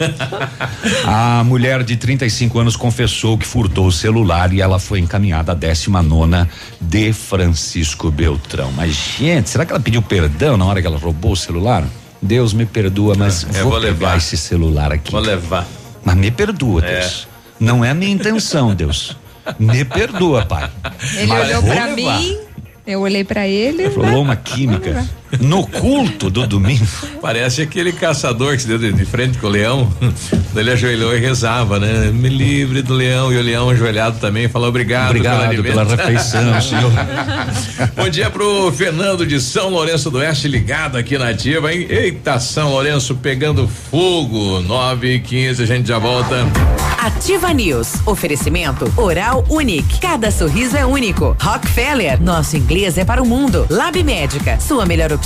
A mulher de 35 anos confessou que furtou o celular e ela foi encaminhada à 19 nona de Francisco Beltrão. Mas, gente, será que ela pediu perdão na hora que ela roubou o celular? Deus me perdoa, mas É, vou, vou pegar levar. esse celular aqui. Vou levar. Mas me perdoa, É. Deus. Não é a minha intenção, Deus. Me perdoa, pai. Ele Mas olhou levar. mim, eu olhei pra ele. Rolou uma química. No culto do domingo. Parece aquele caçador que se deu de, de frente com o leão. Ele ajoelhou e rezava, né? Me livre do leão. E o leão ajoelhado também falou obrigado, Obrigado pelo pela alimento." refeição, senhor. Bom dia pro Fernando de São Lourenço do Oeste ligado aqui na ativa, hein? Eita, São Lourenço pegando fogo. 9 e 15 a gente já volta. Ativa News. Oferecimento Oral Unique. Cada sorriso é único. Rockefeller. Nosso inglês é para o mundo. Lab Médica. Sua melhor opção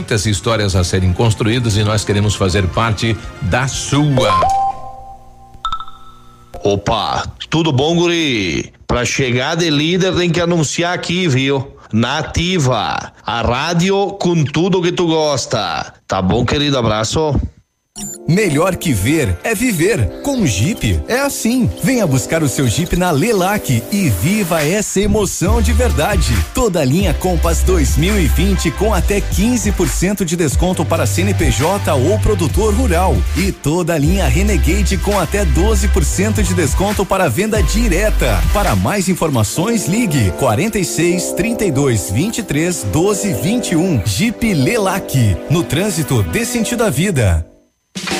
muitas histórias a serem construídas e nós queremos fazer parte da sua. Opa, tudo bom, guri? Pra chegar de líder tem que anunciar aqui, viu? Nativa, a rádio com tudo que tu gosta. Tá bom, querido? Abraço. Melhor que ver é viver. Com o Jeep é assim. Venha buscar o seu Jeep na Lelac e viva essa emoção de verdade. Toda a linha Compass 2020 com até 15% de desconto para CNPJ ou produtor rural. E toda a linha Renegade com até 12% de desconto para venda direta. Para mais informações, ligue 46 32 23 12 21. Jeep Lelac. No trânsito, dê sentido à vida. Yeah.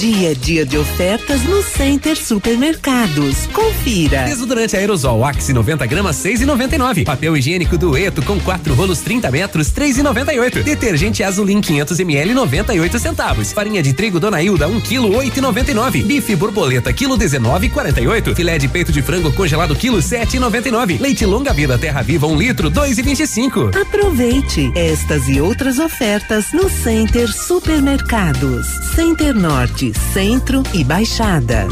Dia é dia de ofertas no Center Supermercados. Confira. Desodorante aerosol Axe 90 gramas 6,99. Papel higiênico Dueto com quatro rolos 30 metros 3,98. Detergente Azulim 500 ml 98 centavos. Farinha de trigo Dona Hilda 1 kg 8,99. Bife borboleta quilo 19,48. Filé de peito de frango congelado quilo 7,99. Leite longa vida Terra Viva 1 um litro 2,25. Aproveite estas e outras ofertas no Center Supermercados. Center Norte, Centro e Baixada.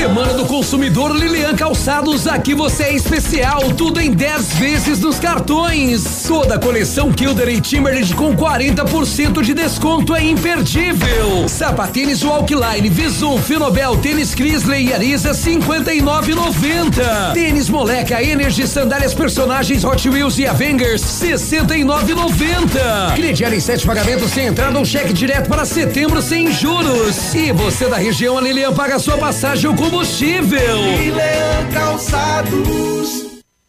Semana do Consumidor Lilian Calçados, aqui você é especial, tudo em 10 vezes nos cartões. Toda a coleção Kilder e Timberland com 40% de desconto é imperdível. Sapatênis Walkline, Visum, Finobel, Tênis Crisley e Arisa 59,90. Tênis Moleca, Energy, sandálias personagens Hot Wheels e Avengers 69,90. Crediário em sete pagamentos sem entrada um cheque direto para setembro sem juros. E você da região, a Lilian paga sua passagem ou combustível. Calçados.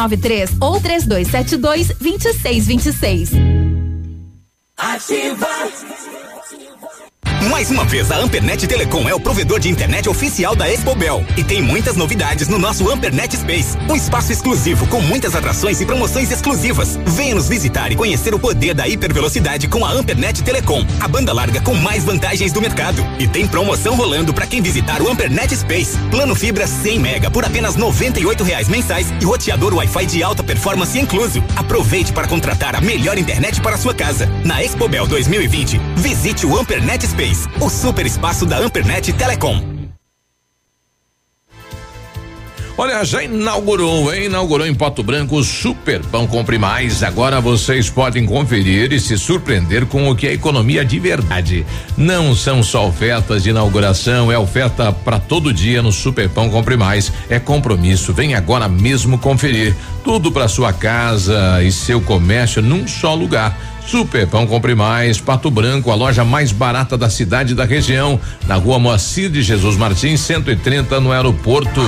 93 ou 3272 2626. Ativa. Mais uma vez, a Ampernet Telecom é o provedor de internet oficial da Expobel e tem muitas novidades no nosso Ampernet Space, um espaço exclusivo com muitas atrações e promoções exclusivas. Venha nos visitar e conhecer o poder da hipervelocidade com a Ampernet Telecom, a banda larga com mais vantagens do mercado. E tem promoção rolando para quem visitar o Ampernet Space. Plano fibra 100 mega por apenas 98 reais mensais e roteador Wi-Fi de alta performance incluso. Aproveite para contratar a melhor internet para sua casa. Na Expobel 2020, visite o Ampernet Space o super espaço da Ampernet Telecom. Olha, já inaugurou, hein? Inaugurou em Pato Branco o Super Pão Compre Mais. Agora vocês podem conferir e se surpreender com o que é economia de verdade. Não são só ofertas de inauguração, é oferta para todo dia no Super Pão Compre Mais. É compromisso. Vem agora mesmo conferir. Tudo para sua casa e seu comércio num só lugar. Super Pão Compre Mais, Pato Branco, a loja mais barata da cidade e da região, na rua Moacir de Jesus Martins, 130, no aeroporto.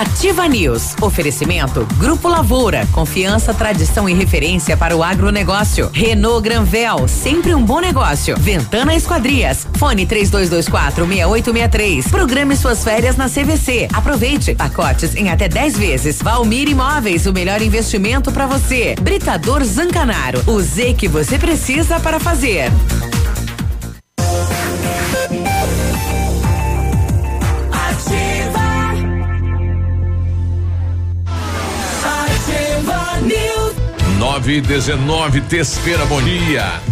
Ativa News. Oferecimento Grupo Lavoura. Confiança, tradição e referência para o agronegócio. Renault Granvel. Sempre um bom negócio. Ventana Esquadrias. Fone 3224 6863. Programe suas férias na CVC. Aproveite. Pacotes em até 10 vezes. Valmir Imóveis. O melhor investimento para você. Britador Zancanaro. O Z que você precisa para fazer. 9 e 19, terça-feira, bom.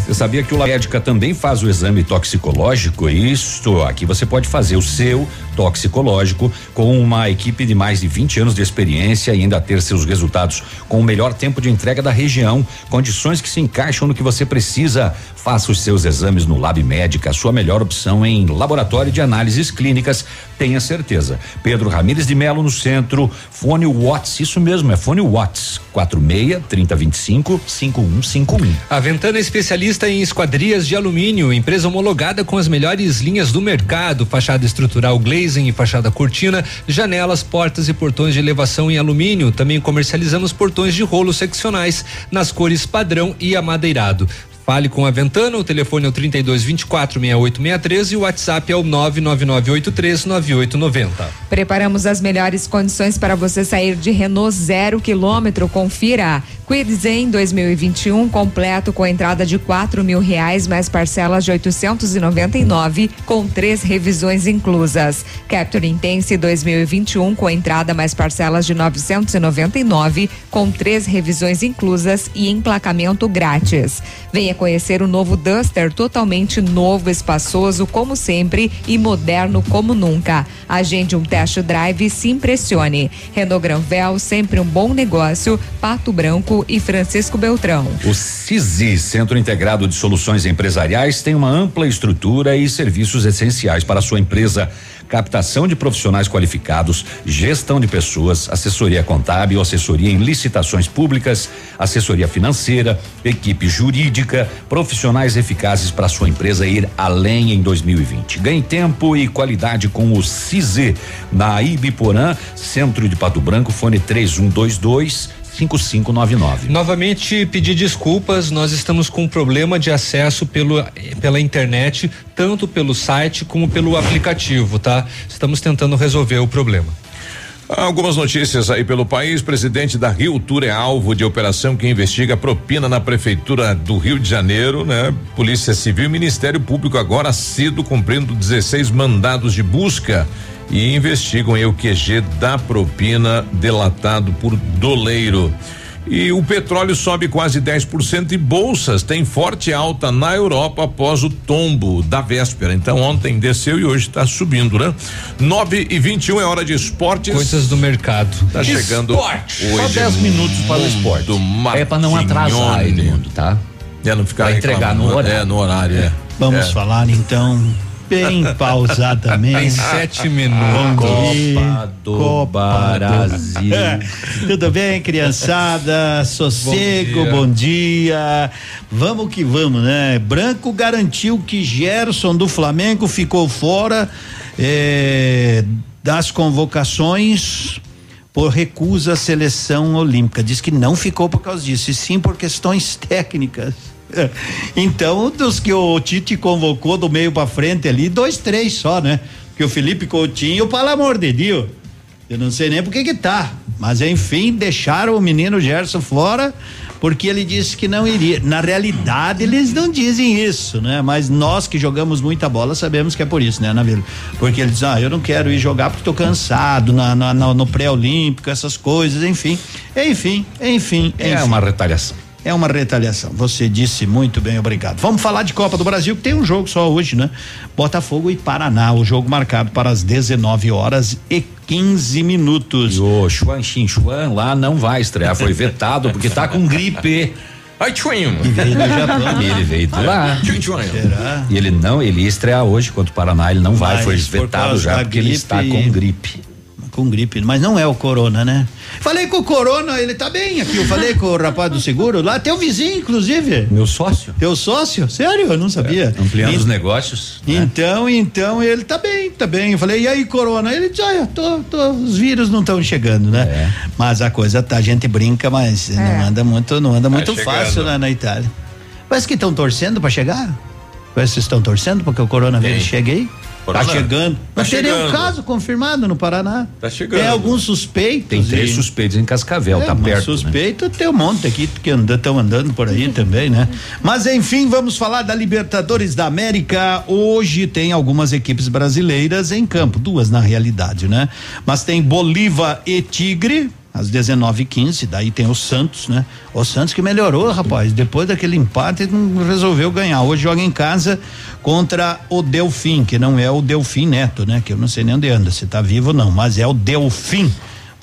Você sabia que o Médica também faz o exame toxicológico? Isso, aqui você pode fazer o seu toxicológico com uma equipe de mais de 20 anos de experiência e ainda ter seus resultados com o melhor tempo de entrega da região, condições que se encaixam no que você precisa. Faça os seus exames no Lab Médica, sua melhor opção em laboratório de análises clínicas, tenha certeza. Pedro Ramires de Melo no centro, fone Watts, isso mesmo, é fone Watts, 46 3025 5151. A Ventana é especialista em esquadrias de alumínio, empresa homologada com as melhores linhas do mercado, fachada estrutural glazing e fachada cortina, janelas, portas e portões de elevação em alumínio. Também comercializamos portões de rolo seccionais nas cores padrão e amadeirado. Fale com a Ventana, o telefone é o 32 24 6863 e o WhatsApp é o 99983 9890. Preparamos as melhores condições para você sair de Renault zero quilômetro. Confira. Quid Zen 2021 completo com entrada de quatro mil reais mais parcelas de 899 com três revisões inclusas. Capture Intense 2021 com entrada mais parcelas de 999 com três revisões inclusas e emplacamento grátis. Venha conhecer o novo Duster totalmente novo, espaçoso como sempre e moderno como nunca. Agende um test drive e se impressione. Renault Granvel sempre um bom negócio. Pato Branco e Francisco Beltrão. O CISI, Centro Integrado de Soluções Empresariais, tem uma ampla estrutura e serviços essenciais para a sua empresa. Captação de profissionais qualificados, gestão de pessoas, assessoria contábil, assessoria em licitações públicas, assessoria financeira, equipe jurídica, profissionais eficazes para sua empresa ir além em 2020. Ganhe tempo e qualidade com o CISI na Ibiporã, Centro de Pato Branco, fone 3122 5599. Novamente pedir desculpas, nós estamos com um problema de acesso pelo, pela internet, tanto pelo site como pelo aplicativo, tá? Estamos tentando resolver o problema. Algumas notícias aí pelo país. Presidente da Rio Tour é alvo de operação que investiga propina na prefeitura do Rio de Janeiro, né? Polícia Civil e Ministério Público agora cedo cumprindo 16 mandados de busca e investigam aí o QG da propina delatado por doleiro. E o petróleo sobe quase 10% e bolsas têm forte alta na Europa após o tombo da véspera. Então ontem desceu e hoje está subindo, né? 9 e 21 é hora de esportes. Coisas do mercado. Tá chegando Esporte. Só 10 minutos para o esporte. É para não atrasar, Edmundo, tá? É, não ficar Vai entregar no horário. É, no horário, é. Vamos É. falar então bem pausadamente. Tem sete minutos. Copa do Brasil. Tudo bem, criançada? Sossego, dia. bom dia. Vamos que vamos, né? Branco garantiu que Gerson do Flamengo ficou fora eh, das convocações por recusa à seleção olímpica. Diz que não ficou por causa disso, e sim por questões técnicas. Então, dos que o Tite convocou do meio para frente ali, dois, três só, né? Que o Felipe Coutinho, pelo amor de Deus, eu não sei nem por que que tá, mas enfim, deixaram o menino Gerson fora porque ele disse que não iria. Na realidade, eles não dizem isso, né? Mas nós que jogamos muita bola sabemos que é por isso, né, Navilo? Porque ele diz, ah, eu não quero ir jogar porque tô cansado na, na- na- no pré-olímpico, essas coisas, enfim. Enfim, enfim. É enfim. uma retaliação. É uma retaliação. Você disse muito bem, obrigado. Vamos falar de Copa do Brasil, que tem um jogo só hoje, né? Botafogo e Paraná, o jogo marcado para as 19 horas e 15 minutos. E o Xuan Xin Xuan lá não vai estrear, foi vetado porque tá com gripe. Ai, tchuinho. E veio do Japão. E ele veio de lá. Será? E ele não, ele ia estrear hoje contra o Paraná, ele não vai, Mas foi vetado já porque ele gripe- está com gripe. Com gripe, mas não é o corona, né? Falei com o corona, ele tá bem aqui. Eu falei com o rapaz do seguro lá, teu vizinho, inclusive. Meu sócio. Teu sócio? Sério? Eu não sabia. Ampliando E- os negócios. né? Então, então ele tá bem, tá bem. Eu falei, e aí, Corona? Ele disse, olha, tô, tô, os vírus não estão chegando, né? É. Mas a coisa tá, a gente brinca, mas não anda muito, não anda muito chegando. fácil lá na Itália. Parece que estão torcendo para chegar. Parece que estão torcendo para que o coronavírus Tem. chegue aí. Corona? Tá chegando. Mas Tá teria um caso confirmado no Paraná. Tá chegando. Tem alguns suspeitos. Tem três e- suspeitos em Cascavel, é, tá mas perto. né? Suspeito tem um monte aqui que estão andando por aí também, né? Mas enfim, vamos falar da Libertadores da América. Hoje tem algumas equipes brasileiras em campo, duas na realidade, né? Mas tem Bolívar e Tigre. Às 19h15. Daí tem o Santos, né? O Santos que melhorou, rapaz. Depois daquele empate, não resolveu ganhar. Hoje joga em casa contra o Delfim, que não é o Delfim Neto, né? Que eu não sei nem onde anda, se tá vivo ou não, mas é o Delfim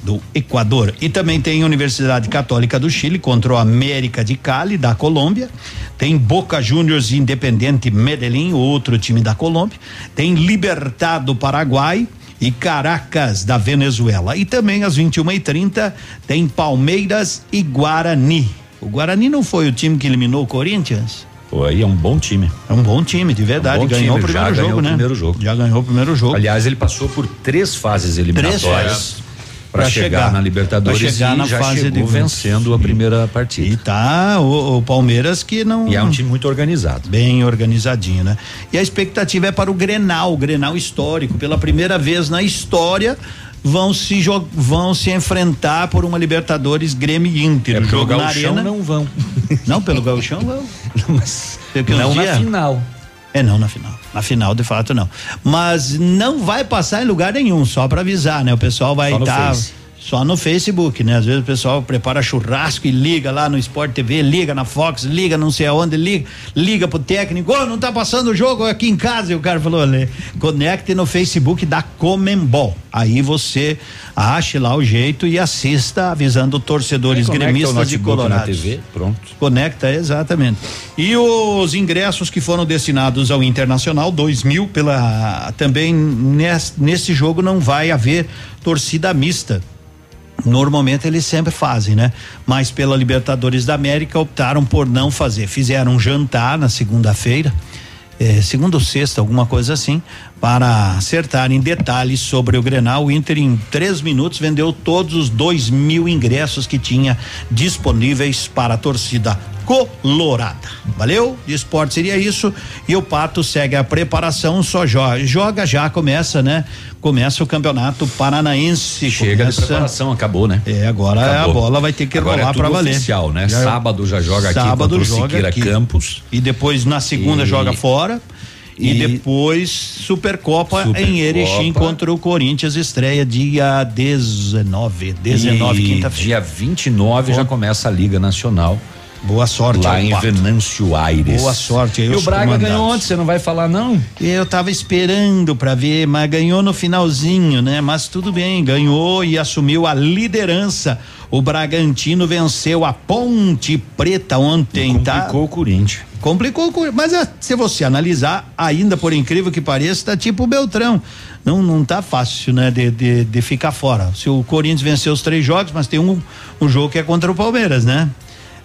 do Equador. E também tem Universidade Católica do Chile contra o América de Cali da Colômbia. Tem Boca Juniors Independente Medellín, outro time da Colômbia. Tem Libertad do Paraguai e Caracas da Venezuela. E também às 21h30 tem Palmeiras e Guarani. O Guarani não foi o time que eliminou o Corinthians? Aí é um bom time. É um bom time, de verdade. É um ganhou time, o primeiro já jogo, ganhou né? O primeiro jogo. Já ganhou o primeiro jogo. Aliás, ele passou por três fases eliminatórias. fases. Para chegar, chegar. na Libertadores Pra chegar na já fase chegou de vencendo a primeira partida. E tá o, o Palmeiras que não. E é um time muito organizado. Bem organizadinho, né? E a expectativa é para o Grenal, o Grenal histórico. Pela primeira vez na história, vão se, vão se enfrentar por uma Libertadores Grêmio e Inter. É jogo na arena. não vão. Não, pelo Gauchão vão. Mas Porque um não na final. É, não na final. Na final, de fato, não. Mas não vai passar em lugar nenhum, só para avisar, né? O pessoal vai no estar. Só no Facebook, né? Às vezes o pessoal prepara churrasco e liga lá no Sport TV, liga na Fox, liga não sei aonde, liga, liga pro técnico, ô, não tá passando o jogo aqui em casa. E o cara falou, olha, conecte no Facebook da Comembol. Aí você ache lá o jeito e assista avisando torcedores gremistas e na colorados. TV, pronto. Conecta, exatamente. E os ingressos que foram destinados ao Internacional, dois mil, pela também nes- nesse jogo não vai haver torcida mista. Normalmente eles sempre fazem, né? Mas pela Libertadores da América optaram por não fazer. Fizeram um jantar na segunda-feira, eh, segunda ou sexta, alguma coisa assim, para acertar em detalhes sobre o Grenal. O Inter, em três minutos, vendeu todos os dois mil ingressos que tinha disponíveis para a torcida colorada. Valeu? De esporte seria isso. E o Pato segue a preparação, só joga, joga já, começa, né? Começa o campeonato paranaense. Chega começa, de preparação, acabou, né? É, agora Acabou. a bola vai ter que Agora rolar é para valer. oficial, né? Já- Sábado já joga aqui Sábado contra o joga Siqueira aqui. Campos. E depois na segunda E- joga fora. E, e- depois Supercopa, Supercopa. em Erechim contra o Corinthians, estreia dia 19, 19 E quinta-feira. Dia 29 já começa a Liga Nacional. Boa sorte Lá em Pato. Venâncio Aires. Boa sorte aí E o Braga ganhou ontem, você não vai falar não? Eu tava esperando para ver, mas ganhou no finalzinho, né? Mas tudo bem, ganhou e assumiu a liderança. O Bragantino venceu a Ponte Preta ontem, tá? Complicou o Corinthians. Complicou, o Corinthians, mas ah, se você analisar, ainda por incrível que pareça, tá tipo o Beltrão. Não, não tá fácil, né, de, de, de ficar fora. Se o Corinthians venceu os três jogos, mas tem um, um jogo que é contra o Palmeiras, né?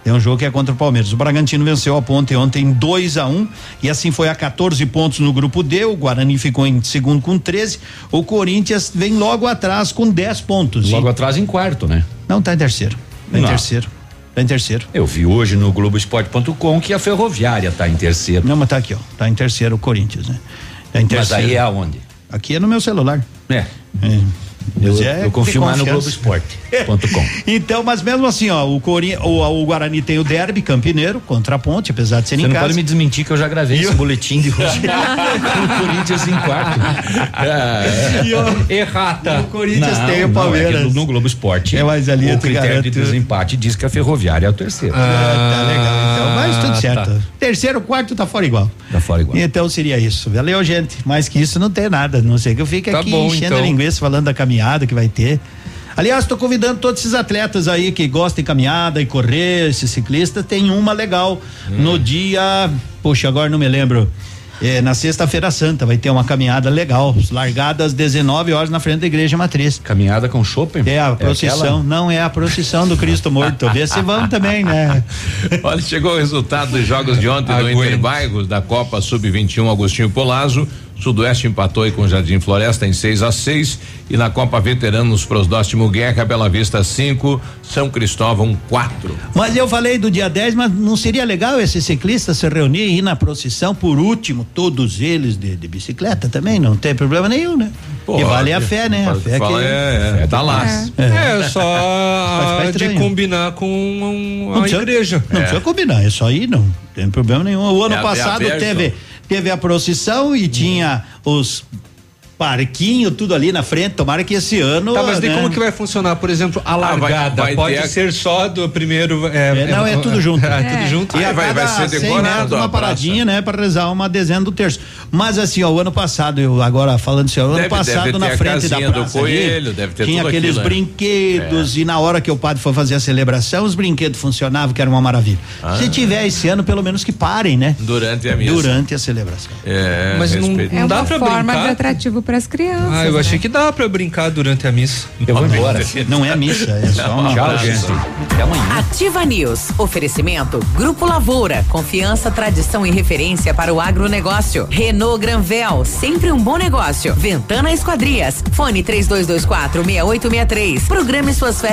Tem um jogo que é contra o Palmeiras. O Bragantino venceu a Ponte ontem 2 a 1 um, e assim foi a 14 pontos no grupo D. O Guarani ficou em segundo com 13. O Corinthians vem logo atrás com 10 pontos. Logo E- atrás em quarto, né? Não, tá em terceiro. Tá em Não. terceiro. Tá em terceiro. Eu vi hoje no Globoesporte.com que a Ferroviária está em terceiro. Não, mas tá aqui, ó. Tá em terceiro o Corinthians, né? Tá em Mas terceiro. aí é aonde? Aqui é no meu celular. É. Mas Eu, é eu confio mais no confiança. Globoesporte.com. Então, mas mesmo assim, ó, o, Cori, o, o Guarani tem o derby campineiro contra a Ponte, apesar de ser Você em não casa. pode me desmentir que eu já gravei esse boletim de hoje. o Corinthians em quarto. É. E o- Errata. o Corinthians Não, tem o não, Palmeiras. é que no Globo Esporte. É, mas ali o critério de garanto- desempate diz que a Ferroviária é o terceiro. Ah, tá legal. Então, mas tudo Ah, certo. tá. Terceiro, quarto tá fora igual. Tá fora igual. Então seria isso. Valeu, gente. Mais que isso não tem nada. Não sei que eu fique Tá aqui bom, enchendo a então. linguiça falando da caminhada que vai ter. Aliás, estou convidando todos esses atletas aí que gostam de caminhada e correr, esses ciclistas, tem uma legal Hum. no dia, poxa, agora não me lembro. É, na sexta-feira santa vai ter uma caminhada legal, largada às 19 horas na frente da igreja matriz. Caminhada com shopping? É a procissão, aquela? não é a procissão do Cristo morto. Vê se vamos também, né? Olha, chegou o resultado dos jogos de ontem no Aguente. Interbairros da Copa Sub-21 Agostinho Polazo. Sudoeste empatou aí com o Jardim Floresta em 6 a 6 e na Copa Veteranos Prosdóstimo Guerra, Bela Vista 5, São Cristóvão 4. Mas eu falei do dia 10, mas não seria legal esses ciclistas se reunir e ir na procissão por último, todos eles de, de bicicleta também? Não tem problema nenhum, né? e vale a fé, né? A fé Fala, que. é, é, tá lá. É, só Vai ficar de combinar com um- Não a precisa- igreja. Não precisa combinar, é só ir, não. Tem problema nenhum. O ano É a- é a passado teve, teve a procissão e tinha os parquinho, tudo ali na frente. Tomara que esse ano. Tá, mas né? como que vai funcionar? Por exemplo, a vai- largada vai pode ter a- ser só do primeiro. É, É, não, é tudo junto. É, tudo junto. E a Aí vai- vai cada ser 100 decorado uma praça. paradinha, né, para rezar uma dezena do terço. Mas assim, ó, o ano passado, eu agora falando assim, ó, o ano Deve- passado deve na frente da praça ali, coelho, deve ter tinha tudo aqueles aquilo, né? brinquedos e na hora que o padre foi fazer a celebração, os brinquedos funcionavam, que era uma maravilha. Ah. Se tiver esse ano, pelo menos que parem, né? Durante a missa. Durante a celebração. É, Mas não-. É dá uma pra forma brincar? de atrativo para as crianças. Ah, eu né? achei que dá pra brincar durante a missa. Eu vou embora. Não é missa, é só uma Tchau, gente. Até amanhã. Ativa News. Oferecimento Grupo Lavoura. Confiança, tradição e referência para o agronegócio. Renault Granvel. Sempre um bom negócio. Ventana Esquadrias. Fone 3224 6863. Programe suas férias.